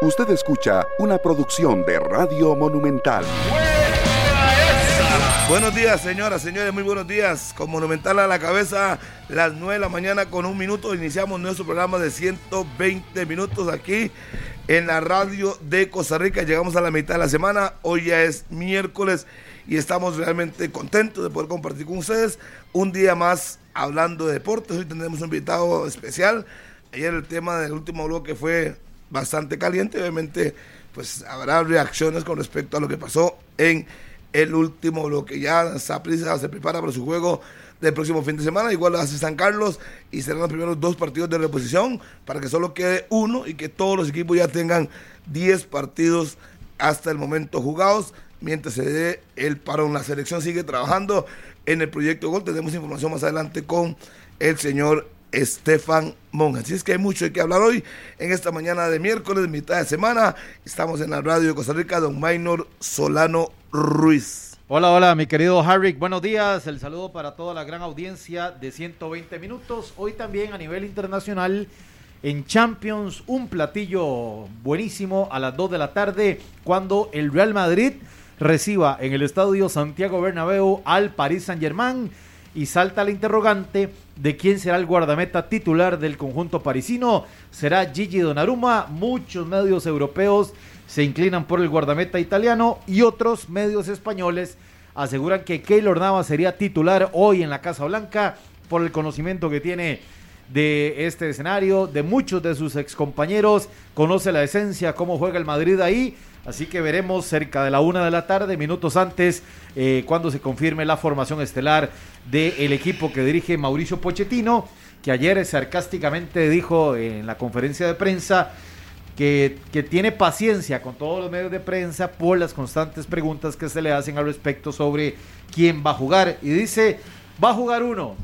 Usted escucha una producción de Radio Monumental. Buenos días, señoras, señores, muy buenos días. Con Monumental a la cabeza, las 9 de la mañana con un minuto iniciamos nuestro programa de 120 minutos aquí en la radio de Costa Rica. Llegamos a la mitad de la semana, hoy ya es miércoles y estamos realmente contentos de poder compartir con ustedes un día más hablando de deportes. Hoy tendremos un invitado especial. Ayer el tema del último bloque fue bastante caliente, obviamente pues habrá reacciones con respecto a lo que pasó en el último bloque. Ya Saprissa se prepara para su juego del próximo fin de semana, igual hace San Carlos y serán los primeros dos partidos de reposición para que solo quede uno y que todos los equipos ya tengan 10 partidos hasta el momento jugados mientras se dé el parón. La selección sigue trabajando en el proyecto Gol. Tenemos información más adelante con el señor Estefan Monge. Así es que hay mucho de que hablar hoy en esta mañana de miércoles, mitad de semana. Estamos en la radio de Costa Rica, don Maynor Solano Ruiz. Hola, hola, mi querido Harrick. Buenos días. El saludo para toda la gran audiencia de 120 minutos. Hoy también a nivel internacional en Champions, un platillo buenísimo a las 2 de la tarde cuando el Real Madrid reciba en el estadio Santiago Bernabéu al Paris Saint-Germain y salta la interrogante de quién será el guardameta titular del conjunto parisino. ¿Será Gigi Donnarumma? Muchos medios europeos se inclinan por el guardameta italiano y otros medios españoles aseguran que Keylor Navas sería titular hoy en la Casa Blanca por el conocimiento que tiene de este escenario, de muchos de sus excompañeros, conoce la esencia, cómo juega el Madrid ahí, así que veremos cerca de la una de la tarde, minutos antes, eh, cuando se confirme la formación estelar del equipo que dirige Mauricio Pochettino, que ayer sarcásticamente dijo en la conferencia de prensa que, que, tiene paciencia con todos los medios de prensa por las constantes preguntas que se le hacen al respecto sobre quién va a jugar. Y dice, va a jugar uno.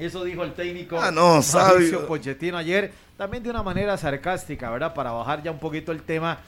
Eso dijo el técnico ah, no, Mauricio Pochettino ayer, también de una manera sarcástica, ¿verdad? Para bajar ya un poquito el tema,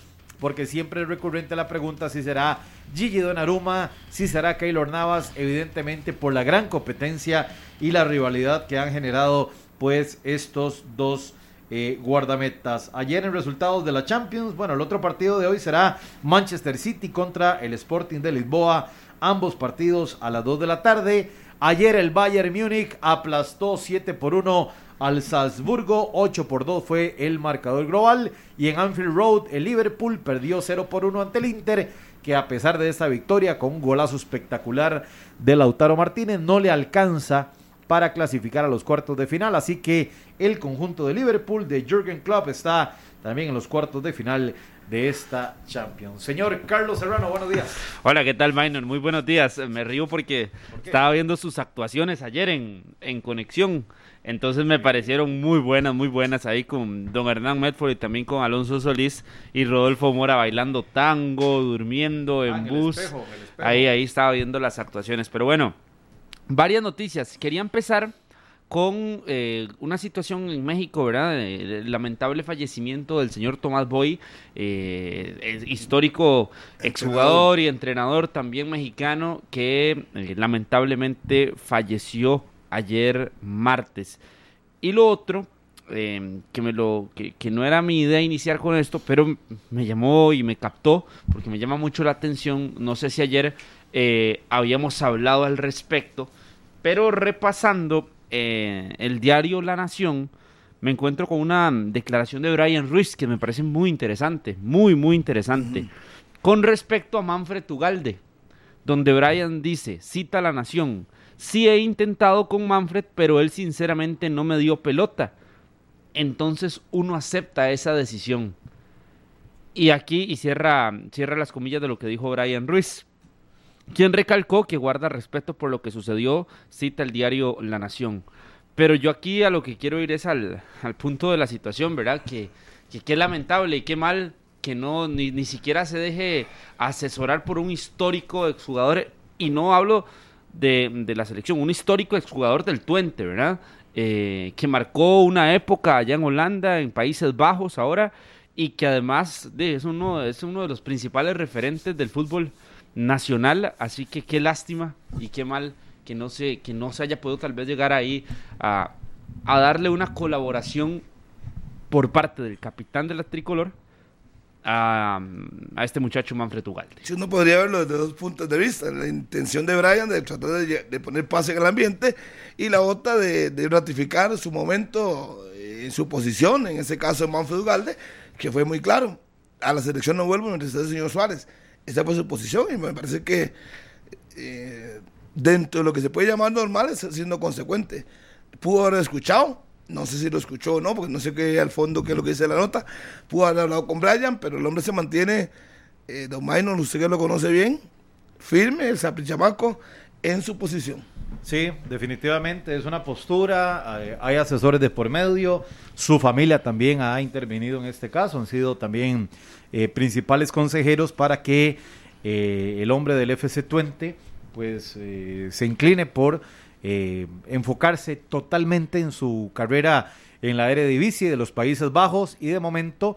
porque siempre es recurrente la pregunta si será Gigi Donnarumma, si será Keylor Navas, evidentemente por la gran competencia y la rivalidad que han generado pues estos dos eh, guardametas. Ayer en resultados de la Champions, bueno, el otro partido de hoy será Manchester City contra el Sporting de Lisboa, ambos partidos a las 2 de la tarde. Ayer el Bayern Múnich aplastó 7 por 1 al Salzburgo, 8 por 2 fue el marcador global y en Anfield Road el Liverpool perdió 0 por 1 ante el Inter que a pesar de esta victoria con un golazo espectacular de Lautaro Martínez no le alcanza para clasificar a los cuartos de final, así que el conjunto de Liverpool de Jürgen Klopp está también en los cuartos de final de esta Champions. Señor Carlos Serrano, buenos días. Hola, ¿qué tal, Minor? Muy buenos días. Me río porque estaba viendo sus actuaciones ayer en, en Conexión. Entonces me parecieron muy buenas, muy buenas ahí con don Hernán Medford y también con Alonso Solís y Rodolfo Mora bailando tango, durmiendo en, ah, bus. Ahí, ahí estaba viendo las actuaciones. Pero bueno, varias noticias. Quería empezar con eh, una situación en México, ¿verdad? El lamentable fallecimiento del señor Tomás Boy, eh, histórico exjugador y entrenador también mexicano, que eh, lamentablemente falleció ayer martes. Y lo otro, que, me lo, que, que, no era mi idea iniciar con esto, pero me llamó y me captó, porque me llama mucho la atención, no sé si ayer habíamos hablado al respecto, pero repasando eh, el diario La Nación, me encuentro con una declaración de Brian Ruiz que me parece muy interesante, muy, muy interesante, con respecto a Manfred Ugalde, donde Brian dice, cita La Nación, sí he intentado con Manfred, pero él sinceramente no me dio pelota. Entonces uno acepta esa decisión. Y aquí, y cierra, cierra las comillas de lo que dijo Brian Ruiz quien recalcó que guarda respeto por lo que sucedió, cita el diario La Nación. Pero yo aquí a lo que quiero ir es al, punto de la situación, ¿verdad? Que, que qué lamentable y qué mal que no ni, ni, siquiera se deje asesorar por un histórico exjugador, y no hablo de, de la selección, un histórico exjugador del Twente, ¿verdad? Eh, que marcó una época allá en Holanda, en Países Bajos ahora, y que además de, es, uno, es uno de los principales referentes del fútbol nacional, así que qué lástima y qué mal que no se, que no se haya podido tal vez llegar ahí a, darle una colaboración por parte del capitán de la tricolor a, a este muchacho Manfred Ugalde. Si uno podría verlo desde dos puntos de vista, la intención de Brian de tratar de, poner paz en el ambiente y la otra de, ratificar su momento en su posición, en ese caso Manfred Ugalde, que fue muy claro. A la selección no vuelvo mientras esté el señor Suárez. Esa fue su posición y me parece que eh, dentro de lo que se puede llamar normal es siendo consecuente. Pudo haber escuchado, no sé si lo escuchó o no, porque no sé qué al fondo qué es lo que dice la nota. Pudo haber hablado con Brian, pero el hombre se mantiene, eh, Don Maynor, usted que lo conoce bien, firme, el saprichamaco, en su posición. Sí, definitivamente es una postura, hay, asesores de por medio, su familia también ha intervenido en este caso, han sido también eh, principales consejeros para que eh, el hombre del FC20 pues eh, se incline por eh, enfocarse totalmente en su carrera en la Eredivisie de los Países Bajos y de momento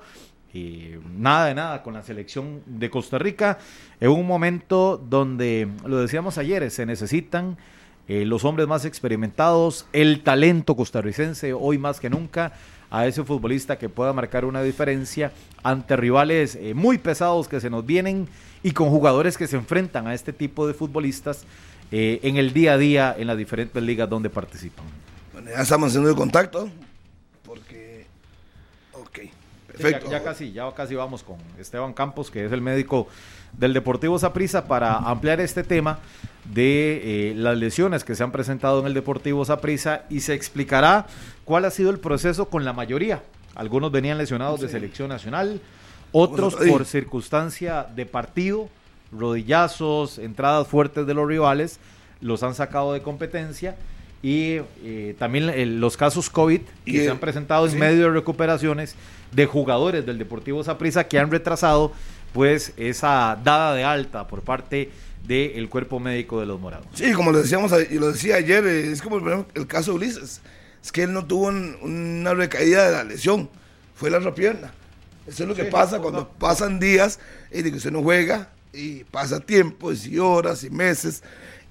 eh, nada de nada con la selección de Costa Rica en un momento donde, lo decíamos ayer, se necesitan eh, los hombres más experimentados, el talento costarricense hoy más que nunca, a ese futbolista que pueda marcar una diferencia ante rivales eh, muy pesados que se nos vienen y con jugadores que se enfrentan a este tipo de futbolistas eh, en el día a día en las diferentes ligas donde participan. Bueno, ya estamos haciendo el contacto, porque... Ok, perfecto. Ya, ya casi, ya casi vamos con Esteban Campos, que es el médico del Deportivo Saprissa, para ampliar este tema de eh, las lesiones que se han presentado en el Deportivo Saprissa y se explicará cuál ha sido el proceso con la mayoría. Algunos venían lesionados de selección nacional, otros por circunstancia de partido, rodillazos, entradas fuertes de los rivales, los han sacado de competencia y eh, también eh, los casos COVID que Y, se han presentado en sí. medio de recuperaciones de jugadores del Deportivo Saprissa que han retrasado pues esa dada de alta por parte del cuerpo médico de los morados. Sí, como lo decíamos y lo decía ayer, eh, es como ejemplo, el caso de Ulises. Es que él no tuvo un- una recaída de la lesión, fue la otra pierna. Eso es lo que Sí, pasa cuando pasan días y de que usted no juega y pasa tiempos y horas y meses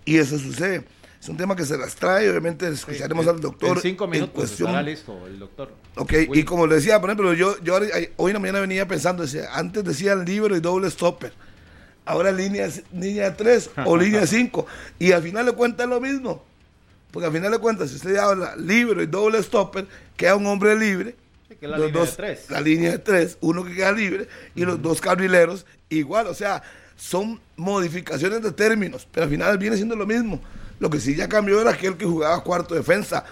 y eso sucede. Es un tema que se las trae, obviamente escucharemos al doctor En cinco minutos cuestión. estará listo el doctor. Ok, Will. y como le decía, por ejemplo, yo, yo hoy en la mañana venía pensando, decía, antes decía libro y doble stopper, ahora línea, línea 3 o línea 5, y al final de cuentas lo mismo, porque al final de cuentas, si usted habla libro y doble stopper, queda un hombre libre, Sí, que la los línea dos- de tres. la línea de tres, uno que queda libre, y los dos carrileros igual, o sea, son modificaciones de términos, pero al final viene siendo lo mismo. Lo que sí ya cambió era aquel que jugaba cuarto defensa,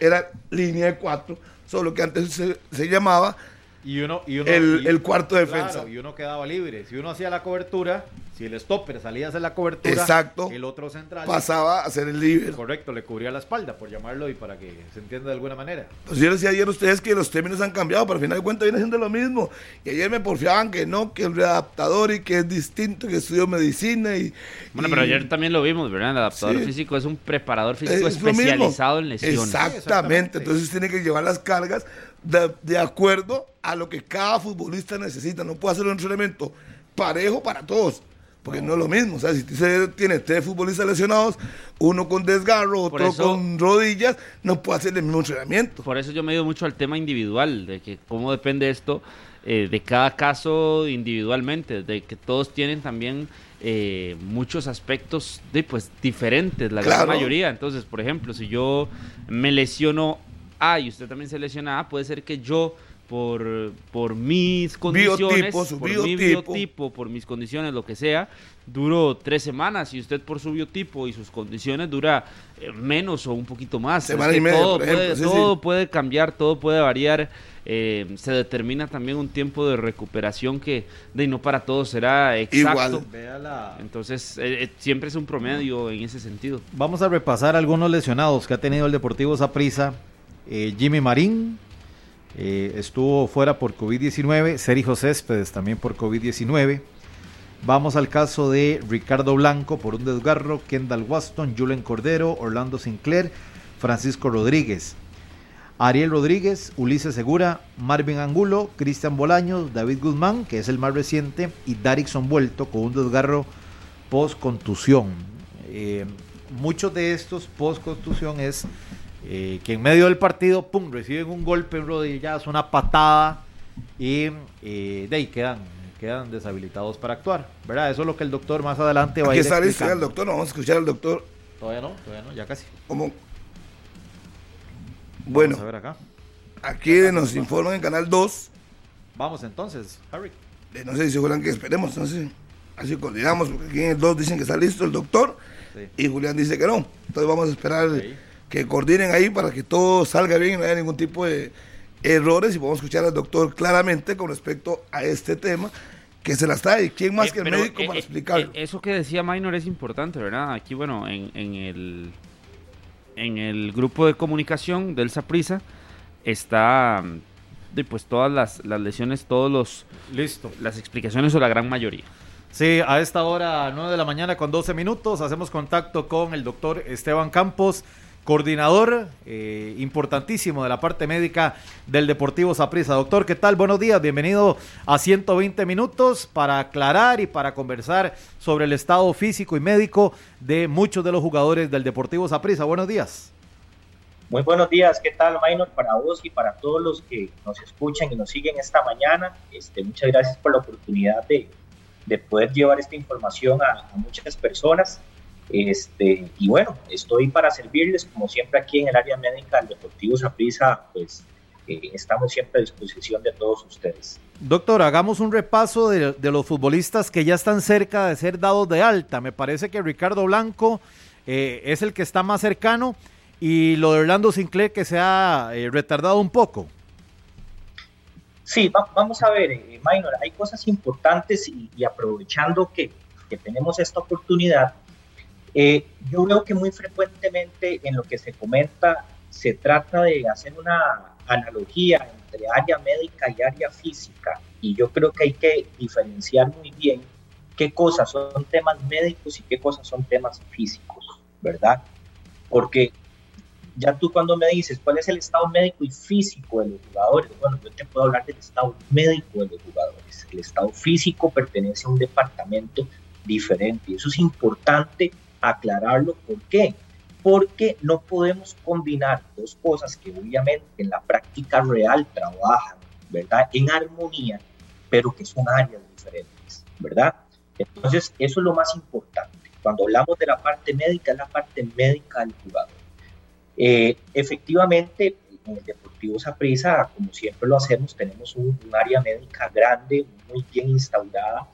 era línea de cuatro, solo que antes se, se llamaba Y uno, y uno- el, y- el cuarto claro, defensa. y uno quedaba libre. Si uno hacía la cobertura, si el stopper salía a hacer la cobertura, Exacto. el otro central, Pasaba a ser el libre. correcto, le cubría la espalda, por llamarlo y para que se entienda de alguna manera. Pues yo decía ayer a ustedes que los términos han cambiado, pero al final de cuentas viene siendo lo mismo. Y ayer me porfiaban que no, que el readaptador y que es distinto, que estudió medicina y... Bueno, y- pero ayer también lo vimos, ¿verdad? El adaptador Sí. físico es un preparador Es físico mismo. especializado en lesiones. Exactamente. Sí, exactamente. Entonces tiene que llevar las cargas de, de acuerdo a lo que cada futbolista necesita. No puede hacer un entrenamiento parejo para todos. Porque no, es lo mismo. O sea, si usted tiene tres futbolistas lesionados, uno con desgarro, Por otro eso- con rodillas, no puede hacer el mismo entrenamiento. Por eso yo me he ido mucho al tema individual, de que cómo depende esto eh, de cada caso individualmente, de que todos tienen también eh, muchos aspectos de, pues, diferentes, la gran mayoría. Entonces, por ejemplo, si yo me lesiono A y usted también se lesiona A, puede ser que yo por, por mis condiciones, Biotipo, su por mi biotipo. por mis condiciones, lo que sea, duro tres semanas y usted por su biotipo y sus condiciones dura eh, menos o un poquito más. Semana Es que y media, todo por puede, ejemplo, sí, todo sí. puede cambiar, todo puede variar. eh, se determina también un tiempo de recuperación que de no para todos será exacto. Igual. Entonces, eh, eh, siempre es un promedio en ese sentido. Vamos a repasar algunos lesionados que ha tenido el Deportivo Saprissa. Eh, Jimmy Marín eh, estuvo fuera por COVID-19. Sergio Céspedes también por COVID-19. Vamos al caso de Ricardo Blanco por un desgarro, Kendall Waston, Julen Cordero, Orlando Sinclair, Francisco Rodríguez. Ariel Rodríguez, Ulises Segura, Marvin Angulo, Cristian Bolaños, David Guzmán, que es el más reciente, y Darixon Vuelto con un desgarro post-contusión. Eh, muchos de estos post-contusión es eh, que en medio del partido, pum, reciben un golpe, un rodillazo, una patada y eh, de ahí quedan, quedan deshabilitados para actuar, ¿verdad? Eso es lo que el doctor más adelante va Aquí a ir explicando. el doctor, vamos a escuchar al doctor. Todavía no, todavía no, ya casi. ¿Cómo? Bueno, Vamos a ver acá. aquí nos informan en Canal 2. Vamos entonces, Harry. eh, No sé si Julián que esperemos, no sé. Así coordinamos, porque aquí en el 2 dicen que está listo el doctor Sí. y Julián dice que no. Entonces vamos a esperar Ok. Que coordinen ahí para que todo salga bien y no haya ningún tipo de errores y podamos escuchar al doctor claramente con respecto a este tema que se las trae. ¿Quién más Eh, que el médico eh, para eh, explicarlo? eh, Eso que decía Minor es importante, ¿verdad? Aquí, bueno, en, en el en el grupo de comunicación del Saprisa está mm, de, pues todas las, las lesiones, todos los Listo. las explicaciones o la gran mayoría. Sí, a esta hora, 9 de la mañana con 12 minutos, hacemos contacto con el doctor Esteban Campos, coordinador eh, importantísimo de la parte médica del Deportivo Saprissa. Doctor, ¿qué tal? Buenos días, bienvenido a 120 minutos para aclarar y para conversar sobre el estado físico y médico de muchos de los jugadores del Deportivo Saprissa. Buenos días. Muy buenos días, ¿qué tal, Minor? Para vos y para todos los que nos escuchan y nos siguen esta mañana. Este, muchas gracias por la oportunidad de, de poder llevar esta información a muchas personas. Este, y bueno, estoy para servirles, como siempre, aquí en el área médica del Deportivo Saprissa, pues eh, estamos siempre a disposición de todos ustedes. Doctor, hagamos un repaso de, de los futbolistas que ya están cerca de ser dados de alta. Me parece que Ricardo Blanco eh, es el que está más cercano y lo de Orlando Sinclair que se ha eh, retardado un poco. Sí, va- vamos a ver, Minor, hay cosas importantes y, y aprovechando que, que tenemos esta oportunidad, eh, yo veo que muy frecuentemente en lo que se comenta se trata de hacer una analogía entre área médica y área física y yo creo que hay que diferenciar muy bien qué cosas son temas médicos y qué cosas son temas físicos, ¿verdad? Porque ya tú cuando me dices cuál es el estado médico y físico de los jugadores, bueno, yo te puedo hablar del estado médico de los jugadores. El estado físico pertenece a un departamento diferente eso es importante aclararlo. ¿Por qué? Porque no podemos combinar dos cosas que obviamente en la práctica real trabajan, ¿verdad? En armonía, pero que son áreas diferentes, ¿verdad? Entonces, eso es lo más importante. Cuando hablamos de la parte médica, es la parte médica del jugador. Eh, efectivamente, en el Deportivo Saprissa, como siempre lo hacemos, tenemos un, un, área médica grande, muy bien instaurada,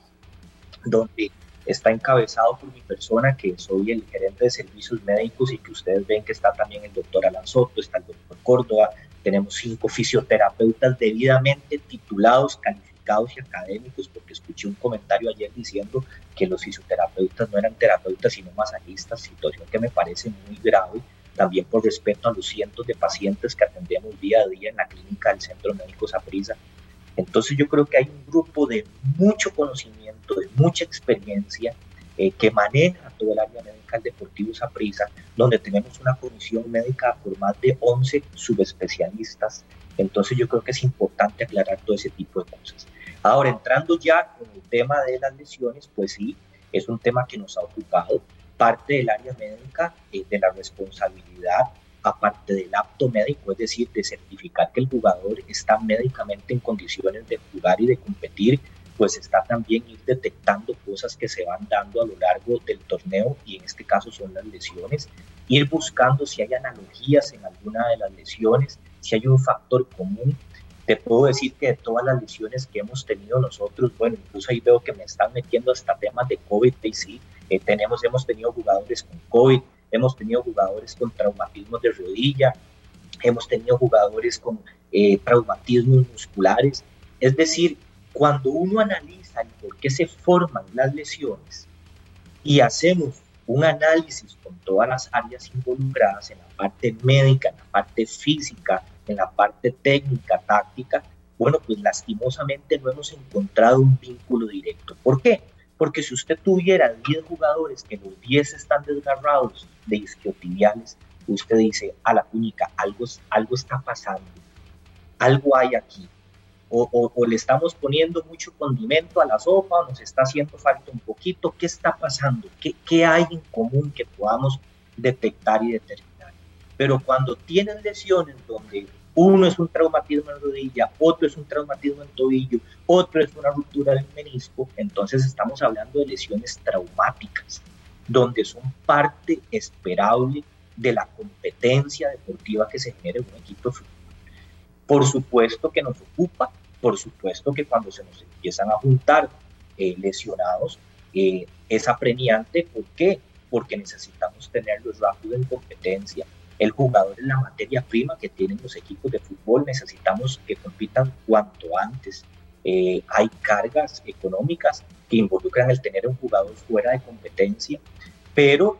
donde está encabezado por mi persona, que soy el gerente de servicios médicos y que ustedes ven que está también el doctor Alan Soto, está el doctor Córdoba, tenemos cinco fisioterapeutas debidamente titulados, calificados y académicos, porque escuché un comentario ayer diciendo que los fisioterapeutas no eran terapeutas sino masajistas, situación que me parece muy grave también por respeto a los cientos de pacientes que atendemos día a día en la clínica del Centro Médico Saprissa. Entonces yo creo que hay un grupo de mucho conocimiento, de mucha experiencia, eh, que maneja todo el área médica del Deportivo Saprissa, donde tenemos una comisión médica por más de 11 subespecialistas. Entonces yo creo que es importante aclarar todo ese tipo de cosas. Ahora, entrando ya en el tema de las lesiones, pues sí, es un tema que nos ha ocupado parte del área médica eh, de la responsabilidad, aparte del apto médico, es decir, de certificar que el jugador está médicamente en condiciones de jugar y de competir, pues está también ir detectando cosas que se van dando a lo largo del torneo y en este caso son las lesiones, ir buscando si hay analogías en alguna de las lesiones, si hay un factor común. Te puedo decir que de todas las lesiones que hemos tenido nosotros, bueno, incluso ahí veo que me están metiendo hasta temas de COVID, y sí, eh, tenemos, hemos tenido jugadores con COVID, hemos tenido jugadores con traumatismos de rodilla, hemos tenido jugadores con eh, traumatismos musculares. Es decir, cuando uno analiza el por qué se forman las lesiones y hacemos un análisis con todas las áreas involucradas en la parte médica, en la parte física, en la parte técnica, táctica, bueno, pues lastimosamente no hemos encontrado un vínculo directo. ¿Por qué? Porque si usted tuviera 10 jugadores que los 10 están desgarrados de isquiotibiales, usted dice a la túnica, algo, algo está pasando, algo hay aquí. O, o, o, le estamos poniendo mucho condimento a la sopa, nos está haciendo falta un poquito, ¿qué está pasando? ¿Qué, qué hay en común que podamos detectar y determinar? Pero cuando tienen lesiones donde Uno es un traumatismo en rodilla, otro es un traumatismo en tobillo, otro es una ruptura del menisco. Entonces estamos hablando de lesiones traumáticas, donde son parte esperable de la competencia deportiva que se genera en un equipo de fútbol. Por supuesto que nos ocupa, por supuesto que cuando se nos empiezan a juntar eh, lesionados, eh, es apremiante. ¿Por qué? Porque necesitamos tenerlos rápido en competencia. El jugador es la materia prima que tienen los equipos de fútbol. Necesitamos que compitan cuanto antes. Eh, hay cargas económicas que involucran el tener un jugador fuera de competencia, pero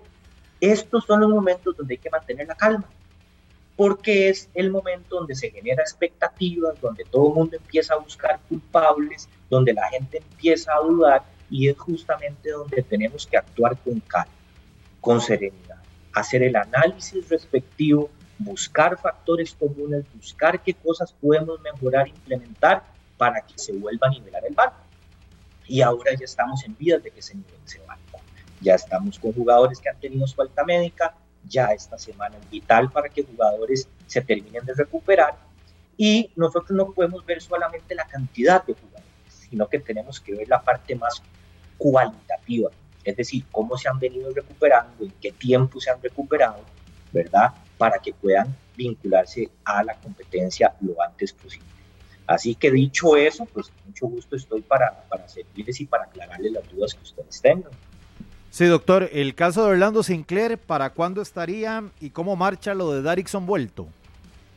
estos son los momentos donde hay que mantener la calma, porque es el momento donde se genera expectativas, donde todo el mundo empieza a buscar culpables, donde la gente empieza a dudar y es justamente donde tenemos que actuar con calma, con serenidad, hacer el análisis respectivo, buscar factores comunes, buscar qué cosas podemos mejorar, implementar para que se vuelva a nivelar el barco. Y ahora ya estamos en vías de que se nivele ese barco. Ya estamos con jugadores que han tenido su alta médica, ya esta semana es vital para que jugadores se terminen de recuperar y nosotros no podemos ver solamente la cantidad de jugadores, sino que tenemos que ver la parte más cualitativa, es decir, cómo se han venido recuperando, en qué tiempo se han recuperado, ¿verdad? Para que puedan vincularse a la competencia lo antes posible. Así que dicho eso, pues mucho gusto estoy para, para servirles y para aclararles las dudas que ustedes tengan. Sí, doctor, el caso de Orlando Sinclair, ¿para cuándo estaría y cómo marcha lo de Darixon vuelto?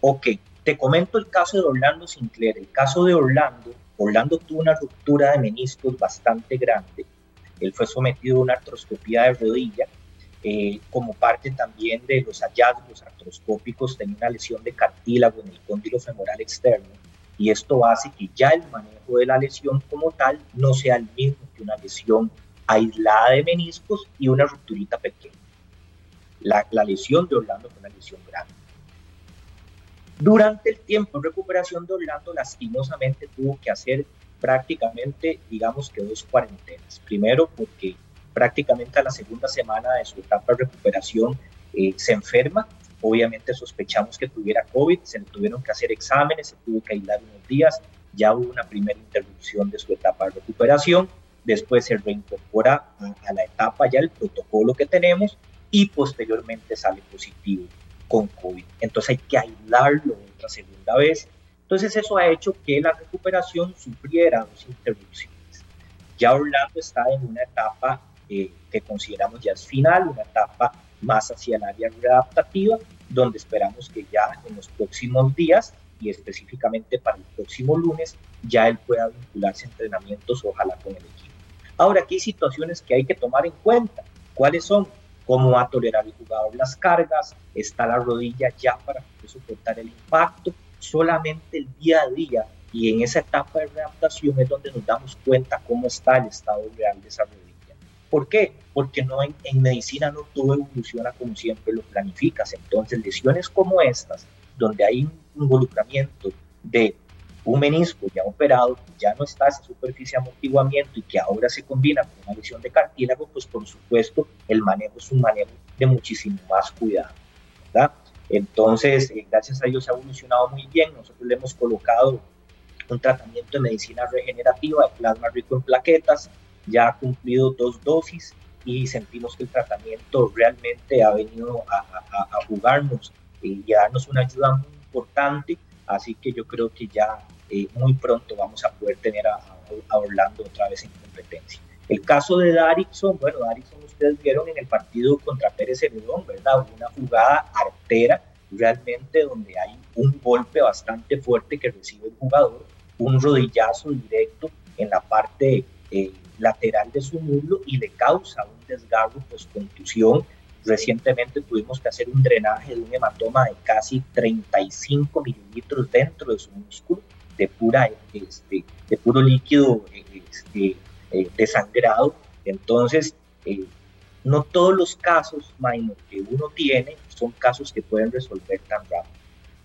Ok, te comento el caso de Orlando Sinclair. El caso de Orlando, Orlando tuvo una ruptura de meniscos bastante grande. Él fue sometido a una artroscopía de rodilla. Eh, como parte también de los hallazgos artroscópicos, tenía una lesión de cartílago en el cóndilo femoral externo y esto hace que ya el manejo de la lesión como tal no sea el mismo que una lesión aislada de meniscos y una rupturita pequeña. La, lesión de Orlando fue una lesión grande. Durante el tiempo de recuperación de Orlando, lastimosamente tuvo que hacer prácticamente, digamos que dos cuarentenas. Primero, porque prácticamente a la segunda semana de su etapa de recuperación eh, se enferma. Obviamente sospechamos que tuviera COVID, se le tuvieron que hacer exámenes, se tuvo que aislar unos días, ya hubo una primera interrupción de su etapa de recuperación después se reincorpora a, la etapa ya el protocolo que tenemos y posteriormente sale positivo con COVID. Entonces hay que aislarlo otra segunda vez. Entonces eso ha hecho que la recuperación sufriera dos interrupciones. Ya Orlando está en una etapa eh, que consideramos ya es final, una etapa más hacia el área readaptativa, donde esperamos que ya en los próximos días y específicamente para el próximo lunes ya él pueda vincularse a entrenamientos, ojalá con el equipo. Ahora, aquí hay situaciones que hay que tomar en cuenta. ¿Cuáles son? ¿Cómo va a tolerar el jugador las cargas? ¿Está la rodilla ya para soportar el impacto? Solamente el día a día y en esa etapa de readaptación es donde nos damos cuenta cómo está el estado real de esa rodilla. ¿Por qué? Porque no en, medicina no todo evoluciona como siempre lo planificas. Entonces, lesiones como estas, donde hay un involucramiento de un menisco ya operado, ya no está esa superficie de amortiguamiento y que ahora se combina con una lesión de cartílago, pues por supuesto el manejo es un manejo de muchísimo más cuidado, ¿verdad? Entonces, eh, gracias a Dios ha evolucionado muy bien, nosotros le hemos colocado un tratamiento de medicina regenerativa de plasma rico en plaquetas, ya ha cumplido dos dosis y sentimos que el tratamiento realmente ha venido a, jugarnos y a darnos una ayuda muy importante, así que yo creo que ya eh, muy pronto vamos a poder tener a, Orlando otra vez en competencia. El caso de Darixon, bueno, Darixon ustedes vieron en el partido contra Pérez Celedón, ¿verdad? Una jugada artera realmente donde hay un golpe bastante fuerte que recibe el jugador, un rodillazo directo en la parte eh, lateral de su muslo y le causa un desgarro, pues contusión. Recientemente tuvimos que hacer un drenaje de un hematoma de casi 35 mililitros dentro de su músculo de, pura, este, de puro líquido este, eh, desangrado. Entonces, eh, no todos los casos minor que uno tiene son casos que pueden resolver tan rápido.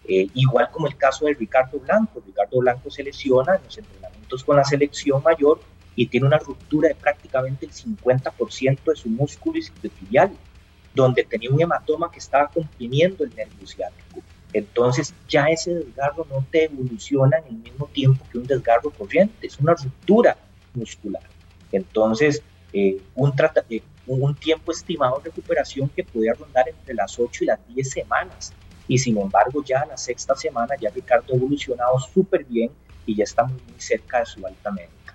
Eh, igual como el caso de Ricardo Blanco. Ricardo Blanco se lesiona en los entrenamientos con la selección mayor y tiene una ruptura de prácticamente el 50% de su músculo isquiotibial, donde tenía un hematoma que estaba comprimiendo el nervio ciático Entonces ya ese desgarro no te evoluciona en el mismo tiempo que un desgarro corriente, es una ruptura muscular. Entonces, eh, un, eh, un tiempo estimado de recuperación que podía rondar entre las 8 y las 10 semanas. Y sin embargo, ya en la sexta semana ya Ricardo ha evolucionado súper bien y ya está muy, cerca de su alta médica.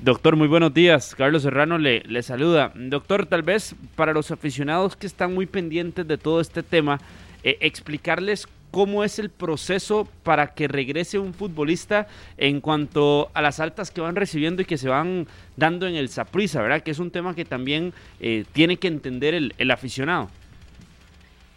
Doctor, muy buenos días. Carlos Serrano le, le saluda. Doctor, tal vez para los aficionados que están muy pendientes de todo este tema, eh, explicarles cómo es el proceso para que regrese un futbolista en cuanto a las altas que van recibiendo y que se van dando en el Saprisa, ¿verdad? Que es un tema que también eh, tiene que entender el, aficionado.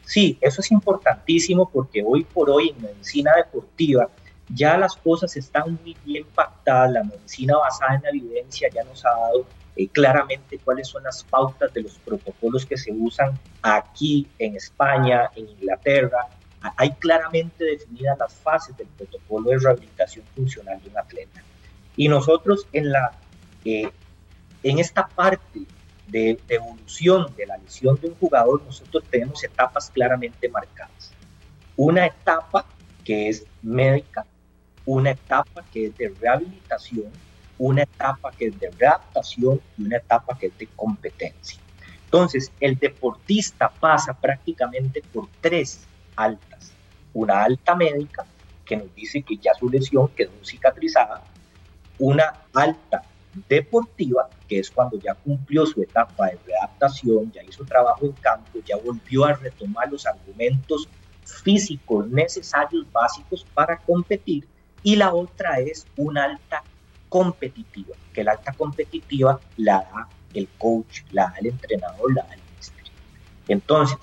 Sí, eso es importantísimo porque hoy por hoy en medicina deportiva ya las cosas están muy bien pactadas, la medicina basada en la evidencia ya nos ha dado eh, claramente cuáles son las pautas de los protocolos que se usan aquí en España, en Inglaterra, hay claramente definidas las fases del protocolo de rehabilitación funcional de un atleta. Y nosotros en, la, eh, en esta parte de, evolución de la lesión de un jugador, nosotros tenemos etapas claramente marcadas. Una etapa que es médica, una etapa que es de rehabilitación, una etapa que es de readaptación y una etapa que es de competencia. Entonces, el deportista pasa prácticamente por tres altas. Una alta médica, que nos dice que ya su lesión quedó cicatrizada. Una alta deportiva, que es cuando ya cumplió su etapa de readaptación, ya hizo trabajo en campo, ya volvió a retomar los argumentos físicos necesarios básicos para competir. Y la otra es una alta competitiva, que la alta competitiva la da el coach, la da el entrenador, la da el ministerio. Entonces,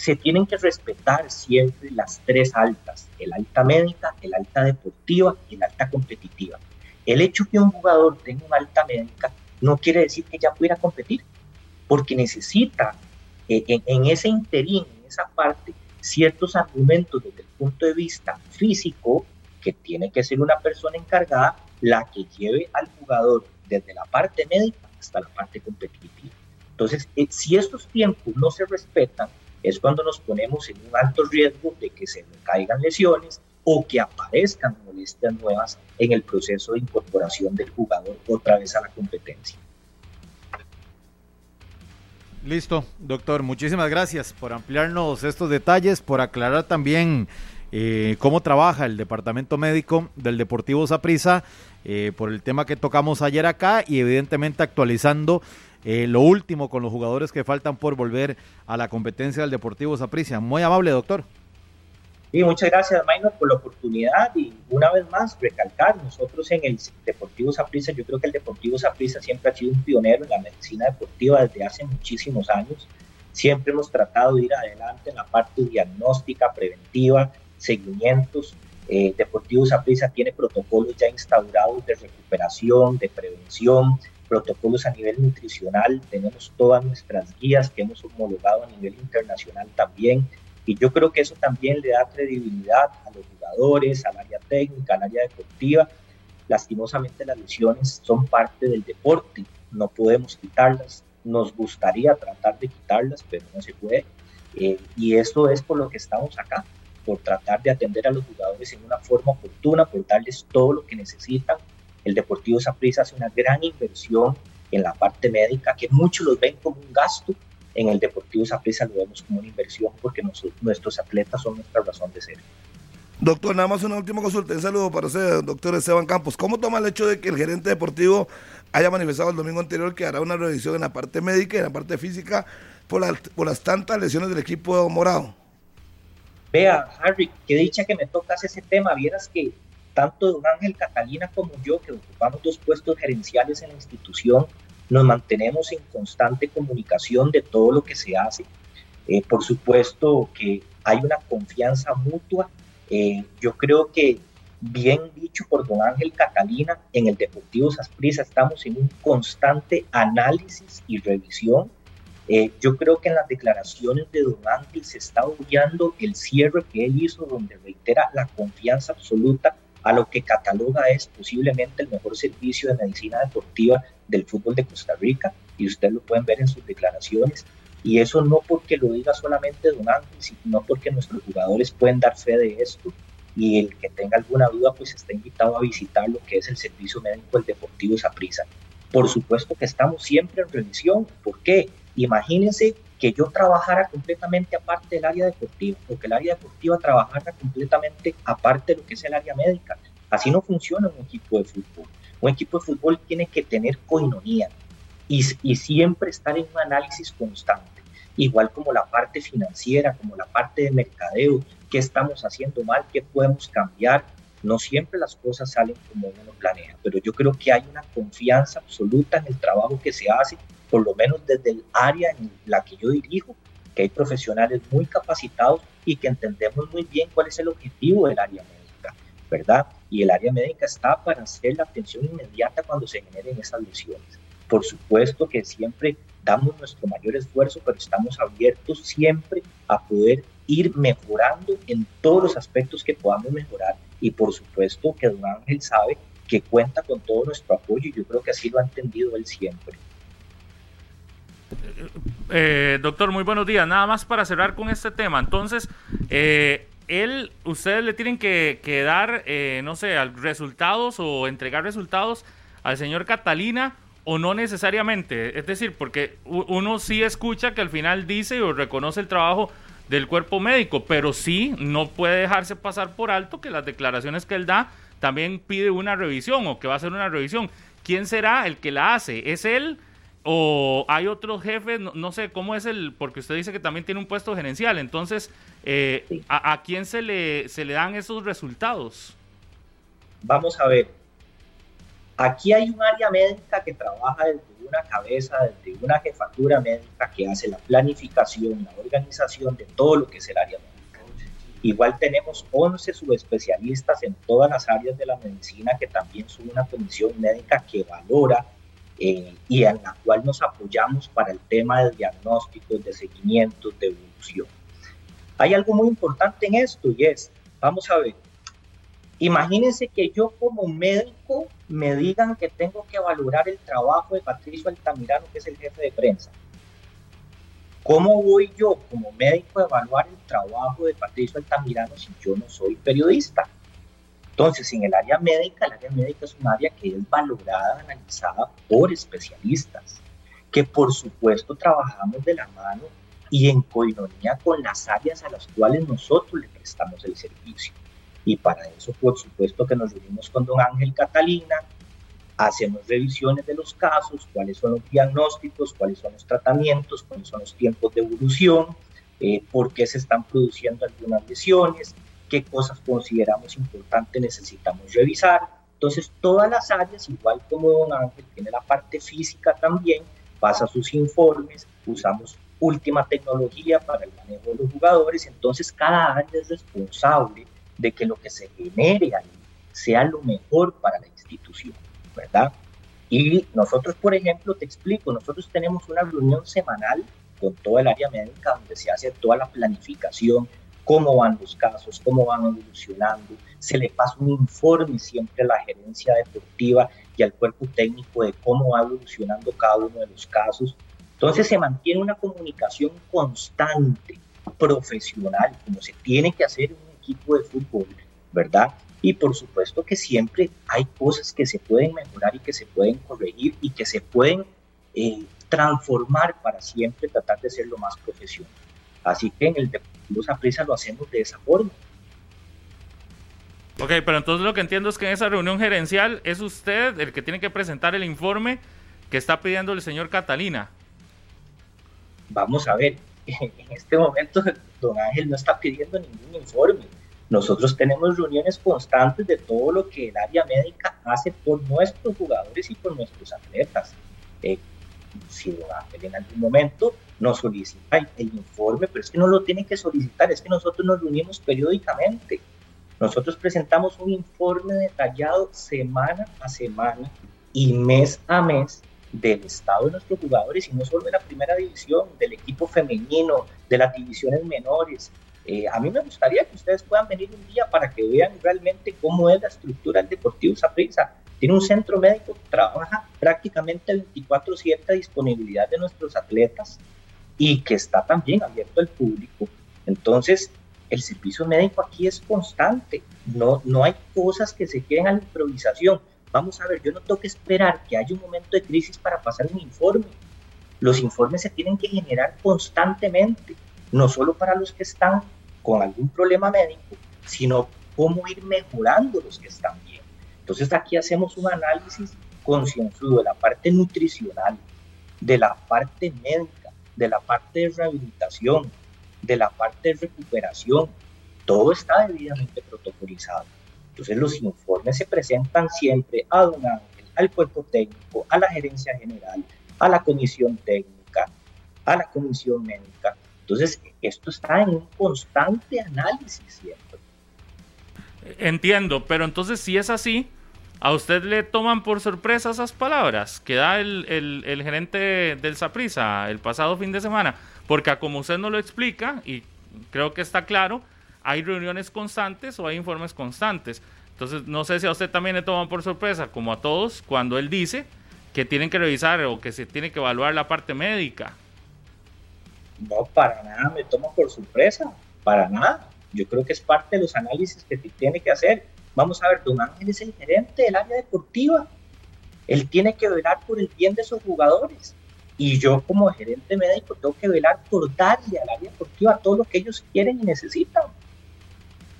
se tienen que respetar siempre las tres altas, el alta médica, el alta deportiva y el alta competitiva. El hecho que un jugador tenga una alta médica no quiere decir que ya pudiera competir, porque necesita eh, en, en, ese interín, en esa parte, ciertos argumentos desde el punto de vista físico, que tiene que ser una persona encargada la que lleve al jugador desde la parte médica hasta la parte competitiva. Entonces, eh, si estos tiempos no se respetan, es cuando nos ponemos en un alto riesgo de que se caigan lesiones o que aparezcan molestias nuevas en el proceso de incorporación del jugador otra vez a la competencia. Listo, doctor. Muchísimas gracias por ampliarnos estos detalles, por aclarar también eh, cómo trabaja el departamento médico del Deportivo Saprissa, eh, por el tema que tocamos ayer acá y evidentemente actualizando eh, lo último con los jugadores que faltan por volver a la competencia del Deportivo Saprissa. Muy amable, doctor. Y muchas gracias, Maynor, por la oportunidad y una vez más recalcar, nosotros en el Deportivo Saprissa, yo creo que el Deportivo Saprissa siempre ha sido un pionero en la medicina deportiva desde hace muchísimos años. Siempre hemos tratado de ir adelante en la parte diagnóstica, preventiva, seguimientos. Eh, Deportivo Saprissa tiene protocolos ya instaurados de recuperación, de prevención, protocolos a nivel nutricional, tenemos todas nuestras guías que hemos homologado a nivel internacional también, y yo creo que eso también le da credibilidad a los jugadores, al área técnica, al área deportiva. Lastimosamente las lesiones son parte del deporte, no podemos quitarlas, nos gustaría tratar de quitarlas, pero no se puede, eh, y eso es por lo que estamos acá, por tratar de atender a los jugadores en una forma oportuna, por darles todo lo que necesitan el Deportivo Saprissa hace una gran inversión en la parte médica, que muchos los ven como un gasto. En el Deportivo Saprissa lo vemos como una inversión porque nuestros atletas son nuestra razón de ser. Doctor, nada más una última consulta. Un saludo para usted, doctor Esteban Campos. ¿Cómo toma el hecho de que el gerente deportivo haya manifestado el domingo anterior que hará una revisión en la parte médica y en la parte física por, por las tantas lesiones del equipo morado? Vea, Harry, qué dicha que me tocas ese tema. Vieras que tanto don Ángel Catalina como yo, que ocupamos dos puestos gerenciales en la institución, nos mantenemos en constante comunicación de todo lo que se hace. Eh, por supuesto que hay una confianza mutua. Eh, yo creo que, bien dicho por don Ángel Catalina, en el Deportivo Sasprisa estamos en un constante análisis y revisión. Eh, yo creo que en las declaraciones de don Ángel se está obviando el cierre que él hizo, donde reitera la confianza absoluta a lo que cataloga es posiblemente el mejor servicio de medicina deportiva del fútbol de Costa Rica, y ustedes lo pueden ver en sus declaraciones. Y eso no porque lo diga solamente Don Ángel, sino porque nuestros jugadores pueden dar fe de esto y el que tenga alguna duda pues está invitado a visitar lo que es el servicio médico del Deportivo Saprissa. Por supuesto que estamos siempre en revisión. ¿Por qué? Imagínense que yo trabajara completamente aparte del área deportiva o que el área deportiva trabajara completamente aparte de lo que es el área médica. Así no funciona un equipo de fútbol. Un equipo de fútbol tiene que tener coinonía y, y siempre estar en un análisis constante, igual como la parte financiera, como la parte de mercadeo, qué estamos haciendo mal, qué podemos cambiar. No siempre las cosas salen como uno planea, pero yo creo que hay una confianza absoluta en el trabajo que se hace, por lo menos desde el área en la que yo dirijo, que hay profesionales muy capacitados y que entendemos muy bien cuál es el objetivo del área médica, ¿verdad? Y el área médica está para hacer la atención inmediata cuando se generen esas lesiones. Por supuesto que siempre damos nuestro mayor esfuerzo, pero estamos abiertos siempre a poder ir mejorando en todos los aspectos que podamos mejorar. Y por supuesto que don Ángel sabe que cuenta con todo nuestro apoyo y yo creo que así lo ha entendido él siempre. Eh, doctor, muy buenos días. Nada más para cerrar con este tema. Entonces, eh, él, ustedes le tienen que, dar, eh, no sé, resultados o entregar resultados al señor Catalina o no necesariamente. Es decir, porque uno sí escucha que al final dice o reconoce el trabajo del cuerpo médico, pero sí no puede dejarse pasar por alto que las declaraciones que él da también pide una revisión o que va a hacer una revisión. ¿Quién será el que la hace? ¿Es él o hay otros jefes? No, sé cómo es el, porque usted dice que también tiene un puesto gerencial, entonces, eh, ¿a, ¿a, quién se le, se le dan esos resultados? Vamos a ver, aquí hay un área médica que trabaja desde una cabeza, desde una jefatura médica que hace la planificación, la organización de todo lo que es el área médica. Igual tenemos 11 subespecialistas en todas las áreas de la medicina que también son una comisión médica que valora eh, y en la cual nos apoyamos para el tema de diagnósticos, de seguimientos, de evolución. Hay algo muy importante en esto y es, vamos a ver, Imagínense que yo como médico me digan que tengo que valorar el trabajo de Patricio Altamirano, que es el jefe de prensa. ¿Cómo voy yo como médico a evaluar el trabajo de Patricio Altamirano si yo no soy periodista? Entonces, en el área médica, el área médica es un área que es valorada, analizada por especialistas, que por supuesto trabajamos de la mano y en coinonía con las áreas a las cuales nosotros le prestamos el servicio. Y para eso, por supuesto, que nos reunimos con don Ángel Catalina, hacemos revisiones de los casos, cuáles son los diagnósticos, cuáles son los tratamientos, cuáles son los tiempos de evolución, eh, por qué se están produciendo algunas lesiones, qué cosas consideramos importantes necesitamos revisar. Entonces, todas las áreas, igual como don Ángel tiene la parte física también, pasa sus informes, usamos última tecnología para el manejo de los jugadores, entonces cada área es responsable de que lo que se genere ahí sea lo mejor para la institución, ¿verdad? Y nosotros, por ejemplo, te explico, nosotros tenemos una reunión semanal con toda el área médica donde se hace toda la planificación, cómo van los casos, cómo van evolucionando, se le pasa un informe siempre a la gerencia deportiva y al cuerpo técnico de cómo va evolucionando cada uno de los casos. Entonces se mantiene una comunicación constante, profesional, como se tiene que hacer en equipo de fútbol, ¿verdad? Y por supuesto que siempre hay cosas que se pueden mejorar y que se pueden corregir y que se pueden eh, transformar para siempre tratar de ser lo más profesional. Así que en el Deportivo Saprissa lo hacemos de esa forma. Ok, pero entonces lo que entiendo es que en esa reunión gerencial es usted el que tiene que presentar el informe que está pidiendo el señor Catalina. Vamos a ver, en este momento don Ángel no está pidiendo ningún informe. Nosotros tenemos reuniones constantes de todo lo que el área médica hace por nuestros jugadores y por nuestros atletas. Eh, si en algún momento nos solicita el informe, pero es que no lo tiene que solicitar, es que nosotros nos reunimos periódicamente. Nosotros presentamos un informe detallado semana a semana y mes a mes del estado de nuestros jugadores y no solo de la primera división, del equipo femenino, de las divisiones menores, eh, a mí me gustaría que ustedes puedan venir un día para que vean realmente cómo es la estructura del Deportivo Saprissa. Tiene un centro médico que trabaja prácticamente 24/7 a disponibilidad de nuestros atletas. Y que está también abierto al público. Entonces, el servicio médico aquí es constante, no, no hay cosas que se queden a la improvisación. Vamos a ver, yo no tengo que esperar que haya un momento de crisis para pasar un informe. Los informes se tienen que generar constantemente, no solo para los que están con algún problema médico, sino cómo ir mejorando los que están bien. Entonces aquí hacemos un análisis concienzudo de la parte nutricional, de la parte médica, de la parte de rehabilitación, de la parte de recuperación. Todo está debidamente protocolizado. Entonces los informes se presentan siempre a don Ángel, al cuerpo técnico, a la gerencia general, a la comisión técnica, a la comisión médica. Entonces esto está en un constante análisis siempre. Entiendo, pero entonces si es así, ¿a usted le toman por sorpresa esas palabras que da el, el, gerente del Saprisa el pasado fin de semana? Porque como usted no lo explica, y creo que está claro, hay reuniones constantes o hay informes constantes. Entonces, no sé si a usted también le toman por sorpresa, como a todos, cuando él dice que tienen que revisar o que se tiene que evaluar la parte médica. No, para nada me toma por sorpresa, para nada. Yo creo que es parte de los análisis que tiene que hacer. Vamos a ver, Don Ángel es el gerente del área deportiva. Él tiene que velar por el bien de sus jugadores. Y yo como gerente médico tengo que velar por darle al área deportiva todo lo que ellos quieren y necesitan.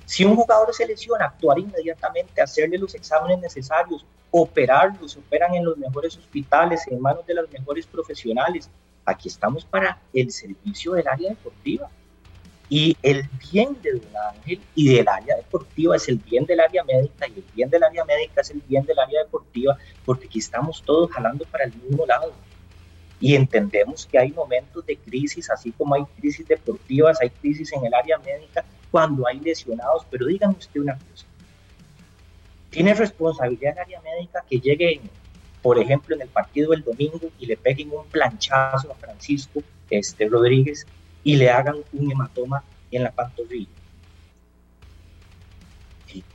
Si un jugador se lesiona, actuar inmediatamente, hacerle los exámenes necesarios, operarlos, operan en los mejores hospitales, en manos de los mejores profesionales. Aquí estamos para el servicio del área deportiva. Y el bien de Don Ángel y del área deportiva es el bien del área médica y el bien del área médica es el bien del área deportiva, porque aquí estamos todos jalando para el mismo lado. Y entendemos que hay momentos de crisis, así como hay crisis deportivas, hay crisis en el área médica, cuando hay lesionados. Pero dígame usted una cosa. ¿Tiene responsabilidad el área médica que llegue, por ejemplo, en el partido del domingo y le peguen un planchazo a Francisco este, Rodríguez y le hagan un hematoma en la pantorrilla.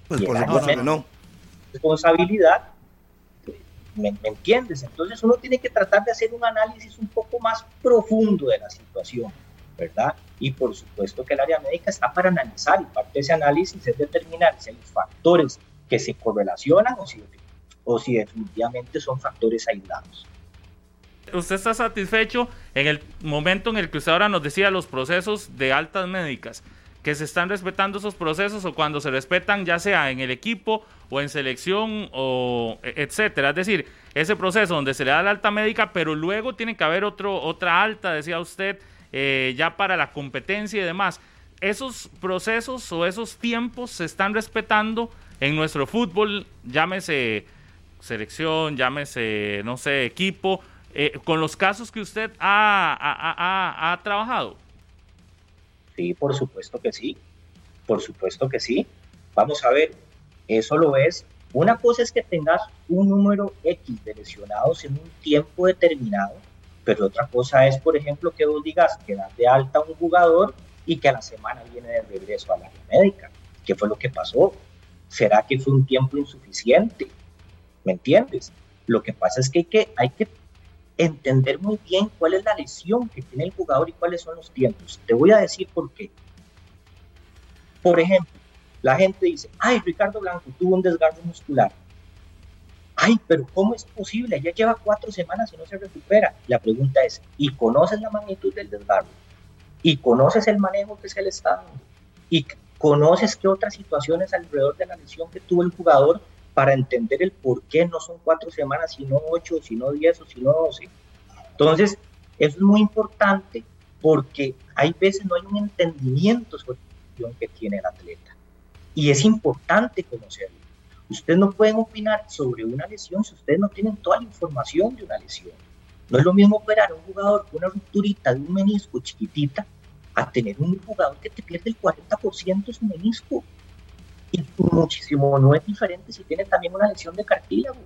pues por supuesto que no. Responsabilidad, ¿me, entiendes? Entonces uno tiene que tratar de hacer un análisis un poco más profundo de la situación, ¿verdad? Y por supuesto que el área médica está para analizar y parte de ese análisis es determinar si hay factores que se correlacionan o si, o si definitivamente son factores aislados usted está satisfecho en el momento en el que usted ahora nos decía los procesos de altas médicas, que se están respetando esos procesos o cuando se respetan ya sea en el equipo o en selección o e, etcétera. Es decir, ese proceso donde se le da la alta médica, pero luego tiene que haber otro, otra alta, decía usted, eh, ya para la competencia y demás. Esos procesos o esos tiempos se están respetando en nuestro fútbol, llámese selección, llámese, no sé, equipo, eh, con los casos que usted ha, ha, trabajado? Sí, por supuesto que sí. Por supuesto que sí. Vamos a ver, eso lo es. Una cosa es que tengas un número X de lesionados en un tiempo determinado, pero otra cosa es, por ejemplo, que vos digas que das de alta a un jugador y que a la semana viene de regreso a la médica. ¿Qué fue lo que pasó? ¿Será que fue un tiempo insuficiente? ¿Me entiendes? Lo que pasa es que, hay que entender muy bien cuál es la lesión que tiene el jugador y cuáles son los tiempos. Te voy a decir por qué. Por ejemplo, la gente dice, ay, Ricardo Blanco tuvo un desgarro muscular. Ay, pero ¿cómo es posible? Ya lleva cuatro semanas y no se recupera. La pregunta es, ¿y conoces la magnitud del desgarro? ¿Y conoces el manejo que se le está? ¿Y conoces qué otras situaciones alrededor de la lesión que tuvo el jugador para entender el por qué no son cuatro semanas, sino ocho, sino diez o sino doce. Entonces, eso es muy importante porque hay veces no hay un entendimiento sobre la que tiene el atleta. Y es importante conocerlo. Ustedes no pueden opinar sobre una lesión si ustedes no tienen toda la información de una lesión. No es lo mismo operar a un jugador con una rupturita de un menisco chiquitita a tener un jugador que te pierde el 40% de su menisco y muchísimo no es diferente si tiene también una lesión de cartílago.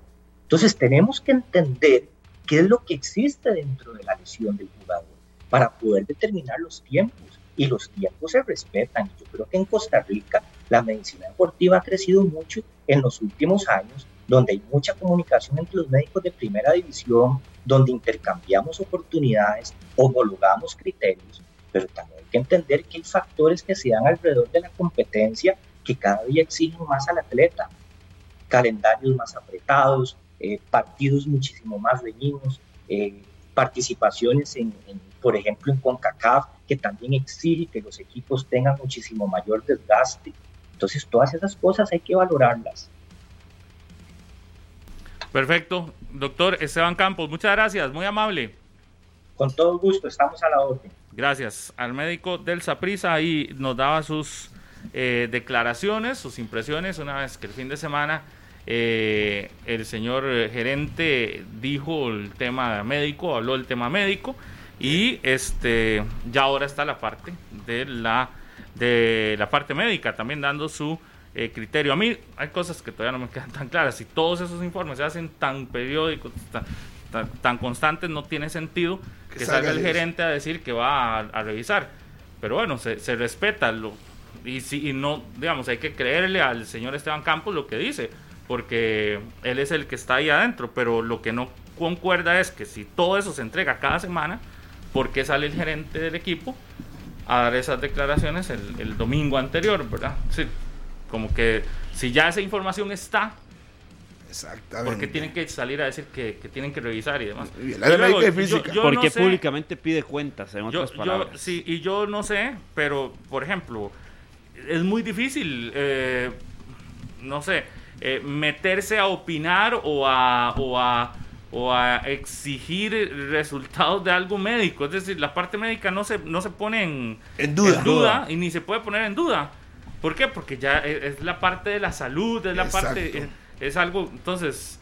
Entonces tenemos que entender qué es lo que existe dentro de la lesión del jugador para poder determinar los tiempos. Y los tiempos se respetan. Yo creo que en Costa Rica la medicina deportiva ha crecido mucho en los últimos años donde hay mucha comunicación entre los médicos de primera división, donde intercambiamos oportunidades, homologamos criterios, pero también hay que entender que hay factores que se dan alrededor de la competencia que cada día exigen más al atleta. Calendarios más apretados, eh, partidos muchísimo más reñidos, eh, participaciones en, por ejemplo, en CONCACAF, que también exige que los equipos tengan muchísimo mayor desgaste. Entonces, todas esas cosas hay que valorarlas. Perfecto. Doctor Esteban Campos, muchas gracias, muy amable. Con todo gusto, estamos a la orden. Gracias. Al médico del Saprisa ahí nos daba sus eh, declaraciones, sus impresiones, una vez que el fin de semana eh, el señor gerente dijo el tema médico, habló del tema médico y este ya ahora está la parte de la de la parte médica también dando su eh, criterio. A mí hay cosas que todavía no me quedan tan claras. Si todos esos informes se hacen tan periódicos, tan, constantes, no tiene sentido que, salga el gerente a decir que va a, revisar. Pero bueno, se, se respeta lo, y, si, y no, digamos, hay que creerle al señor Esteban Campos lo que dice porque él es el que está ahí adentro, pero lo que no concuerda es que si todo eso se entrega cada semana, ¿por qué sale el gerente del equipo a dar esas declaraciones el, domingo anterior, verdad? Sí, como que si ya esa información está, Exactamente. Porque tienen que salir a decir que, tienen que revisar y demás. Porque públicamente pide cuentas, en otras palabras. sí, y yo no sé, pero, por ejemplo, es muy difícil, eh, no sé, eh, meterse a opinar o a, o a, o a exigir resultados de algo médico. Es decir, la parte médica no se, no se pone en, duda. y ni se puede poner en duda. ¿Por qué? Porque ya es, la parte de la salud, es la parte, es, algo, entonces,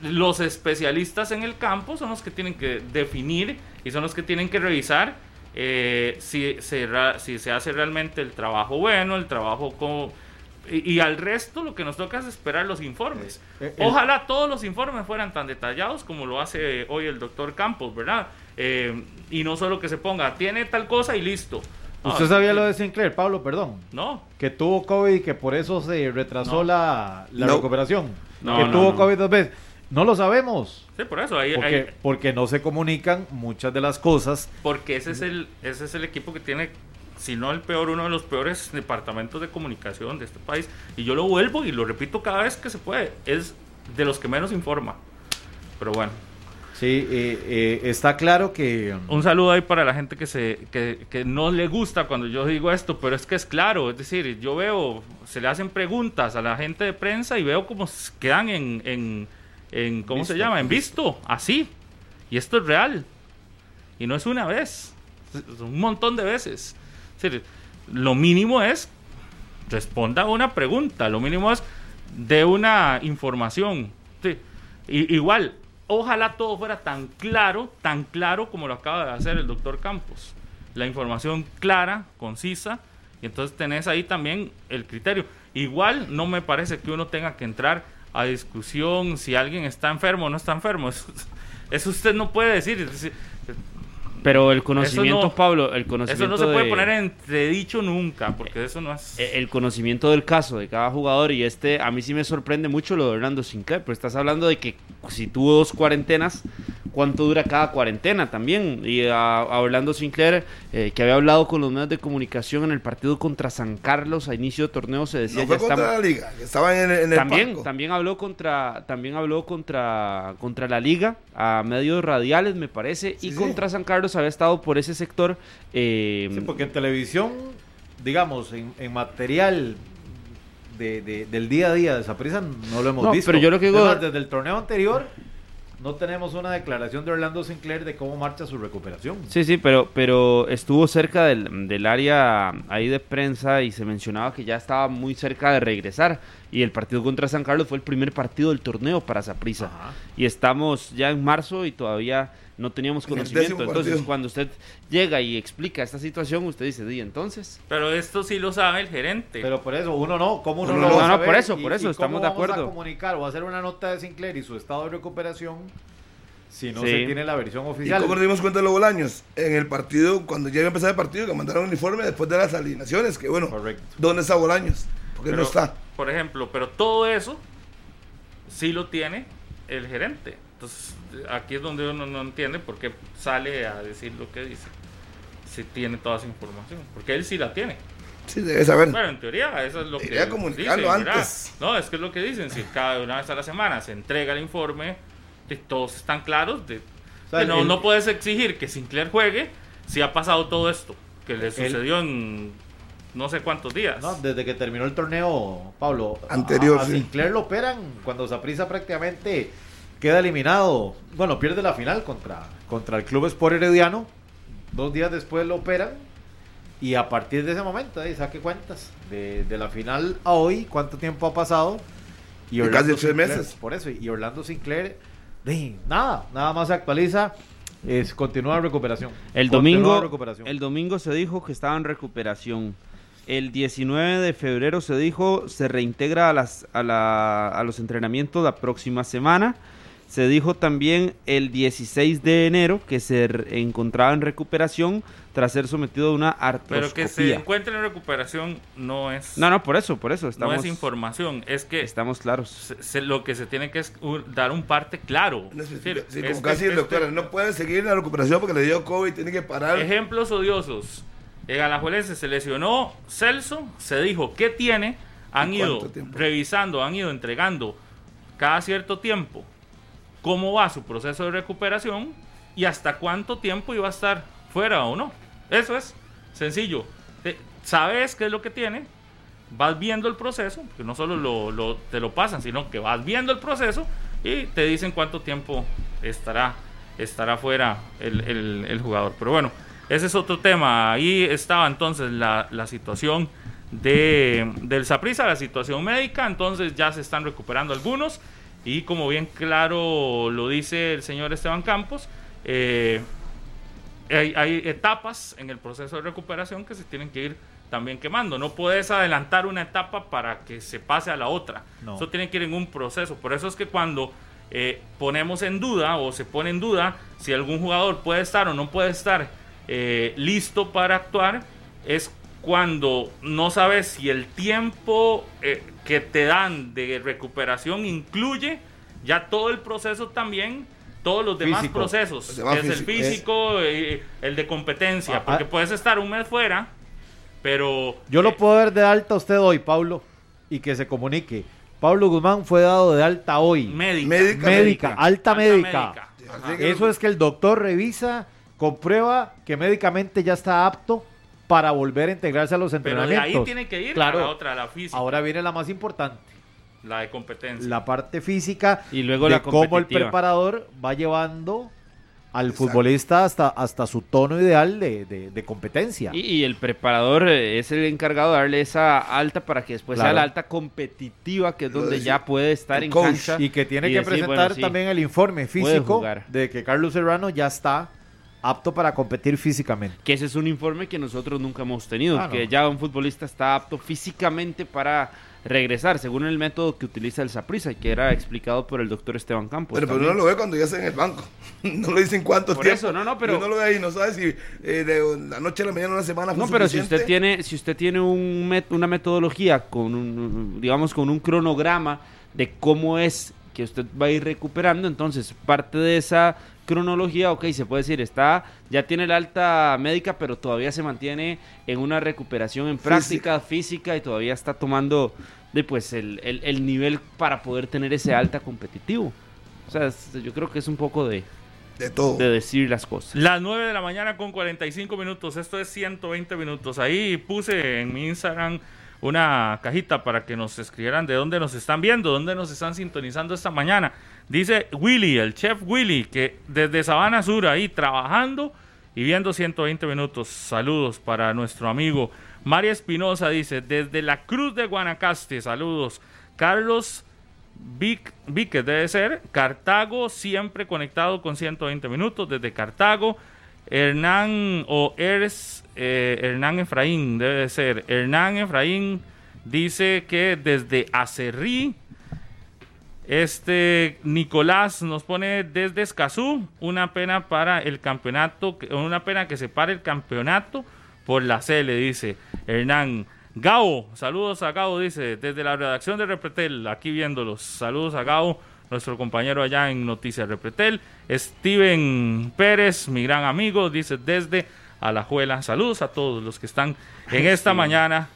los especialistas en el campo son los que tienen que definir y son los que tienen que revisar eh, si, se, si se hace realmente el trabajo bueno, el trabajo como y, al resto lo que nos toca es esperar los informes. Eh, eh, Ojalá todos los informes fueran tan detallados como lo hace hoy el doctor Campos, ¿verdad? Eh, y no solo que se ponga, tiene tal cosa y listo. ¿Usted sabía lo de Sinclair, Pablo? Perdón. No. Que tuvo COVID y que por eso se retrasó la, la recuperación. No, que tuvo COVID dos veces. No lo sabemos. Sí, por eso. Porque, porque no se comunican muchas de las cosas. Porque ese es el, ese es el equipo que tiene si no el peor, uno de los peores departamentos de comunicación de este país. Y yo lo vuelvo y lo repito cada vez que se puede. Es de los que menos informa. Pero bueno. Sí, eh, eh, está claro que... Um, Un saludo ahí para la gente que, se, que, que, no le gusta cuando yo digo esto, pero es que es claro, es decir, yo veo, se le hacen preguntas a la gente de prensa y veo cómo quedan en, en, en ¿cómo se llama? En visto, así. Y esto es real. Y no es una vez, es un montón de veces lo mínimo es responda a una pregunta, lo mínimo es de una información. igual, ojalá todo fuera tan claro, tan claro como lo acaba de hacer el doctor Campos. La información clara, concisa, y entonces tenés ahí también el criterio. Igual no me parece que uno tenga que entrar a discusión si alguien está enfermo o no está enfermo. Eso, usted no puede decir. Pero el conocimiento, Pablo, el conocimiento. Eso no se puede poner entredicho nunca, porque eso no es. Eh, el conocimiento del caso de cada jugador, y este, a mí sí me sorprende mucho lo de Orlando Sinclair, pero estás hablando de que si tuvo dos cuarentenas, cuánto dura cada cuarentena también. Y a, Orlando Sinclair, eh, que había hablado con los medios de comunicación en el partido contra San Carlos a inicio de torneo, se decía no fue contra la liga, que estaba en, el también, también habló contra, también habló contra, contra la liga a medios radiales, me parece, y contra San Carlos había estado por ese sector. Eh, sí, porque en televisión, digamos, en, material de, del día a día de esa prisa no lo hemos visto. Pero yo lo que digo... desde el torneo anterior no tenemos una declaración de Orlando Sinclair de cómo marcha su recuperación. Sí, sí, pero, pero estuvo cerca del, del, área ahí de prensa y se mencionaba que ya estaba muy cerca de regresar. Y el partido contra San Carlos fue el primer partido del torneo para Saprissa. Y estamos ya en marzo y todavía no teníamos conocimiento. Entonces, cuando usted llega y explica esta situación, usted dice, di entonces. Pero esto sí lo sabe el gerente. Pero por eso, uno no, ¿cómo uno no, no, no, por eso, por eso, estamos de acuerdo. Vamos a comunicar o hacer una nota de Sinclair y su estado de recuperación si no se tiene la versión oficial. ¿Y cómo nos dimos cuenta de los Bolaños? En el partido, cuando ya iba a empezar el partido, que mandaron un uniforme después de las alineaciones, que bueno, ¿dónde está Bolaños? Porque no está. Por ejemplo, pero todo eso sí lo tiene el gerente. Entonces, aquí es donde uno no entiende por qué sale a decir lo que dice. Si tiene toda esa información. Porque él sí la tiene. Sí, debe saber. Bueno, en teoría, eso es lo Debería que comunicarlo dicen, ¿verdad? antes. No, es que es lo que dicen. Si cada una vez a la semana se entrega el informe, de- todos están claros. De, O sea, que no, el- no puedes exigir que Sinclair juegue si ha pasado todo esto. Que le sucedió en no sé cuántos días. No, desde que terminó el torneo, Pablo, a- Anterior, a, sí. Sinclair lo operan cuando Saprissa prácticamente queda eliminado. Bueno, pierde la final contra, contra el Club Sport Herediano. Dos días después lo operan. Y a partir de ese momento, ahí saque cuentas. De, de la final a hoy, cuánto tiempo ha pasado. Y De casi tres meses. Por eso, y Orlando Sinclair, nada, nada más se actualiza. Es, continúa la recuperación. El Continúa domingo, recuperación. el domingo se dijo que estaba en recuperación. El 19 de febrero se dijo se reintegra a, las, a, la- a los entrenamientos la próxima semana. Se dijo también el 16 de enero que se encontraba en recuperación tras ser sometido a una Pero artroscopía. que se encuentre en recuperación no es, No, no, por eso, por eso no estamos, es información. Es que estamos claros. se- se- lo que se tiene que es un- dar un parte claro. No Es decir, sí, es como que casi el este- doctor, no puede seguir en la recuperación porque le dio COVID, tiene que parar. Ejemplos odiosos. En Alajuelense se lesionó Celso, se dijo qué tiene, han ¿Y ido tiempo? revisando, han ido entregando cada cierto tiempo cómo va su proceso de recuperación y hasta cuánto tiempo iba a estar fuera o no. Eso es sencillo. Sabes qué es lo que tiene, vas viendo el proceso, que no solo lo, lo- te lo pasan, sino que vas viendo el proceso y te dicen cuánto tiempo estará, estará fuera el, el- el jugador. Pero bueno, ese es otro tema. Ahí estaba entonces la, la situación de, del Saprissa, la situación médica, entonces ya se están recuperando algunos y como bien claro lo dice el señor Esteban Campos, eh, hay, hay etapas en el proceso de recuperación que se tienen que ir también quemando. No puedes adelantar una etapa para que se pase a la otra. No. Eso tiene que ir en un proceso. Por eso es que cuando eh, ponemos en duda o se pone en duda si algún jugador puede estar o no puede estar eh, listo para actuar, es cuando no sabes si el tiempo eh, que te dan de recuperación incluye ya todo el proceso también, todos los demás Físico. procesos, demás es el físico, físico, eh, el de competencia, Ah, porque ah. puedes estar un mes fuera, pero Yo lo eh, puedo ver de alta a usted hoy, Pablo, y que se comunique. Pablo Guzmán fue dado de alta hoy. médica, Médica, médica, alta, médica. Ajá. Así que- Eso es que el doctor revisa, comprueba que médicamente ya está apto para volver a integrarse a los Pero de entrenamientos. ahí tiene que ir Claro. a la otra, a la física, Ahora viene la más importante, la de competencia. la parte física Y luego de la cómo el preparador va llevando al Exacto. futbolista hasta, hasta su tono ideal de, de- de competencia. Y, y el preparador eh, es el encargado de darle esa alta para que después Claro. sea la alta competitiva, que es donde ya puede estar en coach. cancha. Y que tiene y que decir, presentar bueno, sí, también el informe físico de que Carlos Serrano ya está apto para competir físicamente. Que ese es un informe que nosotros nunca hemos tenido, Ah, que no. ya un futbolista está apto físicamente para regresar, según el método que utiliza el Saprissa, que era explicado por el doctor Esteban Campos. Pero, pero uno lo ve cuando ya está en el banco. no le dicen cuánto Por tiempo. eso, no, no, pero- Uno lo ve ahí y no sabe si eh, de la noche a la mañana una semana fue No, pero si usted tiene, si usted tiene un met- una metodología con un, digamos, con un cronograma de cómo es que usted va a ir recuperando, entonces parte de esa cronología, ok, se puede decir, está, ya tiene la alta médica, pero todavía se mantiene en una recuperación en práctica física y todavía está tomando de, pues, el, el- el nivel para poder tener ese alta competitivo. O sea, es- yo creo que es un poco de, De todo. de decir las cosas. Las 9 de la mañana con 45 minutos. Esto es 120 minutos. Ahí puse en mi Instagram una cajita para que nos escribieran de dónde nos están viendo, dónde nos están sintonizando esta mañana. Dice Willy, el chef Willy, que desde Sabana Sur ahí trabajando y viendo 120 minutos. Saludos para nuestro amigo. María Espinosa dice, desde la Cruz de Guanacaste, saludos. Carlos Víquez debe ser. Cartago, siempre conectado con 120 minutos desde Cartago. Hernán o Ers, eh, Hernán Efraín debe ser. Hernán Efraín dice que desde Acerrí. Este Nicolás nos pone desde Escazú una pena para el campeonato, una pena que se pare el campeonato por la C, le dice Hernán. Gao, saludos a Gao, dice, desde la redacción de Repretel, aquí viéndolos. Saludos a Gao, nuestro compañero allá en Noticias Repretel. Steven Pérez, mi gran amigo, dice desde Alajuela. Saludos a todos los que están en esta mañana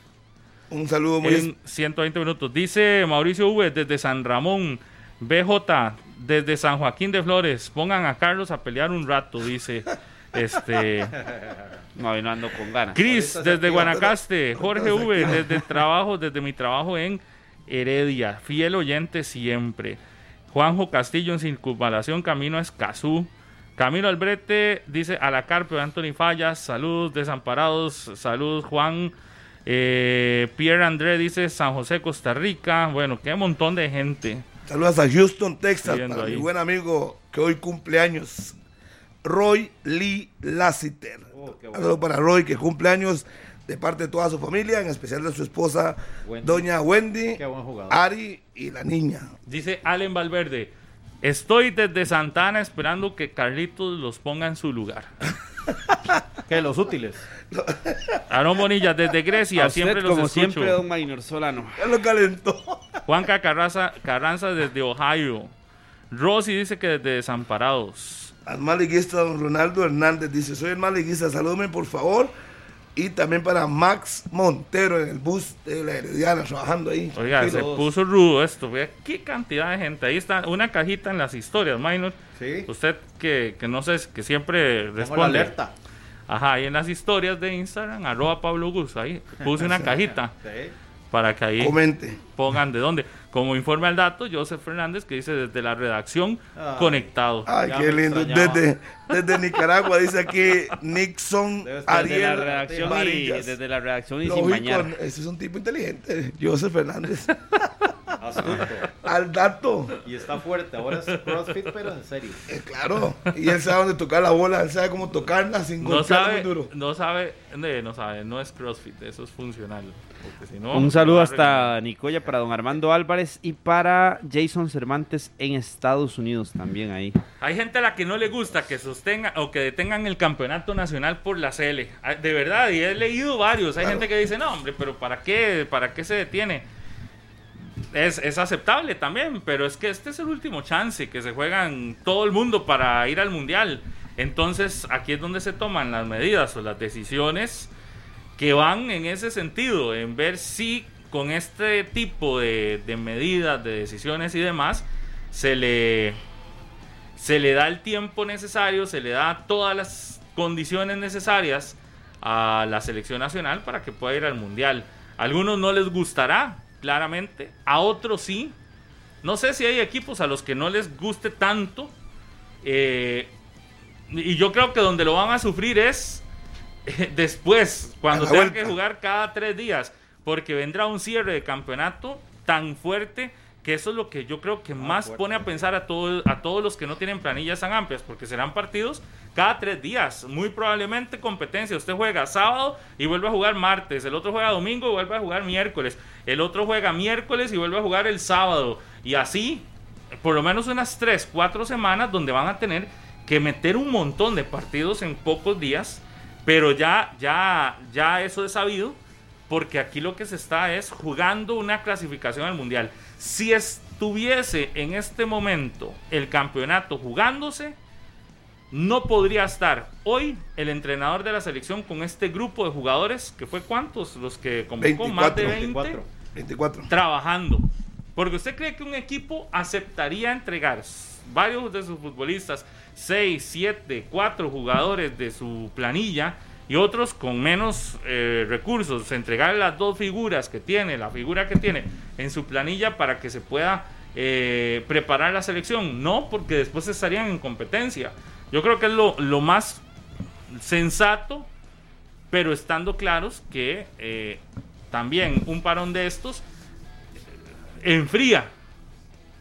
Un saludo muy en 120 minutos. Dice Mauricio V desde San Ramón, BJ desde San Joaquín de Flores. Pongan a Carlos a pelear un rato, dice este No, ando con ganas. Cris desde Guanacaste, Jorge V desde el trabajo, desde mi trabajo en Heredia, fiel oyente siempre. Juanjo Castillo en circunvalación camino a Escazú. Camilo Albrete dice a la Carpe Anthony Fallas, saludos desamparados, saludos Juan. Eh, Pierre André dice San José, Costa Rica. Bueno, qué montón de gente. Saludos a Houston, Texas, ahí. mi buen amigo que hoy cumple años, Roy Lee Lassiter. Oh, bueno. Saludos para Roy, que cumple años de parte de toda su familia, en especial de su esposa, Wendy. doña Wendy, Qué buen jugador. Ari y la niña. Dice Allen Valverde. Estoy desde Santana esperando que Carlitos los ponga en su lugar. Que los útiles. Aaron Bonilla desde Grecia, A usted, siempre los como escucho. siempre, don Maynor Solano. Ya lo calentó. Juanca Carranza, Carranza desde Ohio. Rosy dice que desde Desamparados. Al maliguista don Ronaldo Hernández dice, soy el maliguista, salúdame por favor. Y también para Max Montero en el bus de la Herediana, trabajando ahí. Oiga, se puso rudo esto. Vea qué cantidad de gente. Ahí está una cajita en las historias, Minor. Sí. Usted que, que no sé, que siempre responde. alerta. Ajá, ahí en las historias de Instagram, arroba Pablo Gus. Ahí puse una cajita Sí. para que ahí Comente. pongan de dónde. Como informe al dato, Joseph Fernández, que dice desde la redacción, Ay. conectado. Ay, Ya qué lindo. Desde, desde Nicaragua dice aquí Nixon Desde la redacción y, desde la redacción y sin bañar. ese es un tipo inteligente, Joseph Fernández. Al dato, Y está fuerte. Ahora es CrossFit, pero en serio. eh, claro. Y él sabe dónde tocar la bola, él sabe cómo tocarla sin No sabe, muy duro. no sabe, no sabe, no es CrossFit, eso es funcional. porque si no, Un saludo hasta Nicoya para don Armando Álvarez y para Jason Cervantes en Estados Unidos también ahí. Hay gente a la que no le gusta que sostenga o que detengan el campeonato nacional por la CL. Ah, De verdad, y he leído varios. Hay Claro. gente que dice, no, hombre, pero ¿para qué? ¿Para qué se detiene? Es, es aceptable también, pero es que este es el último chance que se juegan todo el mundo para ir al mundial. Entonces, aquí es donde se toman las medidas o las decisiones que van en ese sentido, en ver si con este tipo de, de medidas, de decisiones y demás, se le, se le da el tiempo necesario, se le da todas las condiciones necesarias a la selección nacional para que pueda ir al mundial. A algunos no les gustará, claramente, a otros sí. No sé si hay equipos a los que no les guste tanto. eh, y yo creo que donde lo van a sufrir es eh, después, cuando tengan vuelta. que jugar cada tres días, porque vendrá un cierre de campeonato tan fuerte que eso es lo que yo creo que más fuerte. pone a pensar a, todo- a todos los que no tienen planillas tan amplias, porque serán partidos cada tres días, muy probablemente competencia. Usted juega sábado y vuelve a jugar martes, el otro juega domingo y vuelve a jugar miércoles, el otro juega miércoles y vuelve a jugar el sábado, y así, por lo menos unas tres, cuatro semanas donde van a tener que meter un montón de partidos en pocos días, pero ya, ya, ya eso es sabido, porque aquí lo que se está es jugando una clasificación al mundial. Si estuviese en este momento el campeonato jugándose, no podría estar hoy el entrenador de la selección con este grupo de jugadores, que fue cuántos los que convocó, más de 20, 24. 24. trabajando. Porque usted cree que un equipo aceptaría entregar varios de sus futbolistas, 6, 7, 4 jugadores de su planilla y otros con menos eh, recursos, entregar las dos figuras que tiene, la figura que tiene en su planilla para que se pueda eh, preparar la selección. No, porque después estarían en competencia. Yo creo que es lo, lo más sensato, pero estando claros que eh, también un parón de estos enfría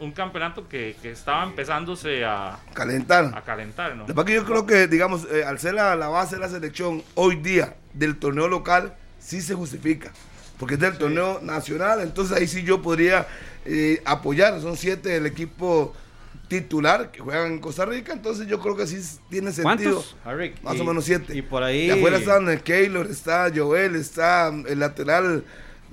un campeonato que, que estaba empezándose a, Calentar. a calentar, ¿no? Lo que yo creo que, digamos, eh, al ser la, la base de la selección hoy día del torneo local, sí se justifica. Porque es del torneo nacional, entonces ahí sí yo podría eh, apoyar. Son siete del equipo titular que juegan en Costa Rica, entonces yo creo que sí tiene sentido. Más y- o menos siete. Y por ahí. Y afuera están el Keylor, está Joel, está el lateral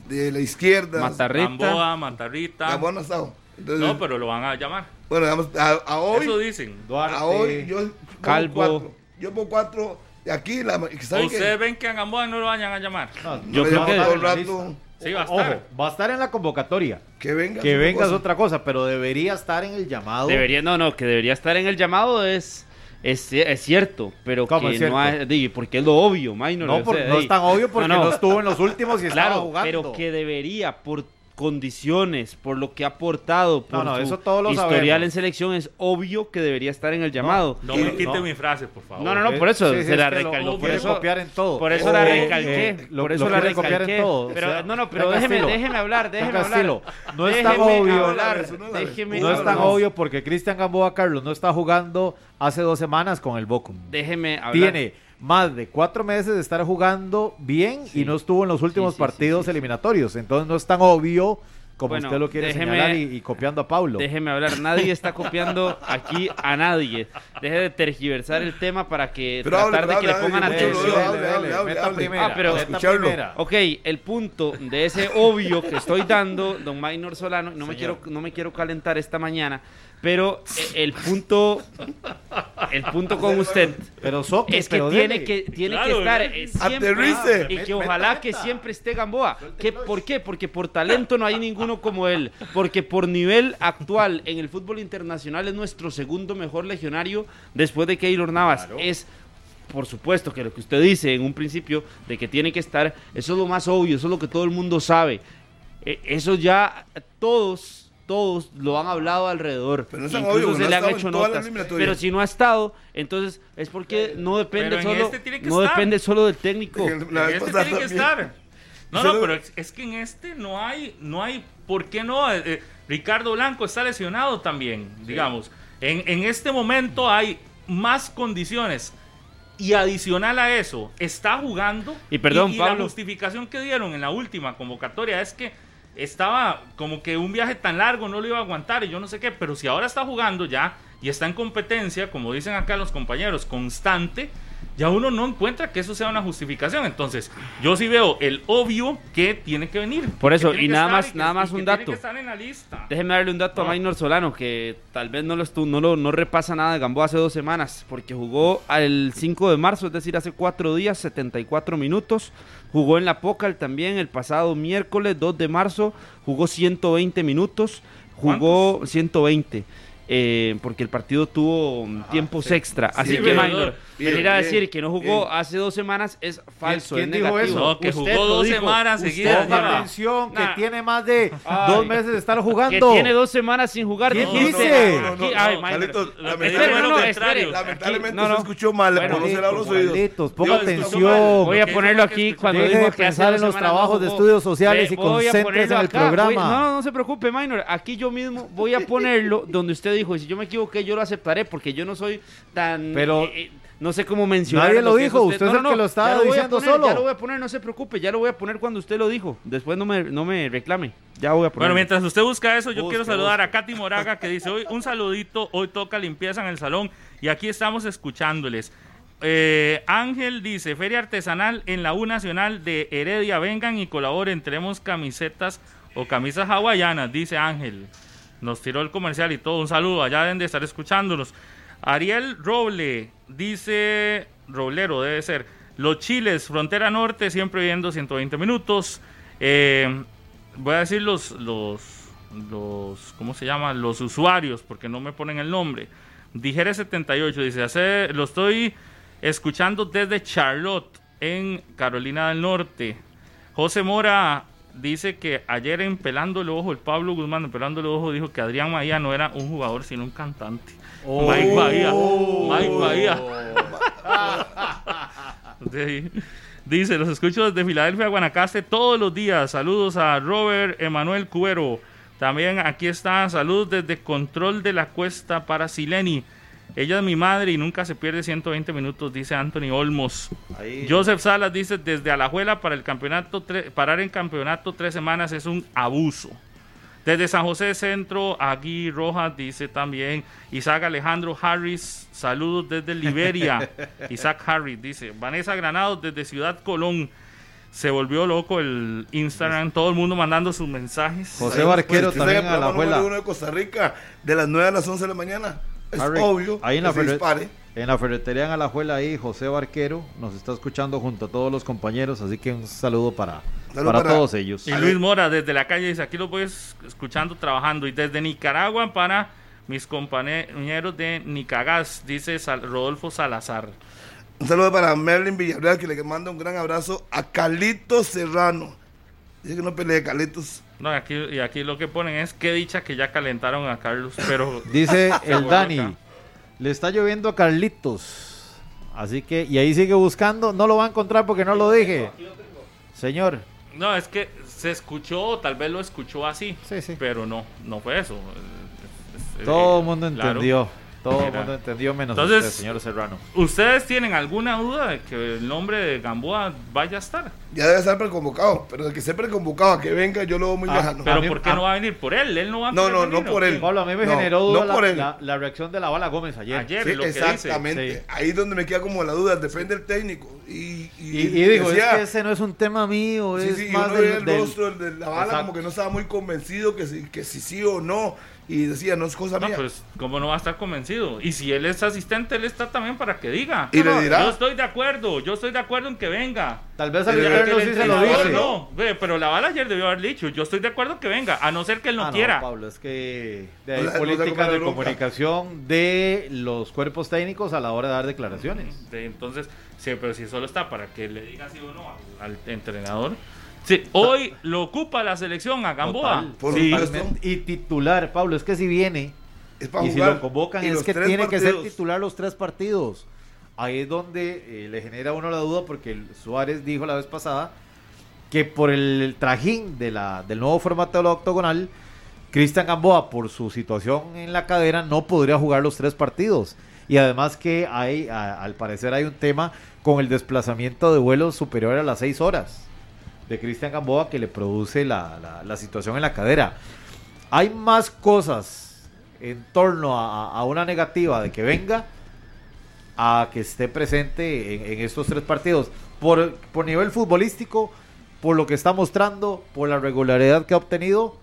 de la izquierda. Matarrita. Gamboa, Matarrita. Gamboa no ha estado. Entonces, No, pero lo van a llamar. Bueno, digamos, a, a hoy, Eso dicen. Duarte. a hoy yo pongo Calvo. cuatro. Yo pongo cuatro de aquí. La. ¿Ustedes ven que a Gamboa no lo vayan a llamar? No, Yo creo que- todo el la rato Sí, va a estar. Ojo, va a estar en la convocatoria. que venga. Que venga es otra cosa, pero debería estar en el llamado. Debería, no, no, que debería estar en el llamado es, es, es cierto, pero ¿Cómo que es no cierto? hay, di, porque es lo obvio, minor. No, por- no es tan obvio porque no, estuvo en los últimos y estaba Claro, jugando. pero que debería, por condiciones, por lo que ha aportado, por no, su eso todos lo historial sabemos. en selección, es obvio que debería estar en el llamado. No me Sí, quite no. mi frase, por favor. No, no, no, por eso Sí, se es la que lo- por eso, copiar en todo. por eso la Eh, recalqué. eh, lo- por eso lo la quiere copiar en recalqué. todo. Pero, O sea, no, no, pero déjeme, estilo. déjeme hablar, déjeme hablar. estilo. No es tan Déjeme obvio. hablar, Eso no la- déjeme No es tan obvio porque Cristian Gamboa Carlos no está jugando hace dos semanas con el Bochum. Déjeme hablar. Tiene más de cuatro meses de estar jugando bien y no estuvo en los últimos Sí, sí, partidos sí, sí. eliminatorios. Entonces no es tan obvio como Bueno, usted lo quiere déjeme- señalar y, y copiando a Pablo. Déjeme hablar, nadie está copiando aquí a nadie. Deje de tergiversar el tema para que Pero hable, tratar de que hable, le pongan hable, atención. hable, hable, hable, hable. Ah, pero- escucharlo. primera. Ok, el punto de ese obvio que estoy dando, don Maynor Solano, no me quiero, no me quiero calentar esta mañana, pero eh, el punto, el punto con usted Pero Soque, es que pero tiene dele. que tiene Claro, que estar eh, siempre Aterrice. y que ojalá que siempre esté Gamboa. ¿Qué, ¿Por qué? Porque por talento no hay ninguno como él, porque por nivel actual en el fútbol internacional es nuestro segundo mejor legionario después de Keylor Navas. Es por supuesto que lo que usted dice en un principio de que tiene que estar, eso es lo más obvio, eso es lo que todo el mundo sabe. Eh, Eso ya todos, todos lo han hablado alrededor. Pero no Incluso obvio, se no le ha han hecho en todas las notas. Pero si no ha estado, entonces es porque no depende solo, este tiene que no estar. depende solo del técnico. La este tiene que estar. No, no, pero es, que en este no hay, no hay, ¿por qué no? Eh, eh, Ricardo Blanco está lesionado también, digamos. En, en este momento hay más condiciones. Y adicional a eso, está jugando. Y perdón, y la Pablo. justificación que dieron en la última convocatoria es que estaba como que un viaje tan largo no lo iba a aguantar y yo no sé qué. Pero si ahora está jugando ya y está en competencia, como dicen acá los compañeros, constante, ya uno no encuentra que eso sea una justificación. Entonces, yo sí veo el obvio que tiene que venir. Por eso, y nada más- y que- nada más un dato. que estar en la lista. Déjeme darle un dato No. a Maynor Solano, que tal vez no lo, estu- no lo no repasa nada de Gamboa hace dos semanas, porque jugó el 5 de marzo, es decir, hace cuatro días, 74 minutos. Jugó en la Pocal también el pasado miércoles 2 de marzo, jugó 120 minutos, jugó 120. Eh, porque el partido tuvo tiempos extra. Así que, Bien, venir a bien, decir que no jugó bien. hace dos semanas es falso. ¿Quién es dijo negativo. eso? No, que Usted jugó dos dijo. semanas seguidas, Ponga atención, que tiene más de Ay. dos meses de estar Que jugando. tiene dos semanas sin jugar. ¿Quién dice? Lamentablemente, no, no, se escuchó mal, Bueno, los oídos. Ponga atención. Voy a ponerlo que aquí cuando de que pensar en los trabajos no de estudios sociales y concéntrese en el programa. no, no, no se preocupe, Minor. Aquí yo mismo voy a ponerlo donde usted dijo, y si yo me equivoqué, yo lo aceptaré, porque yo no soy tan... Pero- eh, eh, no sé cómo mencionar. Nadie lo dijo, usted es el que lo estaba diciendo poner, solo. Ya lo voy a poner, no se preocupe, ya lo voy a poner cuando usted lo dijo. Después no me, no me reclame, ya voy a poner. Bueno, mientras usted busca eso, yo quiero saludar a Katy Moraga que dice hoy un saludito, hoy toca limpieza en el salón y aquí estamos escuchándoles. Eh, Ángel dice, Feria Artesanal en la U Nacional de Heredia, vengan y colaboren, tenemos camisetas o camisas hawaianas, dice Ángel. Nos tiró el comercial y todo, un saludo, allá deben de estar escuchándolos. Ariel Roble dice, Roblero debe ser, los chiles, frontera norte, siempre viendo 120 minutos. Eh, voy a decir los, los, los, ¿cómo se llama? Los usuarios, porque no me ponen el nombre. Dijere 78 dice, hace, lo estoy escuchando desde Charlotte, en Carolina del Norte. José Mora dice que ayer en Pelando el Ojo, el Pablo Guzmán en Pelando el Ojo dijo que Adrián Maía no era un jugador, sino un cantante. Oh. Mike Bahía, Mike Bahía. Sí. Dice, los escucho desde Filadelfia, Guanacaste todos los días. Saludos a Robert Emanuel Cuero. También aquí está, saludos desde Control de la Cuesta para Sileni. Ella es mi madre y nunca se pierde 120 minutos, dice Anthony Olmos. Joseph Salas dice, desde Alajuela para el campeonato, tre- parar en campeonato tres semanas es un abuso. Desde San José Centro, Agui Rojas dice también. Isaac Alejandro Harris, saludos desde Liberia. Isaac Harris dice. Vanessa Granados desde Ciudad Colón. se volvió loco el Instagram, todo el mundo mandando sus mensajes. José Barquero también a la abuela. uno de Costa Rica, de las 9 a las 11 de la mañana. Es Harry, obvio ahí en la, que se ferre- dispare. en la ferretería en Alajuela ahí José Barquero nos está escuchando junto a todos los compañeros, así que un saludo para, para para- todos ellos. Y Luis Mora desde la calle dice, aquí los voy es- escuchando, trabajando. Y desde Nicaragua para mis compañeros de Nicagas, dice Sal- Rodolfo Salazar. Un saludo para Merlin Villarreal, que le manda un gran abrazo a Carlitos Serrano. Dice que no pelee Carlitos. No, aquí, y aquí lo que ponen es, qué dicha que ya calentaron a Carlos, pero... Dice el Dani, acá. le está lloviendo a Carlitos. Así que, y ahí sigue buscando, no lo va a encontrar porque no lo dije. Señor, No, es que se escuchó, tal vez lo escuchó así, Sí, sí. pero no, no fue eso. Es- es- todo eh, el mundo claro. Entendió. Todo el mundo entendió menos Entonces- usted, señor Serrano. ¿Ustedes tienen alguna duda de que el nombre de Gamboa vaya a estar? Ya debe estar preconvocado, pero el que esté preconvocado a que venga, yo lo veo muy Ah, lejano. Pero mí- ¿por qué no va a venir? ¿Por él? ¿Él no va a No, no, no venir, por él. Pablo, a mí me No, generó duda no por la, él. la- la reacción de la bala Gómez ayer. Ayer, Sí, lo que dice. exactamente. Sí. Ahí es donde me queda como la duda, depende del técnico. Y, y, Y, y dijo, decía- es que ese no es un tema mío, Sí, es más del, el del- rostro del- de la bala Exacto. como que no estaba muy convencido que si, que si sí o no. Y decía, no es cosa No, mía. pues, ¿cómo no va a estar convencido? Y si él es asistente, él está también para que diga. Y No, le no, dirá. Yo estoy de acuerdo, yo estoy de acuerdo en que venga. Tal vez al el sí se lo entrenador dice. No, ve, pero la bala ayer debió haber dicho, yo estoy de acuerdo que venga, a no ser que él no Ah, quiera. Pablo, es que de No no políticas compara de nunca. comunicación de los cuerpos técnicos a la hora de dar declaraciones. De- entonces, sí, pero si solo está para que le diga sí o no al, al entrenador. Sí, hoy lo ocupa la selección a Gamboa. Sí. Y titular, Pablo, es que si viene es para y si lo convocan Y es que tiene que ser titular los tres partidos. Ahí es donde eh, le genera a uno la duda porque Suárez dijo la vez pasada que por el trajín de la, del nuevo formato de la octogonal, Cristian Gamboa, por su situación en la cadera, no podría jugar los tres partidos. Y además que hay, a- al parecer hay un tema con el desplazamiento de vuelos superior a las seis horas de Cristian Gamboa que le produce la, la- la situación en la cadera. Hay más cosas en torno a, una negativa de que venga a que esté presente en, en estos tres partidos. Por, por nivel futbolístico, por lo que está mostrando, por la regularidad que ha obtenido,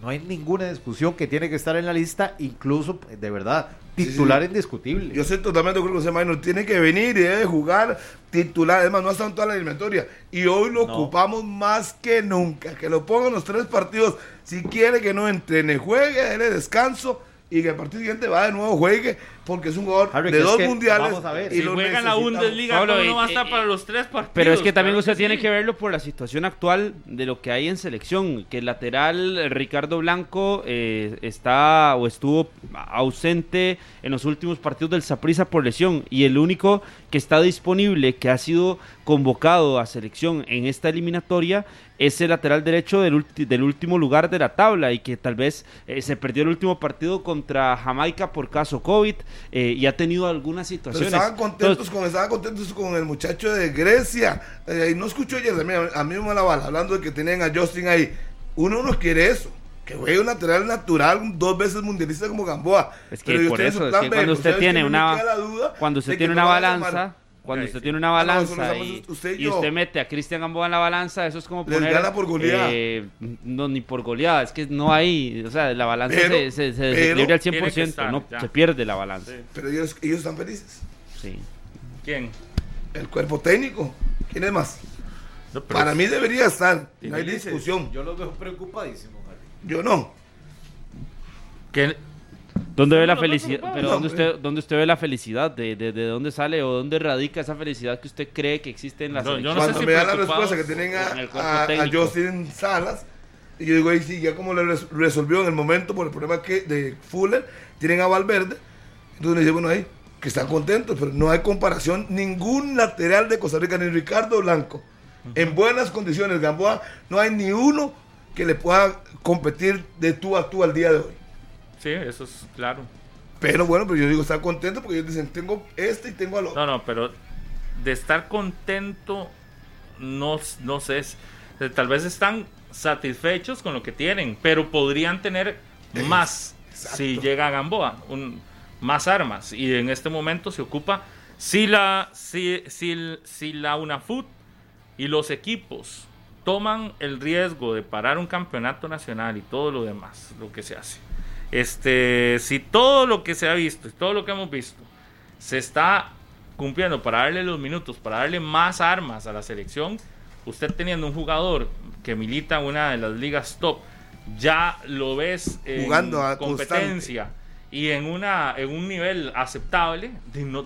no hay ninguna discusión que tiene que estar en la lista, incluso, de verdad, titular sí. indiscutible. Yo estoy totalmente de acuerdo con ese Maynor. Tiene que venir y debe jugar titular. Además, no ha estado en toda la eliminatoria. Y hoy lo No. ocupamos más que nunca. Que lo pongan los tres partidos. Si quiere que no entrene, juegue, déle descanso. Y que el partido siguiente va de nuevo, juegue. Porque es un jugador Harry, de dos que, mundiales. vamos a ver, y si lo juega en la. Bundesliga, Pablo, ¿cómo y- no va a estar y- para los tres partidos? Pero es que también Claro usted tiene sí. que verlo por la situación actual de lo que hay en selección, que el lateral Ricardo Blanco eh, está o estuvo ausente en los últimos partidos del Saprissa por lesión y el único que está disponible, que ha sido convocado a selección en esta eliminatoria, es el lateral derecho del, ulti- del último lugar de la tabla y que tal vez eh, se perdió el último partido contra Jamaica por caso COVID eh, y ha tenido algunas Pero situaciones. estaban contentos, Entonces, con, estaban contentos con el muchacho de Grecia. Eh, y no escucho ayer a mí, a mí me la bala hablando de que tenían a Justin ahí. Uno no quiere eso. Que juegue un lateral natural, dos veces mundialista como Gamboa. Es que Pero por eso, es que cuando pero usted ¿sabes tiene una duda cuando usted tiene una balanza, cuando usted sí. tiene una Ah, no, balanza y, usted y y yo. usted mete a Cristian Gamboa en la balanza, eso es como Les poner gana por goleada. eh, no ni por goleada, es que no hay, o sea, la balanza Pero- se, se, se desequilibra al Tiene que 100%, estar, no ya. se pierde la balanza. Sí. Pero ellos, ellos están felices. Sí. ¿Quién? El cuerpo técnico. ¿Quién es más? No, Para mí debería estar. No hay discusión. Yo los veo preocupadísimos. Yo no. ¿Quién? ¿Dónde ve la felicidad? Pero ¿dónde usted, ¿dónde usted ve la felicidad? ¿De, de, de dónde sale o dónde radica esa felicidad que usted cree que existe en la No, yo no sé Cuando si me da la respuesta que tienen a, a. Justin Salas, y yo digo, ahí sí, ya como le res- resolvió en el momento por el problema que de Fuller, tienen a Valverde, entonces me dice, bueno, ahí, que están contentos, pero no hay comparación, ningún lateral de Costa Rica, ni Ricardo Blanco, en buenas condiciones, Gamboa, no hay ni uno que le pueda competir de tú a tú al día de hoy. Sí, eso es claro. Pero bueno, pero yo digo, están contentos porque ellos dicen, tengo este y tengo al otro. No, no, pero de estar contento, no, no sé. eh, Tal vez están satisfechos con lo que tienen, pero podrían tener más exacto. si llega a Gamboa, un, más armas. Y en este momento se ocupa si la, si, si, si la UNAFUT y los equipos toman el riesgo de parar un campeonato nacional y todo lo demás, lo que se hace. Este, si todo lo que se ha visto y todo lo que hemos visto se está cumpliendo para darle los minutos, para darle más armas a la selección, usted teniendo un jugador que milita en una de las ligas top, ya lo ves en Jugando a competencia y en una en un nivel aceptable, de no-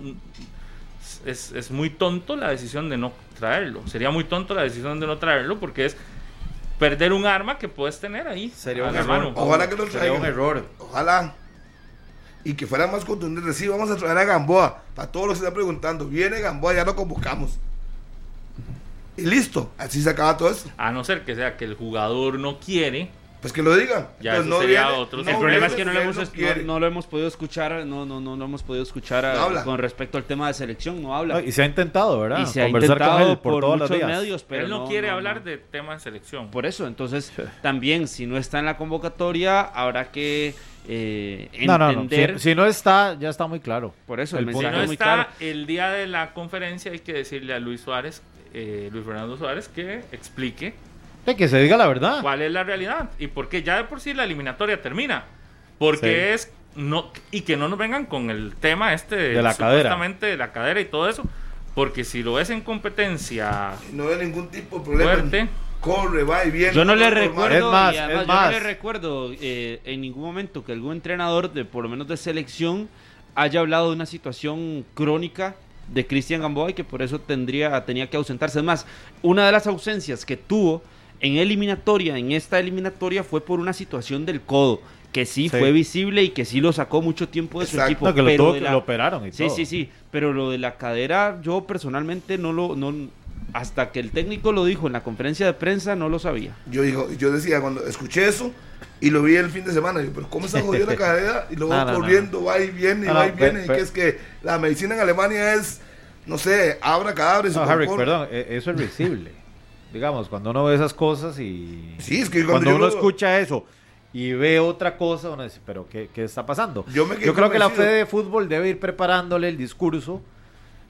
es, es muy tonto la decisión de no traerlo. Sería muy tonto la decisión de no traerlo porque es perder un arma que puedes tener ahí. Sería un error. mano. Ojalá que lo Sería traigan. un error. Ojalá. Y que fuera más contundente. Sí, vamos a traer a Gamboa. Para todos los que están preguntando. Viene Gamboa, ya lo convocamos. Y listo. Así se acaba todo eso. A no ser que sea que el jugador no quiere. Pues que lo digan. Ya, Pues eso sería otro. el problema es que no lo, hemos, no no, no lo podido escuchar, no, no, no lo hemos podido escuchar a- No habla. con respecto al tema de selección, no habla. No, y se ha intentado, ¿verdad? y se ha Conversar con intentado él por, las muchos vías. medios, pero él no, no quiere no, hablar no. de tema de selección. Por eso, entonces también si no está en la convocatoria habrá que eh, No, no, no. entender. Si, si no está, ya está muy claro. Por eso el el si mensaje no es muy está claro. el día de la conferencia, hay que decirle a Luis Suárez, eh, Luis Fernando Suárez, que explique De que se diga la verdad. cuál es la realidad y por qué ya de por sí la eliminatoria termina. Porque es no y que no nos vengan con el tema este De la cadera. de la cadera y todo eso, porque si lo ves en competencia No hay ningún tipo de problema. fuerte, Corre, va y viene. Yo no le recuerdo, Es más, y es además yo no le recuerdo eh, en ningún momento que algún entrenador, de por lo menos de selección, haya hablado de una situación crónica de Cristian Gamboa y que por eso tendría, tenía que ausentarse. Es más, una de las ausencias que tuvo en eliminatoria, en esta eliminatoria, fue por una situación del codo, que sí, Sí. fue visible y que sí lo sacó mucho tiempo de su equipo. No, que lo, pero tuvo- de que la- lo operaron y Sí, todo. sí, sí, pero lo de la cadera, yo personalmente no lo, no, hasta que el técnico lo dijo en la conferencia de prensa, no lo sabía. Yo, digo, yo decía, cuando escuché eso y lo vi el fin de semana, yo, pero ¿cómo se jodió la cadera? Y luego No, no, no. corriendo, va y viene, y No, va no, y viene. pe- y que es que la medicina en Alemania es, no sé, abra cadáveres. No, Harry, perdón, e- eso es visible. Digamos, cuando uno ve esas cosas y. Sí, es que cuando, cuando yo uno lo- escucha eso y ve otra cosa, uno dice, ¿pero qué, qué está pasando? Yo me quedé creo que la. Fede de Fútbol debe ir preparándole el discurso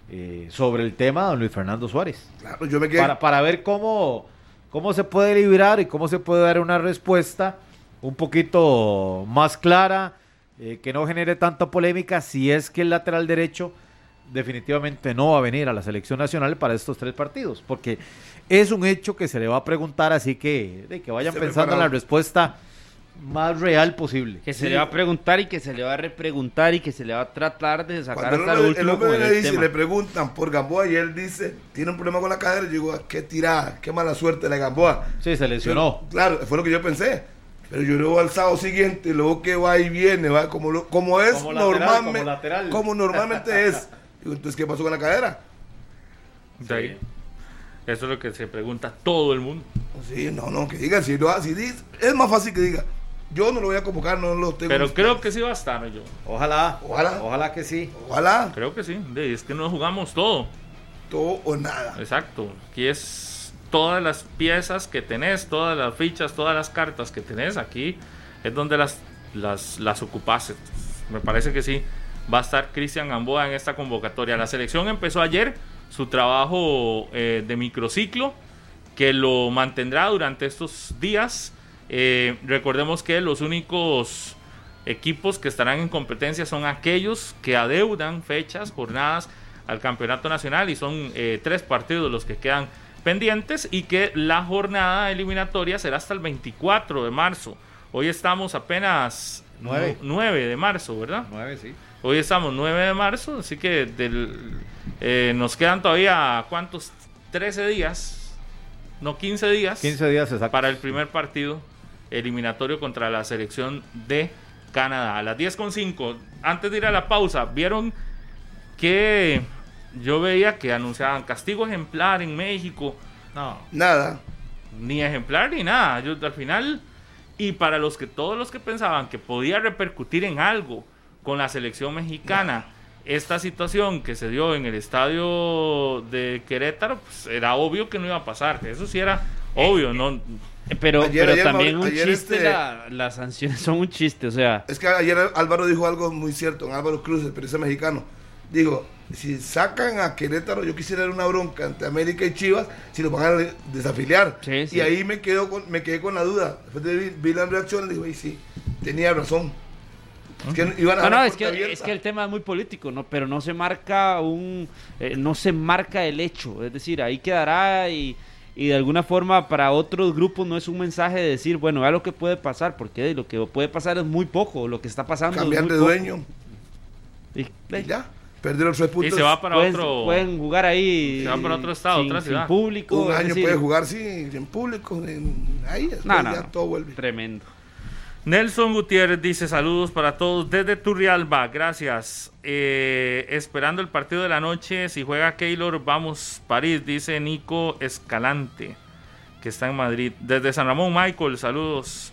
eh, sobre el tema a don Luis Fernando Suárez. Claro, yo me quedé. Para, para ver cómo, cómo se puede librar y cómo se puede dar una respuesta un poquito más clara, eh, que no genere tanta polémica si es que el lateral derecho definitivamente no va a venir a la selección nacional para estos tres partidos, porque es un hecho que se le va a preguntar, así que, de que vayan Esté pensando en la respuesta más real posible. Que se Sí. le va a preguntar y que se le va a repreguntar y que se le va a tratar de sacar Cuando hasta el hombre, el último hombre con le el dice, tema. le preguntan por Gamboa y él dice, tiene un problema con la cadera. Yo digo, "Ah, qué tirada, qué mala suerte la de Gamboa. Sí, se lesionó. Yo- claro, fue lo que yo pensé. Pero yo luego al sábado siguiente, luego que va y viene, va como, lo- como es Como lateral, normalmente. como lateral. como normalmente es. Digo, entonces, ¿qué pasó con la cadera? de ahí. Eso es lo que se pregunta todo el mundo. Sí, no, no, que diga, si, lo, si dice, es más fácil que diga, yo no lo voy a convocar, no lo tengo. Pero creo que sí va a estar yo. Ojalá, Ojalá. ojalá que sí. Ojalá, Creo que sí. De- Es que no jugamos todo. todo o nada. Exacto. Aquí es todas las piezas que tenés, todas las fichas, todas las cartas que tenés aquí es donde las, las, las ocupaste. Me parece que sí. Va a estar Cristian Gamboa en esta convocatoria. La selección empezó ayer su trabajo eh, de microciclo que lo mantendrá durante estos días. Eh, recordemos que los únicos equipos que estarán en competencia son aquellos que adeudan fechas, jornadas al campeonato nacional y son eh, tres partidos los que quedan pendientes y que la jornada eliminatoria será hasta el 24 de marzo. Hoy estamos apenas Nueve. nu- 9 de marzo, ¿verdad? Nueve, sí. Hoy estamos 9 de marzo, así que del, eh, nos quedan todavía, ¿cuántos? 13 días, no 15 días 15 días exacto. para el primer partido eliminatorio contra la selección de Canadá. A las 10.5, antes de ir a la pausa, vieron que yo veía que anunciaban castigo ejemplar en México. No. Nada. Ni ejemplar ni nada. Yo al final, y para los que todos los que pensaban que podía repercutir en algo con la selección mexicana, esta situación que se dio en el estadio de Querétaro, pues era obvio que no iba a pasar. Eso sí era obvio, no. Pero, Ayer- pero ayer, también un ayer chiste, este- la- las sanciones son un chiste, o sea, Es que ayer Álvaro dijo algo muy cierto, en Álvaro Cruz, el periodista mexicano. digo, si sacan a Querétaro, yo quisiera dar una bronca entre América y Chivas si lo van a desafiliar. Sí, sí. Y ahí me, quedo con, me quedé con la duda. Después de vi, vi la reacción, digo, y sí, tenía razón. Es que iban a No, no, es que, es que el tema es muy político, ¿no? Pero no se marca un, eh, no se marca el hecho, es decir, ahí quedará y, y de alguna forma para otros grupos no es un mensaje de decir, bueno, vea lo que puede pasar, porque lo que puede pasar es muy poco, lo que está pasando cambiar es muy de dueño. Y, Y ya, perdieron tres Y puntos. se va para pueden, otro. pueden jugar ahí Se van para otro estado, sin, otra sin ciudad. público. Un año decir, puede jugar sin, en público. en- ahí después No, no, ya no. todo vuelve. Tremendo. Nelson Gutiérrez dice saludos para todos desde Turrialba, gracias. Eh, esperando el partido de la noche, si juega Keylor, vamos París, dice Nico Escalante, que está en Madrid. Desde San Ramón, Michael, saludos.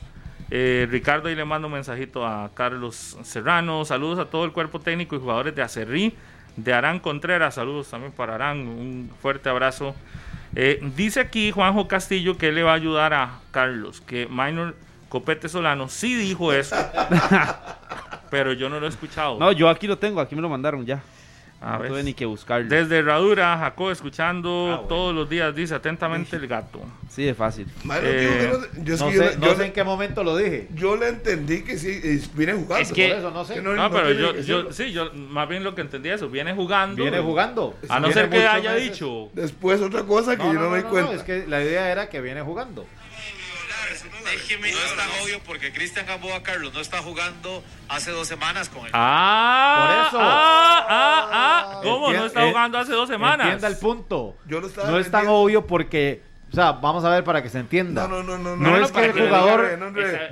Eh, Ricardo, y le mando un mensajito a Carlos Serrano, saludos a todo el cuerpo técnico y jugadores de Acerrí, de Arán Contreras, saludos también para Arán, un fuerte abrazo. Eh, dice aquí Juanjo Castillo que le va a ayudar a Carlos, que Minor Copete Solano sí dijo eso, pero yo no lo he escuchado. No, yo aquí lo tengo, aquí me lo mandaron ya. A no tuve ni que buscarlo. Desde Herradura, Jacob escuchando Ah, bueno. todos los días, dice atentamente el gato. Sí, de fácil. Mano, Eh, no- yo, es No yo- sé, no yo- sé en qué momento lo dije. yo le entendí que sí, viene jugando. Es que- Por eso no sé. Que No, no pero yo, yo, sí, yo más bien lo que entendí eso, viene jugando. Viene jugando. A no ser que haya meses. dicho. Después otra cosa que No, yo no, no, no, me di no, cuenta. no, es que la idea era que viene jugando. No es tan obvio porque Cristian Gamboa Carlos no está jugando hace dos semanas con él. Ah, Por eso. Ah, ah, ah. ¿Cómo? Entien- no está jugando hace dos semanas. Entienda el punto. Yo lo estaba No es tan obvio porque, o sea, vamos a ver para que se entienda. No, no, no, no. No, no, es que el jugador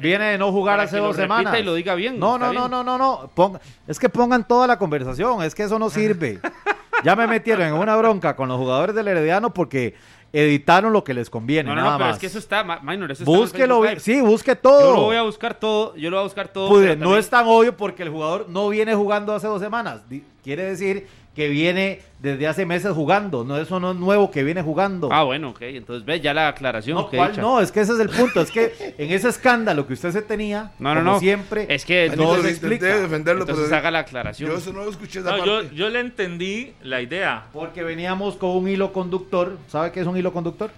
viene de no jugar Para hace dos semanas. y lo diga bien, No, no, bien. no, no, no, no. Ponga- es que pongan toda la conversación. Es que eso no sirve. ya me metieron en una bronca con los jugadores del Herediano porque editaron lo que les conviene. No, no, nada no, pero más. es que eso está, minor, eso está Búsquelo. Live. sí, busque Yo todo. lo voy a buscar todo, yo lo voy a buscar todo. Pude, no también- es tan obvio porque el jugador no viene jugando hace dos semanas. Quiere decir que viene desde hace meses jugando. No, eso no es nuevo que viene jugando. Ah, bueno, ok, entonces ve ya la aclaración. no, que ¿cuál dicha. no, es que ese es el punto. Es que en ese escándalo que usted se tenía, No, no, como no. siempre, Es que no, se explica. defenderlo, Entonces pero haga la aclaración. yo eso no lo escuché esa No, parte. yo, yo le entendí la idea. Porque veníamos con un hilo conductor. ¿Sabe qué es un hilo conductor?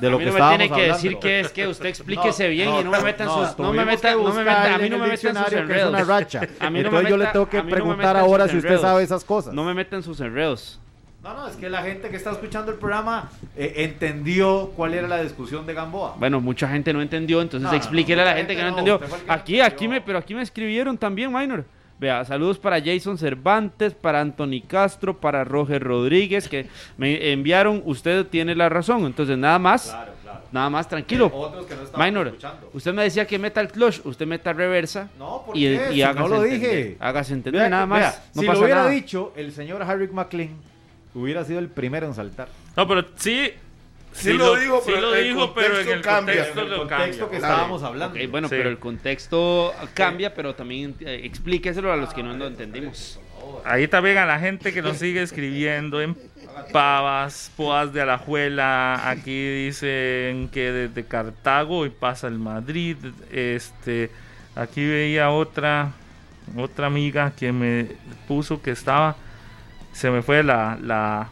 De a lo mí que no me estábamos tiene que hablando. decir que es que usted explíquese No, bien no, y no me meta en no, sus no me meta que no me buscar meta a mí no me meta en sus enredos. una racha. A mí no me Entonces yo le meta- tengo que a mí no me preguntar meta ahora si usted sabe esas cosas. No me meta en sus enredos. No, no, es que la gente que está escuchando el programa eh, entendió cuál era la discusión de Gamboa. Bueno, mucha gente no entendió, entonces No, no, explíquele a la gente que no entendió. Aquí, aquí me, pero aquí me escribieron también, Minor. Vea, saludos para Jason Cervantes, para Anthony Castro, para Roger Rodríguez, que me enviaron, usted tiene la razón. Entonces, nada más, Claro, claro. nada más, tranquilo. Otros que no Minor, escuchando. usted me decía que meta el clutch, usted meta reversa. No, ¿por y, qué? y Si hágase no lo entender. dije. Hágase entender Vea, nada más. vea, no si pasa lo hubiera nada. dicho, el señor Harry McLean hubiera sido el primero en saltar. No, pero sí. Sí lo digo, sí pero lo el dijo, pero en el cambia. contexto En el lo contexto que Claro. estábamos hablando. Bueno, Sí. pero el contexto cambia, pero también eh, explíqueselo a los que no lo entendimos. Ahí también a la gente que nos sigue escribiendo en Pavas, Poas de Alajuela, aquí dicen que desde Cartago y pasa el Madrid, este, aquí veía otra, otra amiga que me puso que estaba, se me fue la, la,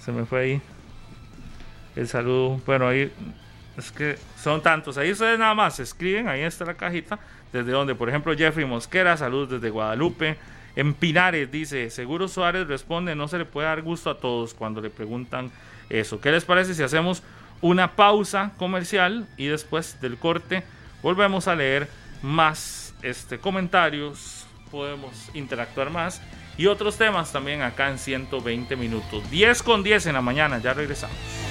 se me fue ahí, el saludo, bueno ahí, es que son tantos, ahí ustedes nada más escriben, ahí está la cajita, desde donde, por ejemplo, Jeffrey Mosquera, saludos desde Guadalupe. En Pinares dice, Seguro Suárez responde, no se le puede dar gusto a todos cuando le preguntan eso. ¿Qué les parece si hacemos una pausa comercial y después del corte volvemos a leer más este, comentarios, podemos interactuar más y otros temas también acá en 120 minutos. 10 con 10 en la mañana, ya regresamos.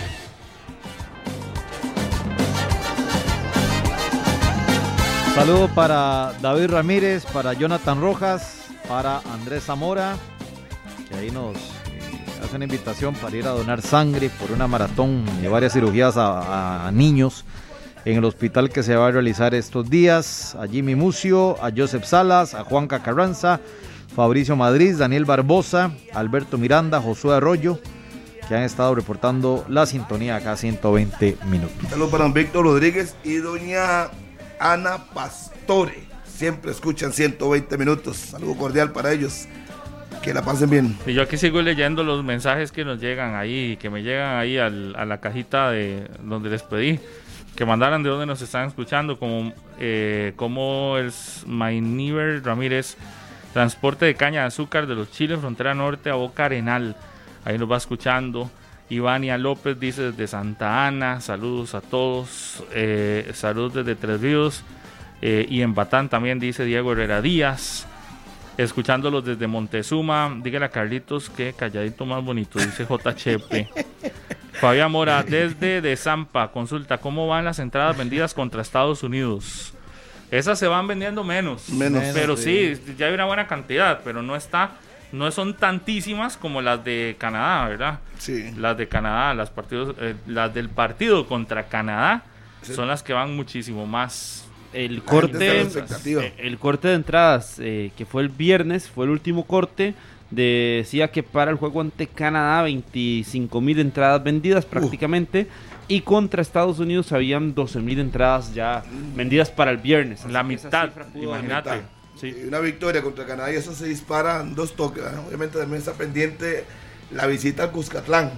Saludo para David Ramírez, para Jonathan Rojas, para Andrés Zamora, que ahí nos eh, hace una invitación para ir a donar sangre por una maratón y varias cirugías a, niños en el hospital que se va a realizar estos días. A Jimmy Mucio, a Joseph Salas, a Juan Carranza, Fabricio Madrid, Daniel Barbosa, Alberto Miranda, Josué Arroyo, que han estado reportando la sintonía acá 120 minutos. Saludos para Víctor Rodríguez y doña Ana Pastore. Siempre escuchan 120 minutos. Saludo cordial para ellos. Que la pasen bien. Y yo aquí sigo leyendo los mensajes que nos llegan ahí, que me llegan ahí a la cajita de donde les pedí que mandaran de dónde nos están escuchando, como, eh, como el Mainiver Ramírez, transporte de caña de azúcar de los Chiles, frontera norte a Boca Arenal. Ahí nos va escuchando. Ivania López dice desde Santa Ana, saludos a todos, eh, saludos desde Tres Ríos. eh, y en Batán también dice Diego Herrera Díaz. Escuchándolos desde Montezuma, dígale a Carlitos que calladito más bonito, dice JHP. Fabián Mora, desde de Zampa, consulta, ¿cómo van las entradas vendidas contra Estados Unidos? Esas se van vendiendo menos, Menos. pero sí. sí, ya hay una buena cantidad, pero no está, no son tantísimas como las de Canadá, ¿verdad? Sí. Las de Canadá, las partidos, eh, las del partido contra Canadá son las que van muchísimo más. El corte, eh, el corte de entradas eh, que fue el viernes, fue el último corte. Decía que para el juego ante Canadá 25 mil entradas vendidas prácticamente. Y contra Estados Unidos habían 12 mil entradas ya vendidas para el viernes. La mitad, imagínate. Sí. Y Una victoria contra Canadá y eso se dispara en dos toques. Obviamente también está pendiente la visita al Cuscatlán.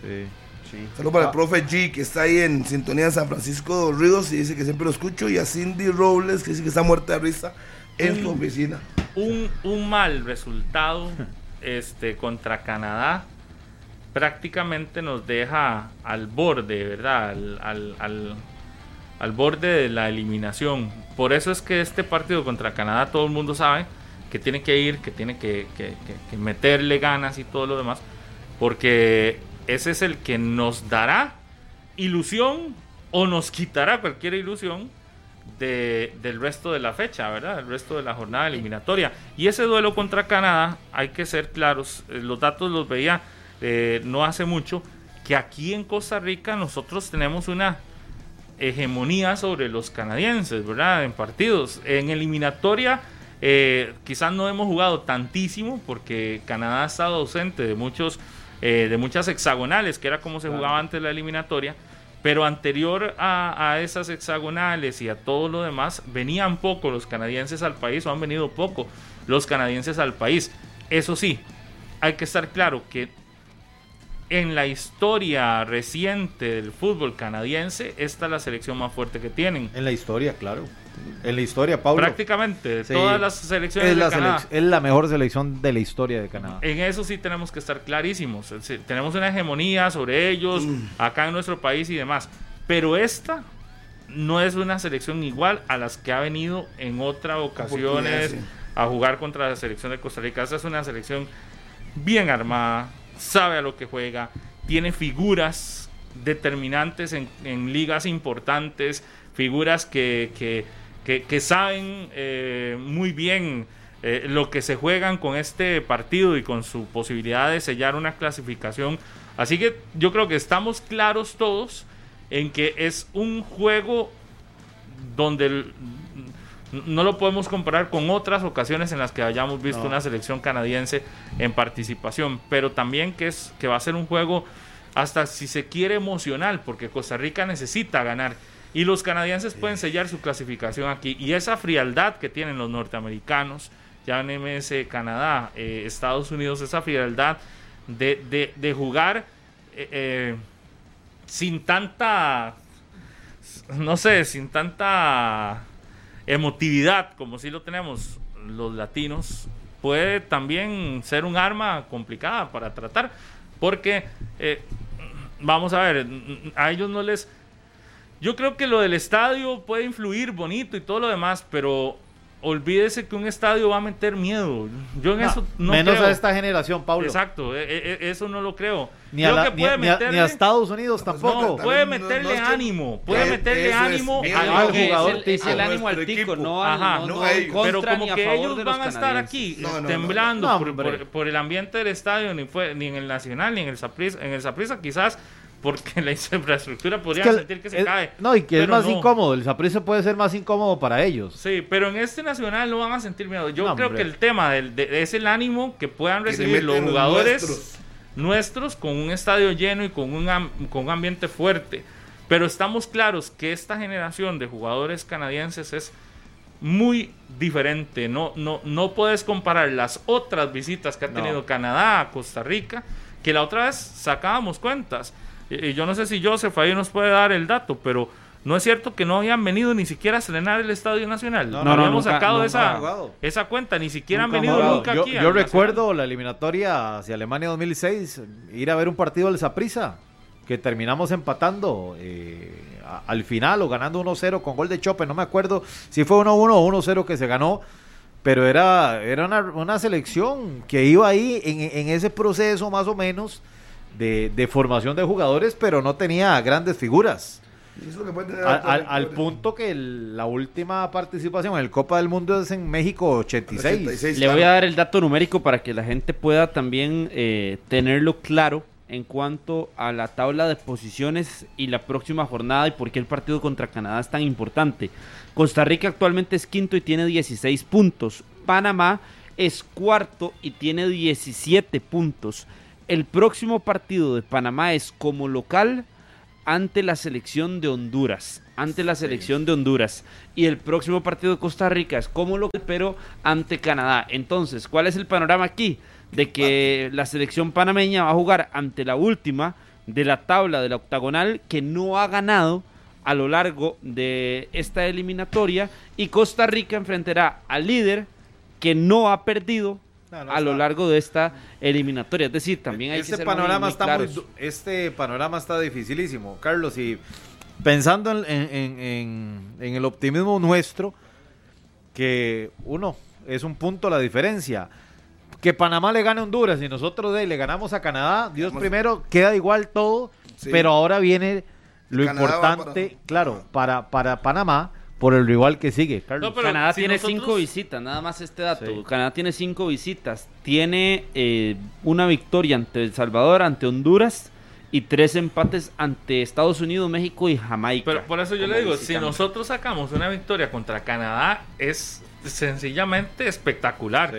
Sí, sí. Saludos para Ah. el profe G, que está ahí en sintonía en San Francisco de Ríos y dice que siempre lo escucho. Y a Cindy Robles, que dice que está muerta de risa en su oficina. un, un mal resultado este, contra Canadá prácticamente nos deja al borde, ¿verdad? Al, al, al- al borde de la eliminación. Por eso es que este partido contra Canadá todo el mundo sabe que tiene que ir, que tiene que, que- que- que meterle ganas y todo lo demás, porque ese es el que nos dará ilusión o nos quitará cualquier ilusión de- del resto de la fecha, ¿verdad? El resto de la jornada eliminatoria. Y ese duelo contra Canadá, hay que ser claros, eh, los datos los veía eh, no hace mucho, que aquí en Costa Rica nosotros tenemos una hegemonía sobre los canadienses, ¿verdad? En partidos. En eliminatoria, eh, quizás no hemos jugado tantísimo porque Canadá ha estado ausente de muchos, eh, de muchas hexagonales, que era como se jugaba antes la eliminatoria. Pero anterior a, a esas hexagonales y a todo lo demás, venían poco los canadienses al país o han venido poco los canadienses al país. Eso sí, hay que estar claro que en la historia reciente del fútbol canadiense, esta es la selección más fuerte que tienen. En la historia, claro. En la historia, Pablo. Prácticamente Sí. todas las selecciones es la, de Canadá. selec- es la mejor selección de la historia de Canadá. En eso sí tenemos que estar clarísimos. Tenemos una hegemonía sobre ellos, acá en nuestro país y demás. Pero esta no es una selección igual a las que ha venido en otras ocasiones sí. a jugar contra la selección de Costa Rica. Esta es una selección bien armada, sabe a lo que juega, tiene figuras determinantes en, ligas importantes, figuras que, que, que- saben eh, muy bien eh, lo que se juegan con este partido y con su posibilidad de sellar una clasificación. Así que yo creo que estamos claros todos en que es un juego donde no lo podemos comparar con otras ocasiones en las que hayamos visto No. una selección canadiense en participación, pero también que es que va a ser un juego hasta si se quiere emocional, porque Costa Rica necesita ganar. Y los canadienses pueden sellar su clasificación aquí. Y esa frialdad que tienen los norteamericanos, ya en MS Canadá, eh, Estados Unidos, esa frialdad de, de- de jugar eh, eh, sin tanta no sé, sin tanta emotividad como si lo tenemos los latinos, puede también ser un arma complicada para tratar, porque eh, vamos a ver, a ellos no les... Yo creo que lo del estadio puede influir bonito y todo lo demás, pero olvídese que un estadio va a meter miedo. Yo en No, eso no menos creo. a esta generación, Pablo. Exacto, e- e- eso no lo creo. Ni a, Creo la- que ni, a, puede ni a- meterle- ni a Estados Unidos tampoco. no, puede meterle no ánimo, puede meterle es ánimo al jugador el- es, el ánimo al tico, no, Ajá, no, no no hay- en contra pero como ni a que favor ellos van a estar aquí No, no, no, temblando no. por, No, hombre. por- por el ambiente del estadio, ni, fue, ni en el Nacional, ni en el Saprissa, en el Saprissa quizás, porque la infraestructura podría Es que- sentir que se es- cae. No, y que es más no. incómodo. El Saprissa puede ser más incómodo para ellos. Sí, pero en este Nacional no van a sentir miedo. Yo No, creo hombre. que el tema del, de- es el ánimo que puedan recibir los jugadores nuestros. nuestros con un estadio lleno y con un, am- con un ambiente fuerte. Pero estamos claros que esta generación de jugadores canadienses es muy diferente. No, no, no puedes comparar las otras visitas que ha tenido Canadá a Costa Rica, que la otra vez sacábamos cuentas. Y, yo no sé si Joseph ahí nos puede dar el dato, pero no es cierto que no habían venido ni siquiera a estrenar el Estadio Nacional. No, no, habíamos sacado esa, esa cuenta, ni siquiera han venido nunca yo, aquí. Yo recuerdo la eliminatoria hacia Alemania 2006, ir a ver un partido del Saprissa, que terminamos empatando eh, al final o ganando 1-0 con gol de Chope, no me acuerdo si fue 1-1 o 1-0 que se ganó, pero era, era una, selección que iba ahí en, ese proceso más o menos de, de formación de jugadores, pero no tenía grandes figuras al, punto que la última participación en el Copa del Mundo es en México 86. Le voy a dar el dato numérico para que la gente pueda también eh, tenerlo claro en cuanto a la tabla de posiciones y la próxima jornada y por qué el partido contra Canadá es tan importante. Costa Rica actualmente es quinto y tiene 16 puntos. Panamá es cuarto y tiene 17 puntos. El próximo partido de Panamá es como local ante la selección de Honduras. Ante la selección de Honduras. Y el próximo partido de Costa Rica es como local, pero ante Canadá. Entonces, ¿cuál es el panorama aquí? De que la selección panameña va a jugar ante la última de la tabla de la octagonal que no ha ganado a lo largo de esta eliminatoria y Costa Rica enfrentará al líder que no ha perdido a lo largo de esta eliminatoria. Es decir, también hay este que panorama está Este panorama está dificilísimo, Carlos, y pensando en, el optimismo nuestro, que uno, es un punto la diferencia. Que Panamá le gane a Honduras y nosotros de, le ganamos a Canadá, Dios primero, queda igual todo, pero ahora viene lo importante, claro, para, para Panamá por el rival que sigue. Canadá tiene cinco visitas, nada más este dato. Canadá tiene cinco visitas. Tiene eh, una victoria ante El Salvador, ante Honduras y tres empates ante Estados Unidos, México y Jamaica. Pero por eso yo le digo, si nosotros sacamos una victoria contra Canadá, es sencillamente espectacular.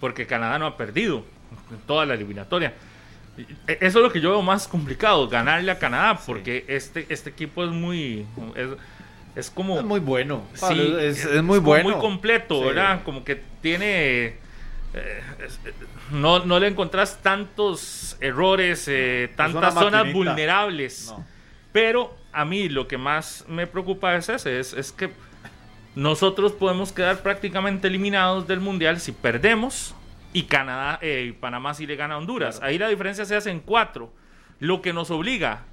Porque Canadá no ha perdido en toda la eliminatoria. E, eso es lo que yo veo más complicado, ganarle a Canadá, porque este, este equipo es muy es como es muy bueno. Sí, es, muy bueno muy completo verdad como que tiene eh, no, no le encontrás tantos errores eh, tantas zonas vulnerables. Pero a mí lo que más me preocupa es ese es, es que nosotros podemos quedar prácticamente eliminados del mundial si perdemos y Canadá eh, y Panamá si le gana a Honduras. Ahí la diferencia se hace en cuatro lo que nos obliga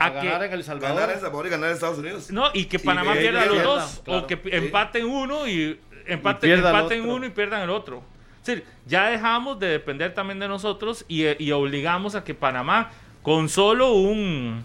a, ganar en El Salvador. Ganar en Salvador y ganar en Estados Unidos. No, y que Panamá pierda los dos. O que empaten uno y empate, empaten uno y pierdan el otro. Es ya dejamos de depender también de nosotros y, obligamos a que Panamá, con solo un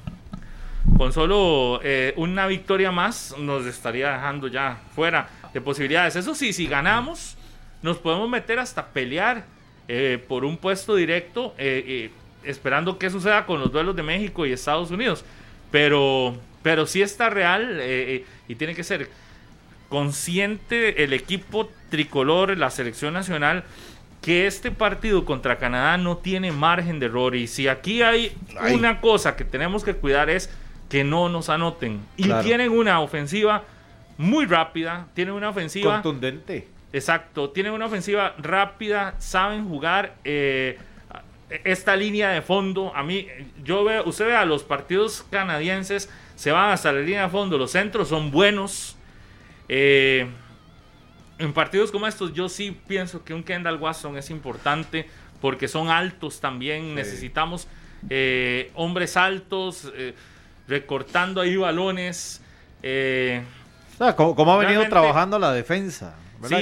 con solo eh, una victoria más, nos estaría dejando ya fuera de posibilidades. Eso sí, si ganamos, nos podemos meter hasta pelear eh, por un puesto directo. Eh, esperando qué suceda con los duelos de México y Estados Unidos. Pero, pero sí está real eh, y tiene que ser consciente el equipo tricolor, la selección nacional, que este partido contra Canadá no tiene margen de error. Y si aquí hay una cosa que tenemos que cuidar es que no nos anoten. Y tienen una ofensiva muy rápida, tienen una ofensiva... Contundente. Exacto, tienen una ofensiva rápida, saben jugar. Eh, esta línea de fondo, a mí, yo veo, usted ve a los partidos canadienses, se van hasta la línea de fondo, los centros son buenos. Eh, en partidos como estos, yo sí pienso que un Kendall Watson es importante porque son altos también. Necesitamos eh, hombres altos, eh, recortando ahí balones. como, ha venido trabajando la defensa,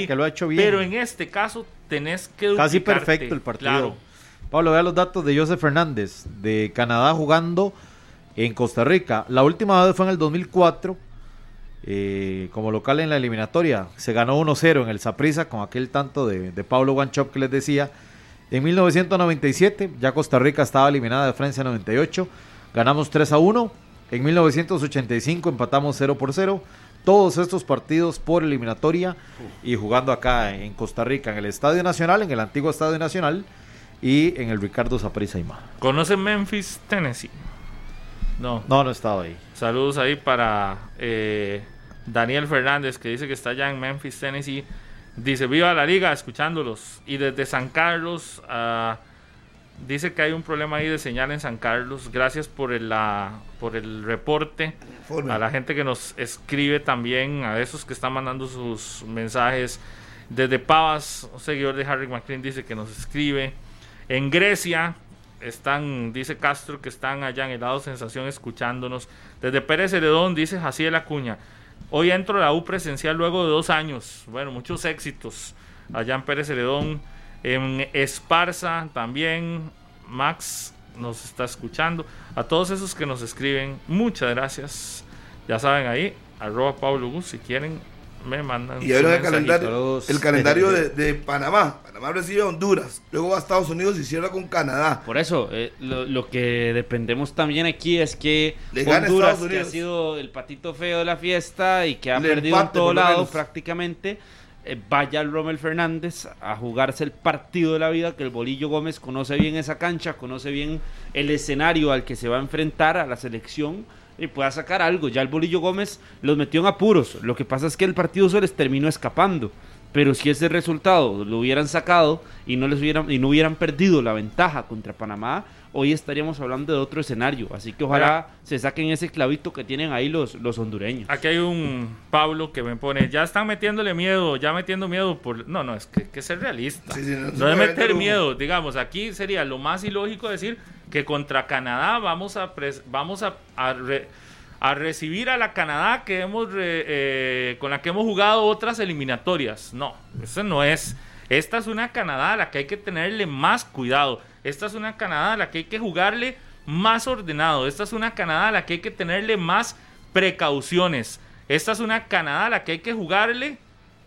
que lo ha hecho bien. Pero en este caso tenés que. Casi perfecto el partido. Pablo, vea los datos de Joseph Fernández, de Canadá jugando en Costa Rica. La última vez fue en el 2004, eh, como local en la eliminatoria. Se ganó 1-0 en el Saprissa con aquel tanto de, Pablo Guanchop que les decía. En 1997, ya Costa Rica estaba eliminada de Francia 98. Ganamos 3 1. En 1985 empatamos 0 por 0. Todos estos partidos por eliminatoria y jugando acá en Costa Rica, en el Estadio Nacional, en el antiguo Estadio Nacional y en el Ricardo Zaprisa y más. ¿Conocen Memphis, Tennessee? No. No, no he estado ahí. Saludos ahí para eh, Daniel Fernández, que dice que está allá en Memphis, Tennessee. Dice, viva la liga, escuchándolos. Y desde San Carlos, ah, dice que hay un problema ahí de señal en San Carlos. Gracias por el, la, por el reporte. Informe. A la gente que nos escribe también, a esos que están mandando sus mensajes. Desde Pavas, un seguidor de Harry McLean dice que nos escribe. En Grecia, están, dice Castro, que están allá en el lado Sensación escuchándonos. Desde Pérez Heredón, dice Jaciel Acuña. Hoy entro a la U presencial luego de dos años. Bueno, muchos éxitos allá en Pérez Heredón. En Esparza también. Max nos está escuchando. A todos esos que nos escriben, muchas gracias. Ya saben ahí, arroba Pablo Gus, si quieren, me mandan. Y ahora el calendario, el calendario de, de Panamá. Panamá recibe a Honduras, luego va a Estados Unidos y cierra con Canadá. Por eso, eh, lo, lo que dependemos también aquí es que Le Honduras, que ha sido el patito feo de la fiesta y que ha Le perdido en empate, todo por lo lado menos. prácticamente, eh, vaya al Rommel Fernández a jugarse el partido de la vida, que el Bolillo Gómez conoce bien esa cancha, conoce bien el escenario al que se va a enfrentar a la selección y pueda sacar algo. Ya el Bolillo Gómez los metió en apuros. Lo que pasa es que el partido se les terminó escapando. Pero si ese resultado lo hubieran sacado y no les hubieran y no hubieran perdido la ventaja contra Panamá, hoy estaríamos hablando de otro escenario. Así que ojalá se saquen ese clavito que tienen ahí los, los hondureños. Aquí hay un Pablo que me pone, ya están metiéndole miedo, ya metiendo miedo por... No, no, es que, que ser realista. Sí, sí, no no puede meter miedo, digamos, aquí sería lo más ilógico decir que contra Canadá vamos a, pres- vamos a, a re- a recibir a la Canadá que hemos re- eh, con la que hemos jugado otras eliminatorias. No, eso no es. Esta es una Canadá a la que hay que tenerle más cuidado. Esta es una Canadá a la que hay que jugarle más ordenado. Esta es una Canadá a la que hay que tenerle más precauciones. Esta es una Canadá a la que hay que jugarle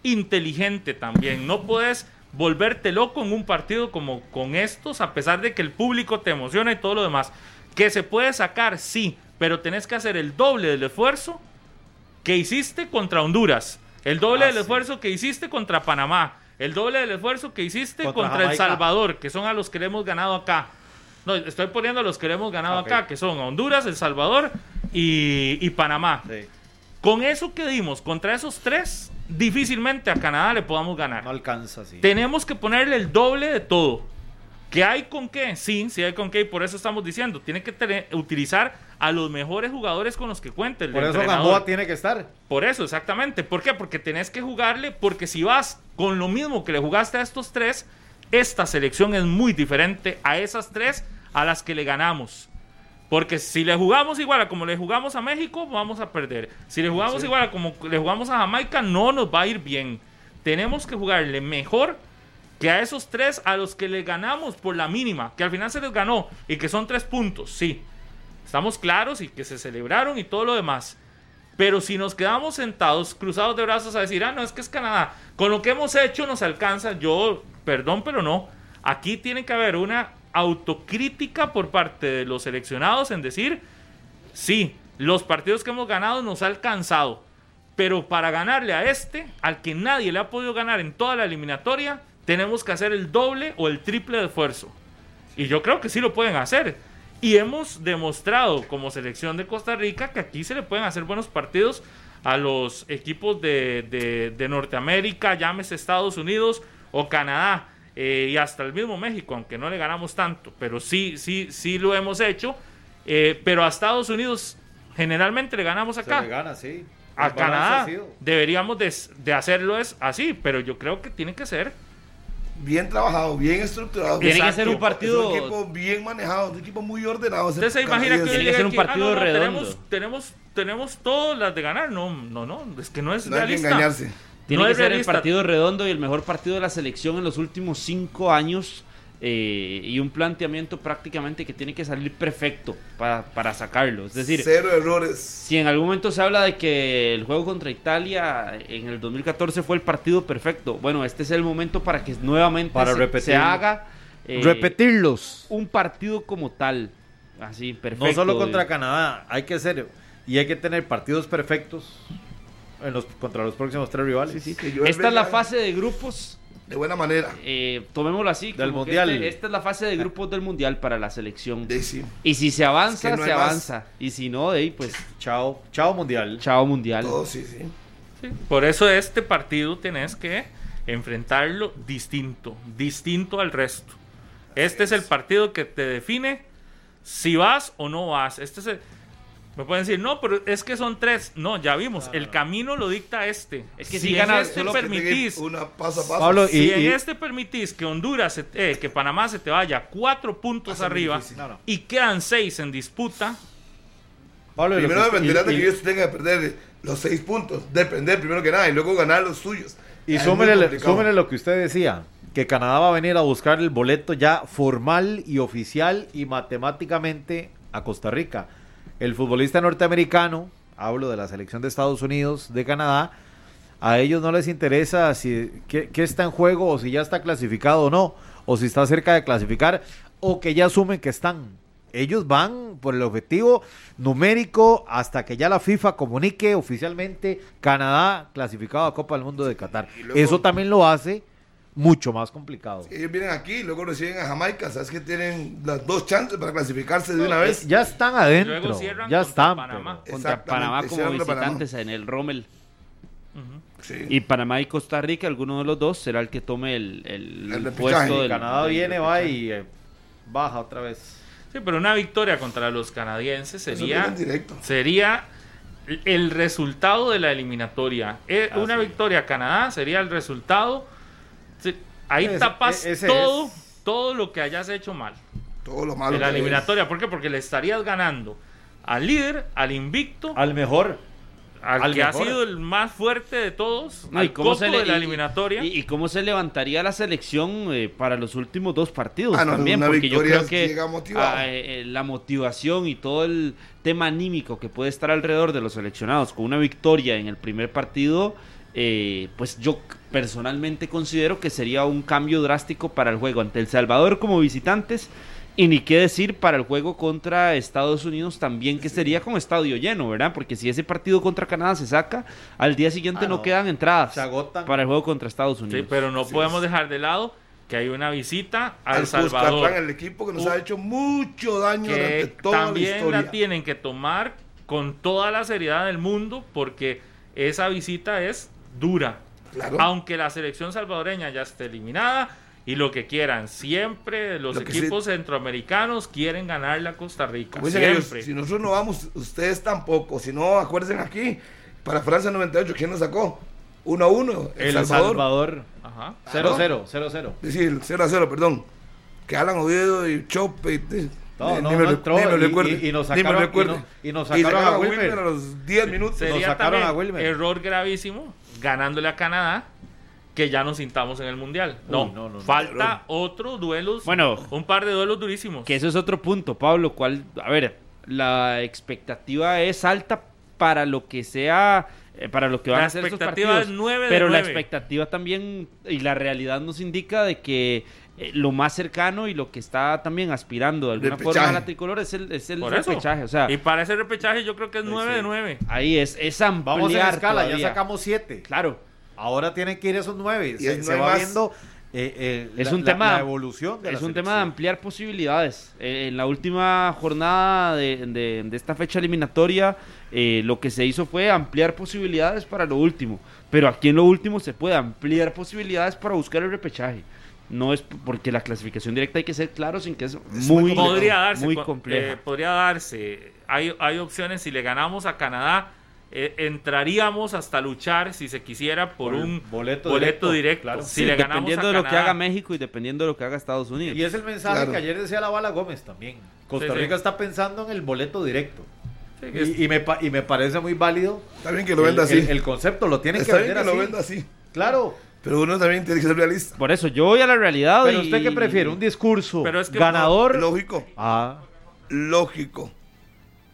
inteligente también. No puedes volverte loco en un partido como con estos, a pesar de que el público te emociona y todo lo demás. Que se puede sacar, sí, pero tenés que hacer el doble del esfuerzo que hiciste contra Honduras, el doble Ah, del sí. esfuerzo que hiciste contra Panamá, el doble del esfuerzo que hiciste Contra contra, El. Salvador, que son a los que le hemos ganado acá. No, estoy poniendo a los que le hemos ganado acá, que son Honduras, El Salvador y, y Panamá. Sí, Con eso que dimos contra esos tres, difícilmente a Canadá le podamos ganar. no alcanza, sí. Tenemos que ponerle el doble de todo. ¿Qué hay con qué? Sí, sí hay con qué y por eso estamos diciendo, tiene que tener- utilizar a los mejores jugadores con los que cuente el Por eso. Gamboa tiene que estar. Por eso, exactamente. ¿Por qué? Porque tenés que jugarle, porque si vas con lo mismo que le jugaste a estos tres, esta selección es muy diferente a esas tres a las que le ganamos. Porque si le jugamos igual a como le jugamos a México, vamos a perder. Si le jugamos igual a como le jugamos a Jamaica, no nos va a ir bien. Tenemos que jugarle mejor que a esos tres a los que le ganamos por la mínima, que al final se les ganó y que son tres puntos, sí. Estamos claros y que se celebraron y todo lo demás. Pero si nos quedamos sentados, cruzados de brazos a decir, ah, no, es que es Canadá, con lo que hemos hecho nos alcanza, yo, perdón, pero no. Aquí tiene que haber una autocrítica por parte de los seleccionados en decir, sí, los partidos que hemos ganado nos ha alcanzado, pero para ganarle a este, al que nadie le ha podido ganar en toda la eliminatoria, tenemos que hacer el doble o el triple de esfuerzo. Y yo creo que sí lo pueden hacer. Y hemos demostrado como selección de Costa Rica que aquí se le pueden hacer buenos partidos a los equipos de, de- de Norteamérica, llámese Estados Unidos o Canadá, eh, y hasta el mismo México, aunque no le ganamos tanto, pero sí, sí, sí lo hemos hecho. Eh, pero a Estados Unidos generalmente le ganamos acá Se le gana, sí. a Canadá deberíamos de, de hacerlo es así, pero yo creo que tiene que ser Bien trabajado, bien estructurado. Tiene que ser un partido- Es un equipo bien manejado, un equipo muy ordenado. Usted se imagina que Tiene que ser un ah, partido no, no, redondo. Tenemos, tenemos, tenemos todas las de ganar. No, no, no, es que no es No hay que realista. engañarse. Tiene No que ser realista. el partido redondo y el mejor partido de la selección en los últimos cinco años. Eh, y un planteamiento prácticamente que tiene que salir perfecto para, para sacarlo. Es decir, Cero errores. si en algún momento se habla de que el juego contra Italia en el 2014 fue el partido perfecto, bueno, este es el momento para que nuevamente Para se, repetir. se haga eh, Repetirlos. un partido como tal. Así, perfecto. No solo contra Canadá, hay que ser y hay que tener partidos perfectos en los, contra los próximos tres rivales. Sí, sí. Esta es la venga fase de grupos De buena manera. eh, tomémoslo así. Del como que Mundial. este- esta es la fase de grupos del mundial para la selección. De sí. Y si se avanza, Es que no se más. avanza. Y si no, de ahí, pues, Chao, chao mundial. chao mundial. Todo sí, sí. Sí, Por eso este partido tenés que enfrentarlo distinto, distinto al resto. Este es el partido que te define si vas o no vas. Este es el- me pueden decir, no, pero es que son tres. No, ya vimos, el camino lo dicta este. Es que si si en este permitís, Una paso a paso. Pablo, y- si en este permitís que Honduras, se- eh, que Panamá se te vaya cuatro puntos arriba difícil. No, no. y quedan seis en disputa, Pablo, Primero que- dependerá de y- que ellos tengan que perder los seis puntos. Depender primero que nada y luego ganar los suyos. Y súmele, súmele lo que usted decía, que Canadá va a venir a buscar el boleto ya formal y oficial y matemáticamente a Costa Rica. El futbolista norteamericano, hablo de la selección de Estados Unidos, de Canadá, a ellos no les interesa si qué, qué está en juego o si ya está clasificado o no, o si está cerca de clasificar o que ya asumen que están. Ellos van por el objetivo numérico hasta que ya la FIFA comunique oficialmente Canadá clasificado a Copa del Mundo de Qatar. Luego- Eso también lo hace mucho más complicado. Ellos vienen aquí, luego reciben a Jamaica. Sabes que tienen las dos chances para clasificarse de una vez. Ya están adentro, Luego cierran ya contra están. Panamá. pero- Contra Panamá como Panamá. visitantes en el Rommel. Sí. Y Panamá y Costa Rica, alguno de los dos será el que tome el, el, El el puesto del, Canadá del viene, va y eh, baja otra vez. sí, pero una victoria contra los canadienses sería, sería el resultado de la eliminatoria. Eh, Ah, una sí. victoria a Canadá sería el resultado. Sí, ahí Ese- tapas e- ese todo, es. todo lo que hayas hecho mal. Todo lo malo. En la eliminatoria. ¿Por qué? Porque le estarías ganando al líder, al invicto, Al mejor. al, al que ha sido el más fuerte de todos, No, y al cómo se le- de la eliminatoria. Y, y cómo se levantaría la selección eh, para los últimos dos partidos Ah, no, también, porque yo creo que ah, eh, eh, la motivación y todo el tema anímico que puede estar alrededor de los seleccionados con una victoria en el primer partido, eh, pues yo personalmente considero que sería un cambio drástico para el juego ante El Salvador como visitantes. Y ni qué decir para el juego contra Estados Unidos también, que sería con estadio lleno, ¿verdad? Porque si ese partido contra Canadá se saca, al día siguiente Ah, no, no. quedan entradas Se agotan. para el juego contra Estados Unidos. Sí, pero no Así podemos es. dejar de lado que hay una visita Al El Salvador. Cuscatlán, el equipo que nos Uh, ha hecho mucho daño durante toda la también historia. la tienen que tomar con toda la seriedad del mundo porque esa visita es dura. Claro. Aunque la selección salvadoreña ya esté eliminada y lo que quieran, siempre los Lo equipos centroamericanos quieren ganarle a Costa Rica. Como dicen ellos, Siempre. si nosotros no vamos, ustedes tampoco. Si no, acuérdense aquí, para Francia 98, ¿quién nos sacó? 1 a 1. El Salvador. Ajá. 0-0, 0-0. Es decir, 0 a 0, perdón. Que Alan Oviedo y Chope. y- No, ni- no, no lo- entró ni me lo y- y- y nos ni me lo sacaron- y no- y nos Y sacaron a Wilmer. a los 10 minutos. Sería sacaron también a Wilmer. error gravísimo ganándole a Canadá que ya nos sintamos en el mundial. No, Uy, no, no, no. falta otros duelos. Bueno. un par de duelos durísimos. Que eso es otro punto, Pablo. ¿Cuál? A ver, la expectativa es alta para lo que sea, eh, para lo que van La a ser expectativa partidos. es nueve de pero la expectativa también y la realidad nos indica de que eh, lo más cercano y lo que está también aspirando de alguna Repechaje. forma a la tricolor es el, es el repechaje. O sea, y para ese repechaje yo creo que es 9 de 9. ahí es, es ampliar Vamos en escala, ya sacamos 7. Claro. Ahora tienen que ir esos 9. Y Se, se va más. viendo eh, eh, Es la- un tema- la evolución de es la un tema de ampliar posibilidades. Eh, en la última jornada de, de- de esta fecha eliminatoria, eh, lo que se hizo fue ampliar posibilidades para lo último. Pero aquí en lo último se puede ampliar posibilidades para buscar el repechaje. No es porque la clasificación directa hay que ser claro sin que es, muy muy, complejo. podría darse. muy cu- compleja. eh, podría darse. Hay, hay opciones. Si le ganamos a Canadá, eh, entraríamos hasta luchar, si se quisiera, por, Por un boleto boleto, directo, directo. claro. Si Sí, le ganamos dependiendo a de lo que haga México y dependiendo de lo que haga Estados Unidos. Y es el mensaje Claro. que ayer decía la Bala Gómez también. Costa Sí, sí. Rica está pensando en el boleto directo. es- Y, y me, pa- y me parece muy válido. Está bien que lo venda el, así. el- el concepto lo tienen que bien vender que así. lo venda así. Claro. Pero uno también tiene que ser realista. Por eso, yo voy a la realidad. Pero y- usted qué prefiere, un discurso Pero es que ganador. Lógico. Ah, Lógico.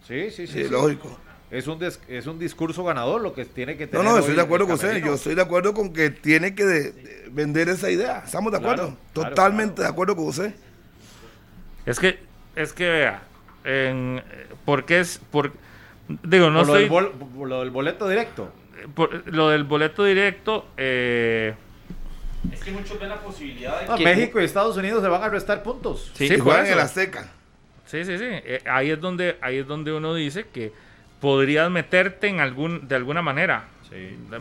sí, sí, sí. Sí, sí. lógico. Es un, des- es un discurso ganador lo que tiene que No, tener. no, hoy estoy de acuerdo con usted. Yo estoy de acuerdo con que tiene que de- de vender esa idea. Estamos de acuerdo. claro, Totalmente claro. de acuerdo con usted. Es que, es que vea, en, porque es, por, digo, no Por lo, del estoy, bol- por lo del boleto directo. Por- lo del boleto directo, eh, Es que muchos ven la posibilidad de No, que- México y Estados Unidos se van a restar puntos. sí, y por juegan en la seca. sí, sí, sí, eh, ahí es donde, ahí es donde uno dice que podrías meterte en algún, de alguna manera,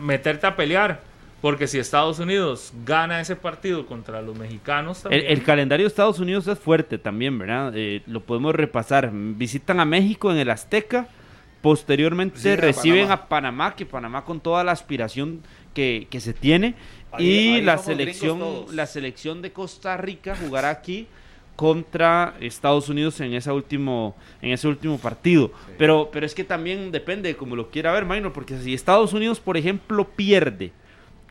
meterte a pelear. Porque si Estados Unidos gana ese partido contra los mexicanos El, el calendario de Estados Unidos es fuerte también, ¿verdad? Eh, lo podemos repasar. Visitan a México en el Azteca. Posteriormente Sí, a reciben Panamá. a Panamá, que Panamá con toda la aspiración que, que se tiene. Ahí- y ahí la selección, la selección de Costa Rica jugará aquí contra Estados Unidos en ese último, en ese último partido. Pero, pero es que también depende de como lo quiera ver, Minor, porque si Estados Unidos, por ejemplo, pierde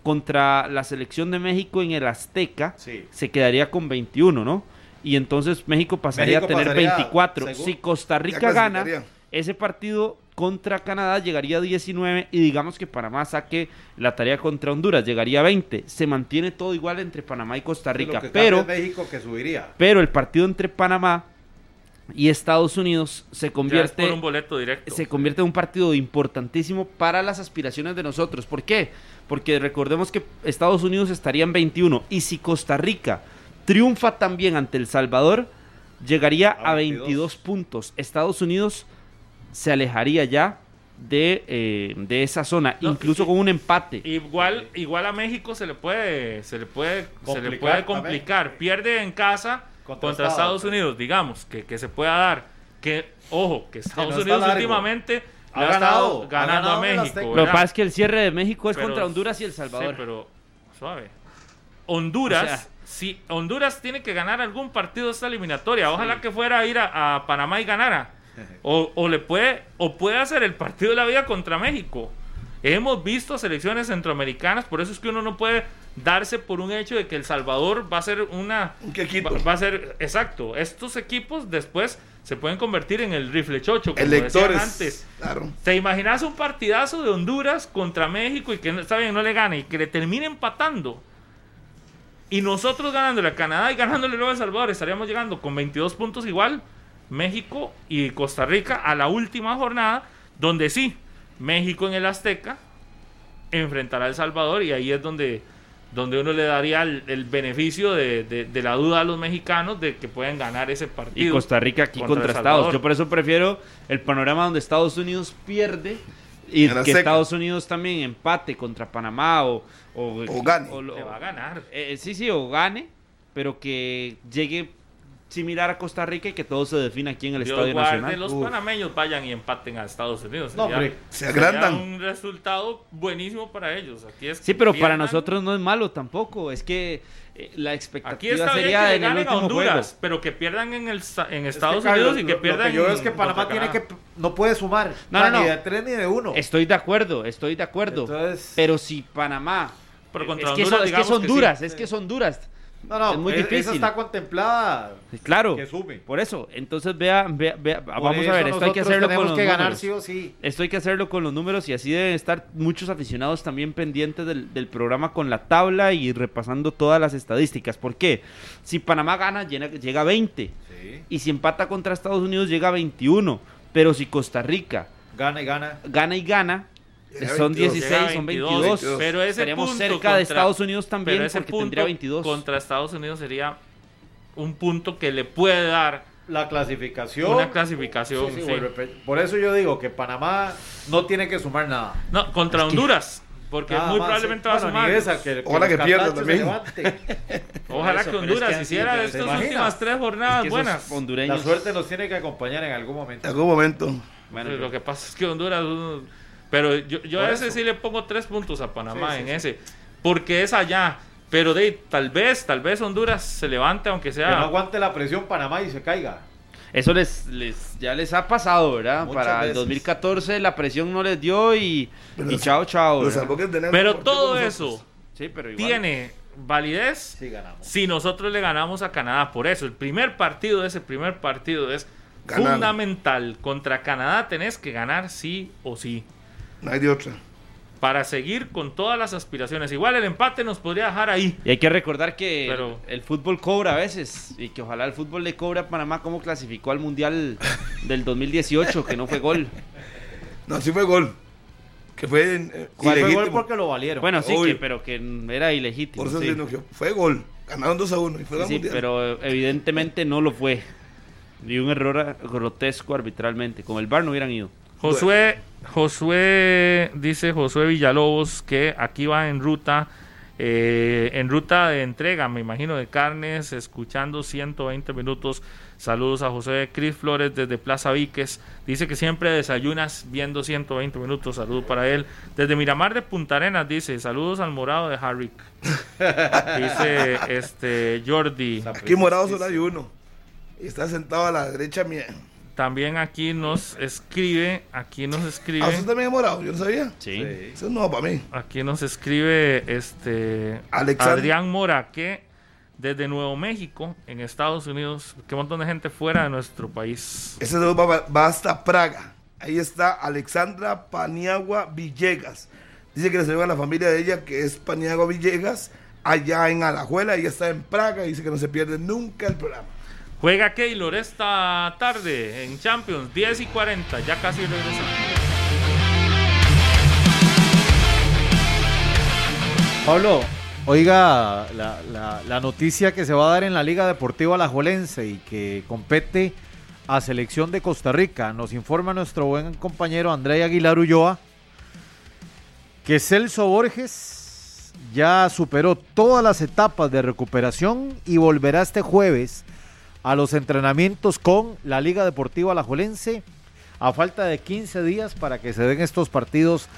contra la selección de México en el Azteca, Sí. se quedaría con 21, ¿no? Y entonces México pasaría México a tener pasaría, 24. según- Si Costa Rica gana, ese partido contra Canadá llegaría a 19 y digamos que Panamá saque la tarea contra Honduras, llegaría a 20. Se mantiene todo igual entre Panamá y Costa Lo Rica, que pero, cambia es México que subiría. pero el partido entre Panamá y Estados Unidos se convierte por un boleto directo. se convierte en un partido importantísimo para las aspiraciones de nosotros. ¿Por qué? Porque recordemos que Estados Unidos estaría en 21 y si Costa Rica triunfa también ante El Salvador, llegaría A a 22. 22 puntos. Estados Unidos se alejaría ya de, eh, de esa zona, No, incluso y- con un empate. Igual, igual a México se le puede, se le puede, se le Complicar puede complicar. Pierde en casa Contra contra, Estados. Unidos, digamos, que, que se pueda dar. Que, ojo, que Estados no Unidos últimamente Ha le ha ganado, estado ha ganando ganado a México. Lo que pasa es que el cierre de México es Pero- contra Honduras y El Salvador. Sí, pero suave. Honduras, O sea- si Honduras tiene que ganar algún partido de esta eliminatoria, ojalá que fuera a ir a, a Panamá y ganara. O, o le puede, o puede hacer el partido de la vida contra México. Hemos visto selecciones centroamericanas, por eso es que uno no puede darse por un hecho de que El Salvador va a ser una Un quequito. va, va a ser exacto. Estos equipos después se pueden convertir en el rifle chocho, como Electores. decían antes. Claro. ¿Te imaginas un partidazo de Honduras contra México y que está bien, no le gane y que le termine empatando? Y nosotros ganándole a Canadá y ganándole luego a El Salvador, estaríamos llegando con 22 puntos igual, México y Costa Rica a la última jornada, donde sí, México en el Azteca enfrentará a El Salvador y ahí es donde, donde uno le daría el, el beneficio de, de- de la duda a los mexicanos de que pueden ganar ese partido. y Costa Rica aquí contra Estados. Yo por eso prefiero el panorama donde Estados Unidos pierde y que seca. Estados Unidos también empate contra Panamá o, o, O gane. va a ganar. eh, sí, sí, o gane, pero que llegue similar a Costa Rica y que todo se defina aquí en el Dios Estadio guarde, Nacional. los Uf. panameños vayan y empaten a Estados Unidos. No, Sería- hombre. Se sería agrandan. un resultado buenísimo para ellos. Aquí es Sí, que pero para pierdan. nosotros no es malo tampoco. Es que eh, la Aquí expectativa bien sería que le en el ganen a último Honduras, juego. pero que pierdan en, el, en Es Estados que, Unidos Carlos, y que pierdan Lo que yo veo es que Panamá tiene que no puede sumar. No, O sea, no, Ni no. de tres ni de uno. Estoy de acuerdo, estoy de acuerdo. Entonces- pero si Panamá. Pero contra es, que Honduras, son- es que digamos son que sí. duras, es que son duras. No, no, es muy e- difícil. Esa está contemplada. Claro. Que sume. Por eso, entonces vea, vea, vea, vamos a ver, esto hay que hacerlo con los que ganar números. sí o sí. Esto hay que hacerlo con los números y así deben estar muchos aficionados también pendientes del, del programa con la tabla y repasando todas las estadísticas. ¿Por qué? Si Panamá gana, llena- llega a 20. Sí. Y si empata contra Estados Unidos, llega a 21. Pero si Costa Rica Gana y gana. gana y gana, Llega son 22. 16, Llega a son 22, 22. Pero ese Estaríamos punto cerca contra- de Estados Unidos también pero ese porque punto tendría 22. Contra Estados Unidos sería un punto que le puede dar La clasificación. una clasificación. Sí, sí, sí. vuelve pe- Por eso yo digo que Panamá no tiene que sumar nada. No, contra Honduras. Porque muy más, probablemente sí. va a sumar. esa, que, Ojalá que pierda también. Ojalá Eso, que pero es Honduras que hiciera sido- estas últimas tres jornadas Es que buenas. La hondureños. suerte nos tiene que acompañar en algún En momento. algún momento. Bueno, Pues lo que pasa es que Honduras. Pero yo, yo a ese eso. sí le pongo tres puntos a Panamá Sí, en sí. ese. Porque es allá. Pero de tal vez, tal vez Honduras se levante, aunque Que no sea. aguante la presión Panamá y se caiga. Eso les, les ya les ha pasado, ¿verdad? Muchas Para el veces. 2014 la presión no les dio y, Pero y chao, chao. Pero todo eso nosotros. Sí, pero igual. tiene validez Sí, ganamos. si nosotros le ganamos a Canadá. Por eso, el primer partido, ese primer partido es fundamental. Contra Canadá tenés que ganar sí o sí. No hay de otra. Para seguir con todas las aspiraciones. Igual el empate nos podría dejar ahí. Y hay que recordar que Pero- el fútbol cobra a veces y que ojalá el fútbol le cobre a Panamá como clasificó al Mundial del 2018, que no fue gol. No, sí fue gol. Que fue en, eh, ¿Cuál fue gol porque lo valieron? Bueno, sí, que, pero que era ilegítimo. Por eso sí. enoció. Fue gol. Ganaron 2 a 1 y fue Sí, al sí, mundial. pero evidentemente no lo fue. Y un error grotesco arbitralmente. Con el VAR no hubieran ido. Josué, Josué, dice Josué Villalobos que aquí va en ruta, eh, en ruta de entrega, me imagino, de carnes, escuchando 120 minutos. Saludos a José Cris Flores desde Plaza Víquez. Dice que siempre desayunas viendo 120 minutos. Saludos para él. Desde Miramar de Punta Arenas dice, saludos al morado de Harrick. dice este Jordi. Aquí morado solo hay uno. Y está sentado a la derecha mía. También aquí nos escribe, aquí nos escribe. ¿Ah, usted también es morado? Yo no sabía. Sí. Eso es nuevo para mí. Aquí nos escribe este Alexander- Adrián Mora que desde Nuevo México, en Estados Unidos, que un montón de gente fuera de nuestro país. Ese saludo va, va hasta Praga. Ahí está Alexandra Paniagua Villegas. Dice que le saluda a la familia de ella, que es Paniagua Villegas, allá en Alajuela. Ella está en Praga y dice que no se pierde nunca el programa. Juega Keylor esta tarde en Champions, 10 y 40, ya casi regresamos. Pablo, oiga la, noticia que se va a dar en la Liga Deportiva Alajuelense y que compete a selección de Costa Rica. Nos informa nuestro buen compañero André Aguilar Ulloa que Celso Borges ya superó todas las etapas de recuperación y volverá este jueves a los entrenamientos con la Liga Deportiva Alajuelense a falta de 15 días para que se den estos partidos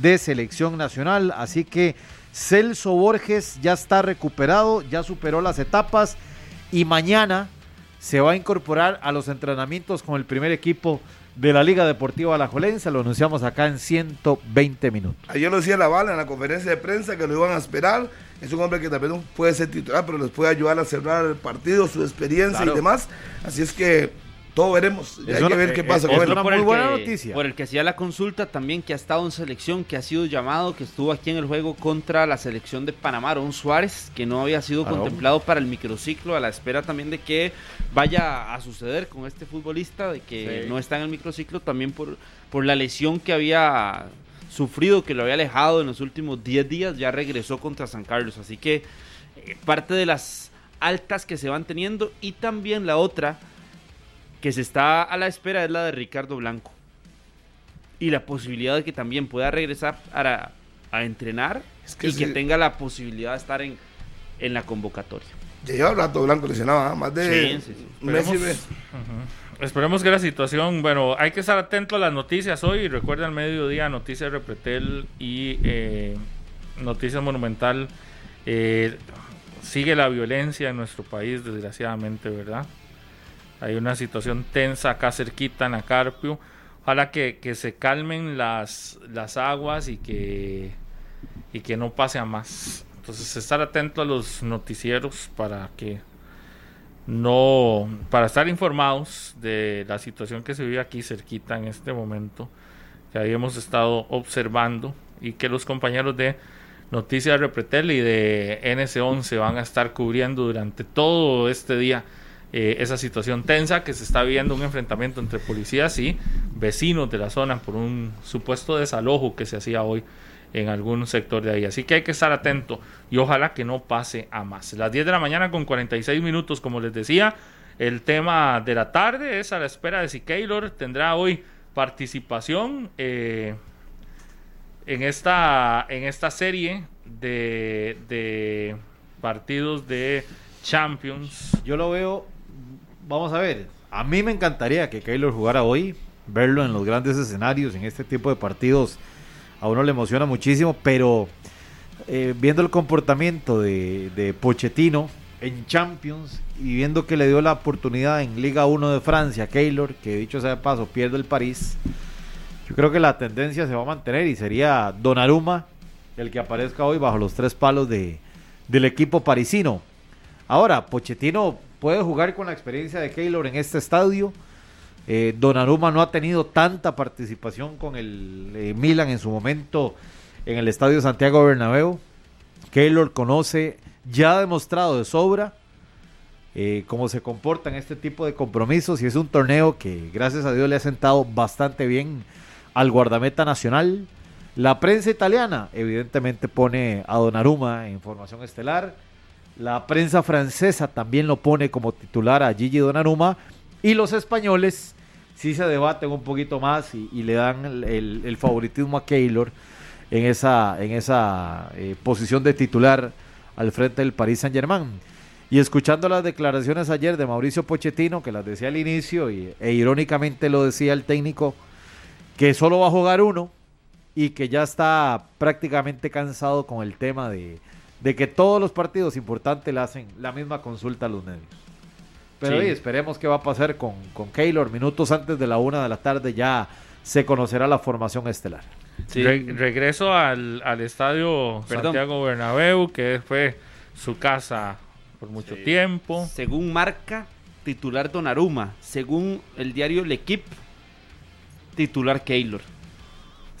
de selección nacional. Así que Celso Borges ya está recuperado, ya superó las etapas y mañana se va a incorporar a los entrenamientos con el primer equipo de la Liga Deportiva Alajuelense. Lo anunciamos acá en 120 minutos. Ayer lo decía la bala en la conferencia de prensa que lo iban a esperar. Es un hombre que también no puede ser titular, pero les puede ayudar a cerrar el partido, su experiencia Claro. y demás. Así es que todo veremos. Hay que ver qué pasa es una Otro muy buena que- noticia. Por el que hacía la consulta también, que ha estado en selección, que ha sido llamado, que estuvo aquí en el juego contra la selección de Panamá, Aaron Suárez, que no había sido contemplado para el microciclo, a la espera también de que vaya a suceder con este futbolista, de que Sí. no está en el microciclo, también por, por la lesión que había sufrido, que lo había alejado en los últimos 10 días, ya regresó contra San Carlos. Así que eh, parte de las altas que se van teniendo y también la otra que se está a la espera es la de Ricardo Blanco. Y la posibilidad de que también pueda regresar a, a entrenar Es que y que tenga la posibilidad de estar en, en la convocatoria. Ya lleva rato Blanco lesionado, ¿ah? más de Sí, sí, sí. un mes y mes. Esperemos que la situación, bueno, hay que estar atento a las noticias hoy. Recuerda al mediodía, Noticias Repretel y eh, Noticias Monumental. Eh, sigue la violencia en nuestro país, desgraciadamente, ¿verdad? Hay una situación tensa acá cerquita en Acarpio. Ojalá que, se calmen las, las aguas y que, y que no pase a más. Entonces, estar atento a los noticieros para que no para estar informados de la situación que se vive aquí cerquita en este momento que habíamos estado observando y que los compañeros de Noticias Repretel y de NC11 van a estar cubriendo durante todo este día eh, esa situación tensa que se está viviendo un enfrentamiento entre policías y vecinos de la zona por un supuesto desalojo que se hacía hoy en algún sector de ahí. Así que hay que estar atento y ojalá que no pase a más. Las 10 de la mañana con 46 minutos, como les decía, el tema de la tarde es a la espera de si Keylor tendrá hoy participación eh, en, esta, en esta serie de, de partidos de Champions. Yo lo veo, vamos a ver, a mí me encantaría que Keylor jugara hoy, verlo en los grandes escenarios, en este tipo de partidos, a uno le emociona muchísimo, pero eh, viendo el comportamiento de, Pochettino en Champions y viendo que le dio la oportunidad en Liga 1 de Francia, Keylor, que dicho sea de paso, pierde el París, yo creo que la tendencia se va a mantener y sería Donnarumma el que aparezca hoy bajo los tres palos de, del equipo parisino. Ahora, Pochettino puede jugar con la experiencia de Keylor en este estadio. Eh, Donnarumma no ha tenido tanta participación con el eh, Milan en su momento en el estadio Santiago Bernabéu. Keylor conoce, ya ha demostrado de sobra eh, cómo se comporta en este tipo de compromisos y es un torneo que gracias a Dios le ha sentado bastante bien al guardameta nacional. La prensa italiana evidentemente pone a Donnarumma en formación estelar. La prensa francesa también lo pone como titular a Gigi Donnarumma y los españoles sí se debaten un poquito más y, le dan el favoritismo a Keylor en esa, en esa eh, posición de titular al frente del Paris Saint Germain. Y escuchando las declaraciones ayer de Mauricio Pochettino, que las decía al inicio, y, e irónicamente lo decía el técnico, que solo va a jugar uno y que ya está prácticamente cansado con el tema de, de que todos los partidos importantes le hacen la misma consulta a los medios. Pero Sí. esperemos qué va a pasar con, con Keylor. Minutos antes de la una de la tarde ya se conocerá la formación estelar. Sí. Re- regreso al, al estadio Perdón. Santiago Bernabéu, que fue su casa por mucho tiempo. Según marca, titular Donnarumma. Según el diario L'Equipe, titular Keylor.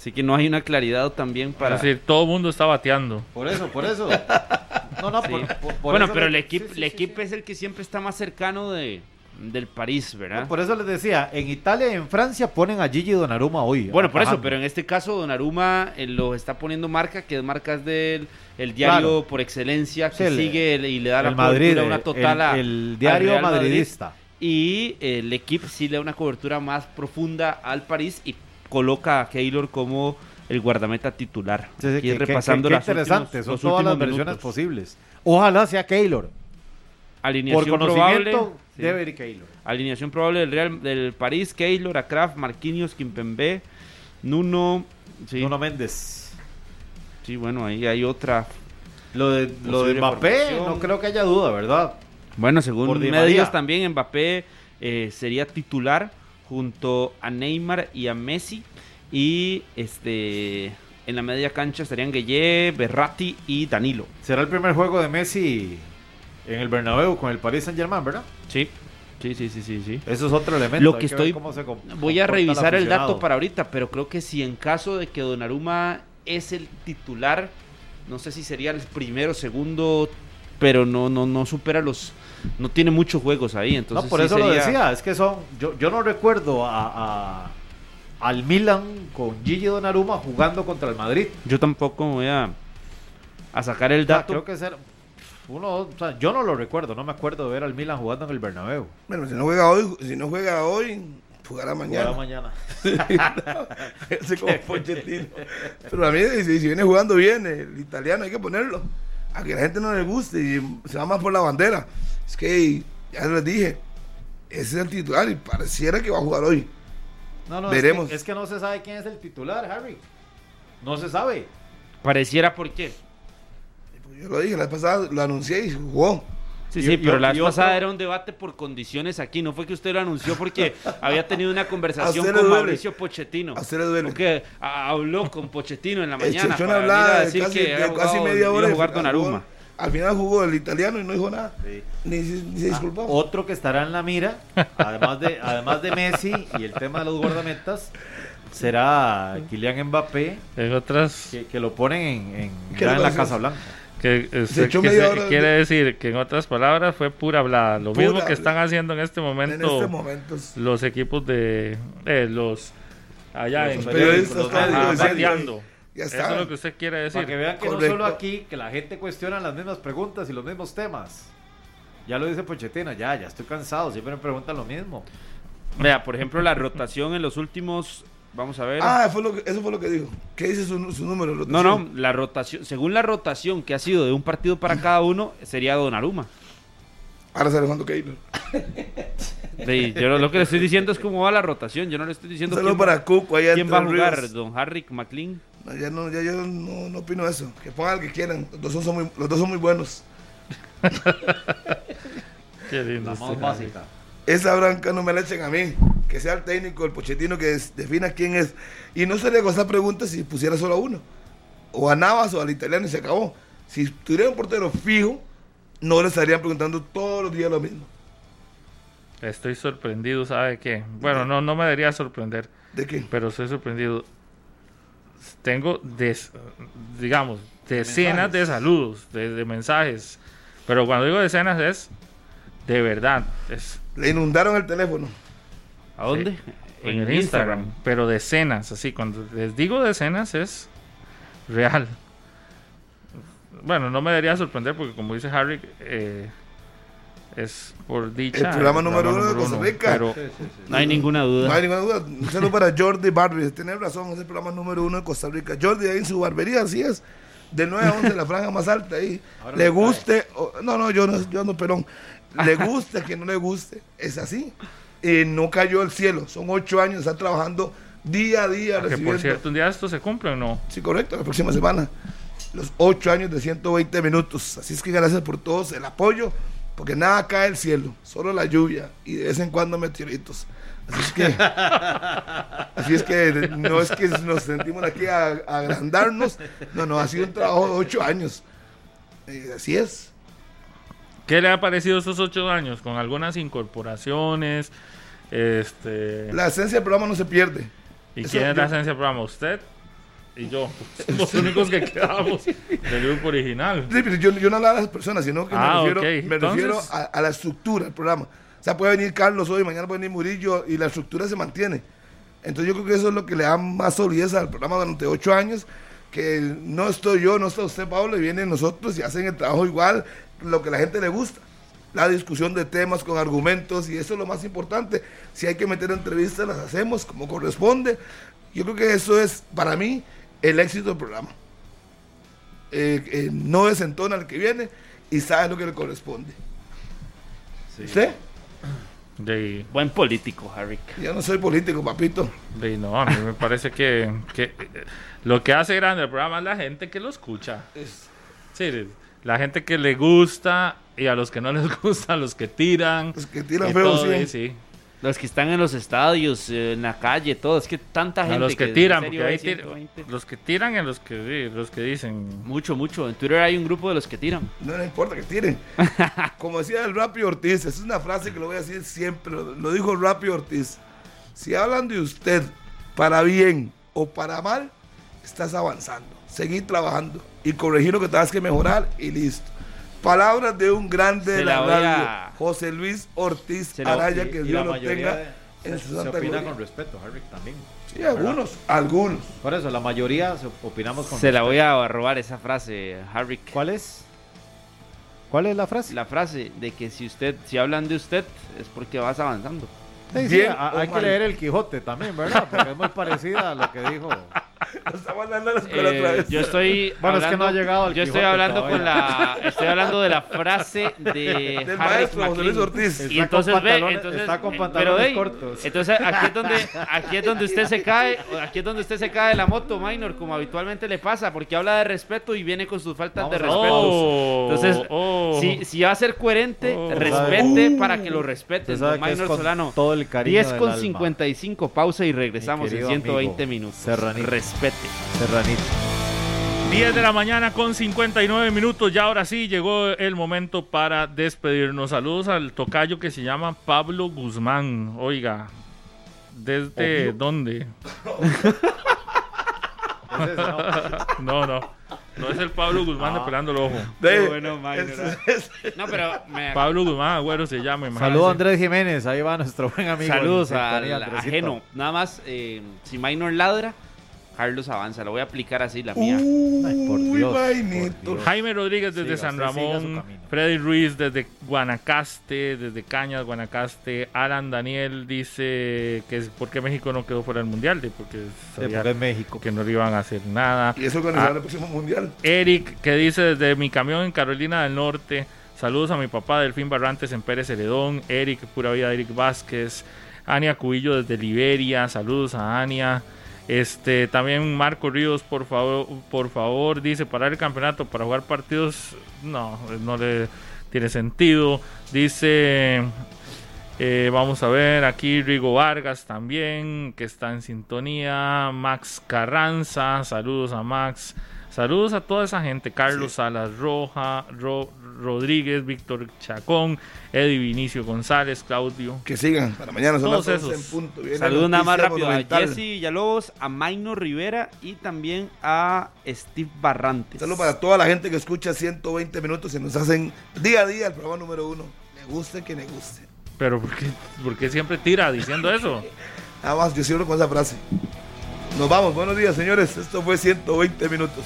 Así que no hay una claridad también para... Es decir, todo el mundo está bateando. Por eso, por eso. No, no, Sí. por- por- por bueno, eso pero le- L'Equipe sí, sí, L'Equipe sí, es el que siempre está más cercano de, del París, ¿verdad? Por eso les decía, en Italia y en Francia ponen a Gigi Donnarumma hoy. Bueno, por eso, pero en este caso Donnarumma eh, lo está poniendo marca, que es marcas del el diario Claro. por excelencia que Sí, el- sigue el- y le da la el Madrid, cobertura una el- total a- el, el al diario Madrid. madridista. Y eh, el equipo sí le da una cobertura más profunda al París y coloca a Keylor como el guardameta titular. Sí, Aquí repasando las interesante, últimos- son todas las versiones posibles. Ojalá sea Keylor. Por Alineación conocimiento, probable. debe ir Keylor. Alineación probable del Real del París, Keylor, Akraf, Marquinhos, Kimpembe, Nuno, Nuno Méndez. sí, bueno, ahí hay otra. Lo de, lo de Mbappé, no creo que haya duda, ¿verdad? Bueno, según Por Di medios también Mbappé eh, sería titular junto a Neymar y a Messi y este en la media cancha estarían Gueye, Berratti y Danilo. Será el primer juego de Messi en el Bernabéu con el Paris Saint Germain, ¿verdad? Sí. Sí, sí, sí, sí, sí. Eso es otro elemento. Lo que estoy voy a revisar el dato para ahorita, pero creo que si en caso de que Donnarumma es el titular, no sé si sería el primero, segundo, pero no no no supera los no tiene muchos juegos ahí, entonces no, por sí eso lo decía. Es que son. Yo, yo no recuerdo a, a- al Milan con Gigi Donnarumma jugando contra el Madrid. Yo tampoco voy a, a sacar el O sea, dato. creo que ser. Uno, o sea, yo no lo recuerdo, no me acuerdo de ver al Milan jugando en el Bernabéu. Bueno, si no juega hoy, si no juega hoy, jugará mañana. Jugará mañana. Ese como Pochettino. Pero a mí, si, si viene jugando bien, el italiano hay que ponerlo. A que la gente no le guste y se va más por la bandera. Es que, ya les dije, ese es el titular y pareciera que va a jugar hoy. No, no, Veremos. Es que, es que no se sabe quién es el titular, Harry. No se sabe. Pareciera por qué. Yo lo dije, la vez pasada lo anuncié y jugó. Sí, sí, pero la vez pasada otro- era un debate por condiciones aquí. No fue que usted lo anunció porque había tenido una conversación con duele. Mauricio Pochettino. A usted le duele. Porque habló con Pochettino en la El mañana. Chechón para hablaba a de decir casi, que de casi jugado- media hora. iba a y jugar Donnarumma. jugó- Al final jugó el italiano y no dijo nada. Ni, se- ni se disculpó. Ah, otro que estará en la mira, además de, además de Messi y el tema de los guardametas, será Kylian Mbappé, En otras, que, que lo ponen en, en, ¿Qué ya le en la? Casa Blanca. que, que media se- de- quiere decir que en otras palabras fue pura hablada. Lo Pura mismo que están haciendo en este en momento este momento. los equipos de eh, los allá Los en periodistas los están Ya Eso está. es lo que usted quiere decir. Para que vean que Correcto. no solo aquí, que la gente cuestiona las mismas preguntas y los mismos temas. Ya lo dice Pochettino, ya, ya estoy cansado, siempre me preguntan lo mismo. Vea, por ejemplo, la rotación en los últimos. Vamos a ver. Ah, fue lo que- eso fue lo que dijo. ¿Qué dice su, su número? No, no, la rotación. Según la rotación que ha sido de un partido para cada uno, sería Donnarumma. Ahora sale jugando Keylor. Sí, yo lo- lo que le estoy diciendo es cómo va la rotación. Yo no le estoy diciendo saludo quién, para Cuco allá quién va a jugar, Ríos. don Harry McLean. No, ya no, ya yo no, no opino eso. Que pongan al que quieran. Los dos son muy, los dos son muy buenos. Qué lindo La más básica. Esa branca no me la echen a mí. Que sea el técnico, el pochetino que defina quién es. Y no sería con esa pregunta si pusiera solo a uno. O a Navas o al italiano y se acabó. Si tuviera un portero fijo, no le estarían preguntando todos los días lo mismo. Estoy sorprendido, ¿sabe qué? Bueno, no, no me debería sorprender, ¿De qué? pero estoy sorprendido. Tengo, des- digamos, decenas de saludos, de, de mensajes. Pero cuando digo decenas es de verdad. Es Le inundaron el teléfono. ¿A dónde? Sí. en el Instagram. Pero decenas, así. Cuando les digo decenas es real. Bueno, no me debería sorprender porque como dice Harry, eh, es por dicha. El programa número uno de Costa Rica. Pero No hay ninguna duda. No hay ninguna duda. Un saludo para Jordi Barber. Tiene razón, es el programa número uno de Costa Rica. Jordi ahí en su barbería, así es. De 9 a 11, la franja más alta ahí. Ahora le guste. o- no, no, yo no, yo no, pelón. Le guste, que no le guste. Es así. Y no cayó el cielo. Son ocho años, está trabajando día a día. que por cierto, un día esto se cumple o no. Sí, correcto, la próxima semana. Los ocho años de 120 minutos. Así es que gracias por todos el apoyo, porque nada cae del cielo, solo la lluvia y de vez en cuando meteoritos. Así es que, así es que no es que nos sentimos aquí a, a agrandarnos, no, no, ha sido un trabajo de ocho años. Eh, así es. ¿Qué le ha parecido estos ocho años? Con algunas incorporaciones. Este. La esencia del programa no se pierde. ¿Y eso quién es yo- la esencia del programa? ¿Usted? Y yo. Los únicos que quedamos del grupo original. Sí, pero yo, yo no hablaba de las personas, sino que Ah, me refiero, ok. me Entonces- refiero a, a la estructura del programa. O sea, puede venir Carlos hoy, mañana puede venir Murillo y la estructura se mantiene. Entonces yo creo que eso es lo que le da más solidez al programa durante ocho años, que no estoy yo, no está usted, Pablo, y vienen nosotros y hacen el trabajo igual, lo que la gente le gusta. La discusión de temas con argumentos y eso es lo más importante. Si hay que meter entrevistas, las hacemos como corresponde. Yo creo que eso es, para mí, el éxito del programa eh, eh, no desentona al que viene y sabe lo que le corresponde. ¿Usted? De, Buen político, Harry. Yo no soy político, papito. de- no, a mí me parece que, que, lo que hace grande el programa es la gente que lo escucha. Sí, la gente que le gusta y a los que no les gusta, los que tiran. Los que tiran feo, sí. sí. Los que están en los estadios, en la calle, todo. Es que tanta A gente. los que en tiran, serio porque ahí hay tir- 120. los que tiran y los que, sí, los que dicen. Mucho, mucho. En Twitter hay un grupo de los que tiran. No le importa que tiren. Como decía el Rappi Ortiz, es una frase que lo voy a decir siempre, lo, lo dijo Rappi Ortiz. Si hablan de usted para bien o para mal, estás avanzando. Seguir trabajando y corregir lo que tengas que mejorar y listo. Palabras de un grande Se de la radio, a- José Luis Ortiz Se Araya, que y Dios lo tenga de- en su se santa opina gloria. con respeto, Harry, también. Sí, algunos, algunos. Por eso, la mayoría se opinamos con Se la voy a robar esa frase, Harry. ¿Cuál es? ¿Cuál es la frase? La frase de que si usted, si hablan de usted, es porque vas avanzando. Sí, sí, Bien a- o hay que leer el Quijote también, ¿verdad? Porque es muy parecida a lo que dijo. Eh, otra vez. yo estoy Bueno, es que no ha llegado el yo estoy hablando todavía. con la estoy hablando de la frase de Del Harry maestro José Luis McLean. Ortiz. Está y entonces ve, entonces está con eh, pantalones pero, cortos. Entonces aquí es donde aquí es donde usted se cae, aquí es donde usted se cae de la moto, minor, como habitualmente le pasa, porque habla de respeto y viene con sus faltas de Vamos respeto. Oh, Entonces, oh. si, si va a ser coherente, Oh. respete Uh. para que lo es Minor con Solano. todo el cariño 10 del con alma. 55, pausa y regresamos en querido 120 amigo minutos. Serranito. Respete. Serranito. 10 de la mañana con 59 minutos. Ya ahora sí llegó el momento para despedirnos. Saludos al tocayo que se llama Pablo Guzmán. Oiga, ¿desde dónde? No, no. No es el Pablo Guzmán de Pelando el Ojo. De- bueno, Minor, es- es- No, pero me Pablo Guzmán, Agüero se llama. Saludos a Andrés Jiménez, ahí va nuestro buen amigo. Saludos al ajeno. Nada más, eh, si Minor ladra, Carlos avanza. Lo voy a aplicar así, la mía. Ay, por Uy, Dios, vainito. por Dios. Jaime Rodríguez desde San Ramón. Freddy Ruiz desde Guanacaste, desde Cañas, Guanacaste, Alan Daniel dice que es porque México no quedó fuera del Mundial, de porque Sí, sabía es México. que no le iban a hacer nada. Y eso organizar Ah. el próximo mundial. Eric que dice desde mi camión en Carolina del Norte, saludos a mi papá Delfín Barrantes en Pérez Celedón, Eric, pura vida Eric Vázquez, Ania Cubillo desde Liberia, saludos a Ania. Este, también Marco Ríos, por favor, por favor, dice parar el campeonato para jugar partidos, no, no le tiene sentido. Dice, eh, vamos a ver, aquí Rigo Vargas también, que está en sintonía. Max Carranza, saludos a Max. Saludos a toda esa gente. Carlos Salas Roja, Ro- Rodríguez, Víctor Chacón, Eddie Vinicio González, Claudio. Que sigan para mañana, son Todos las 11 esos. en punto. Viene Saludos nada más rápido a. Jesse Villalobos, a Maino Rivera y también a Steve Barrantes. Saludos para toda la gente que escucha 120 minutos y nos hacen día a día el programa número uno. Le guste que le guste. Pero ¿por qué, por qué siempre tira diciendo eso? Nada más, yo cierro con esa frase. Nos vamos, buenos días señores. Esto fue 120 minutos.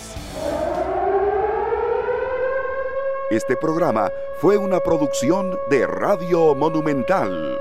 Este programa fue una producción de Radio Monumental.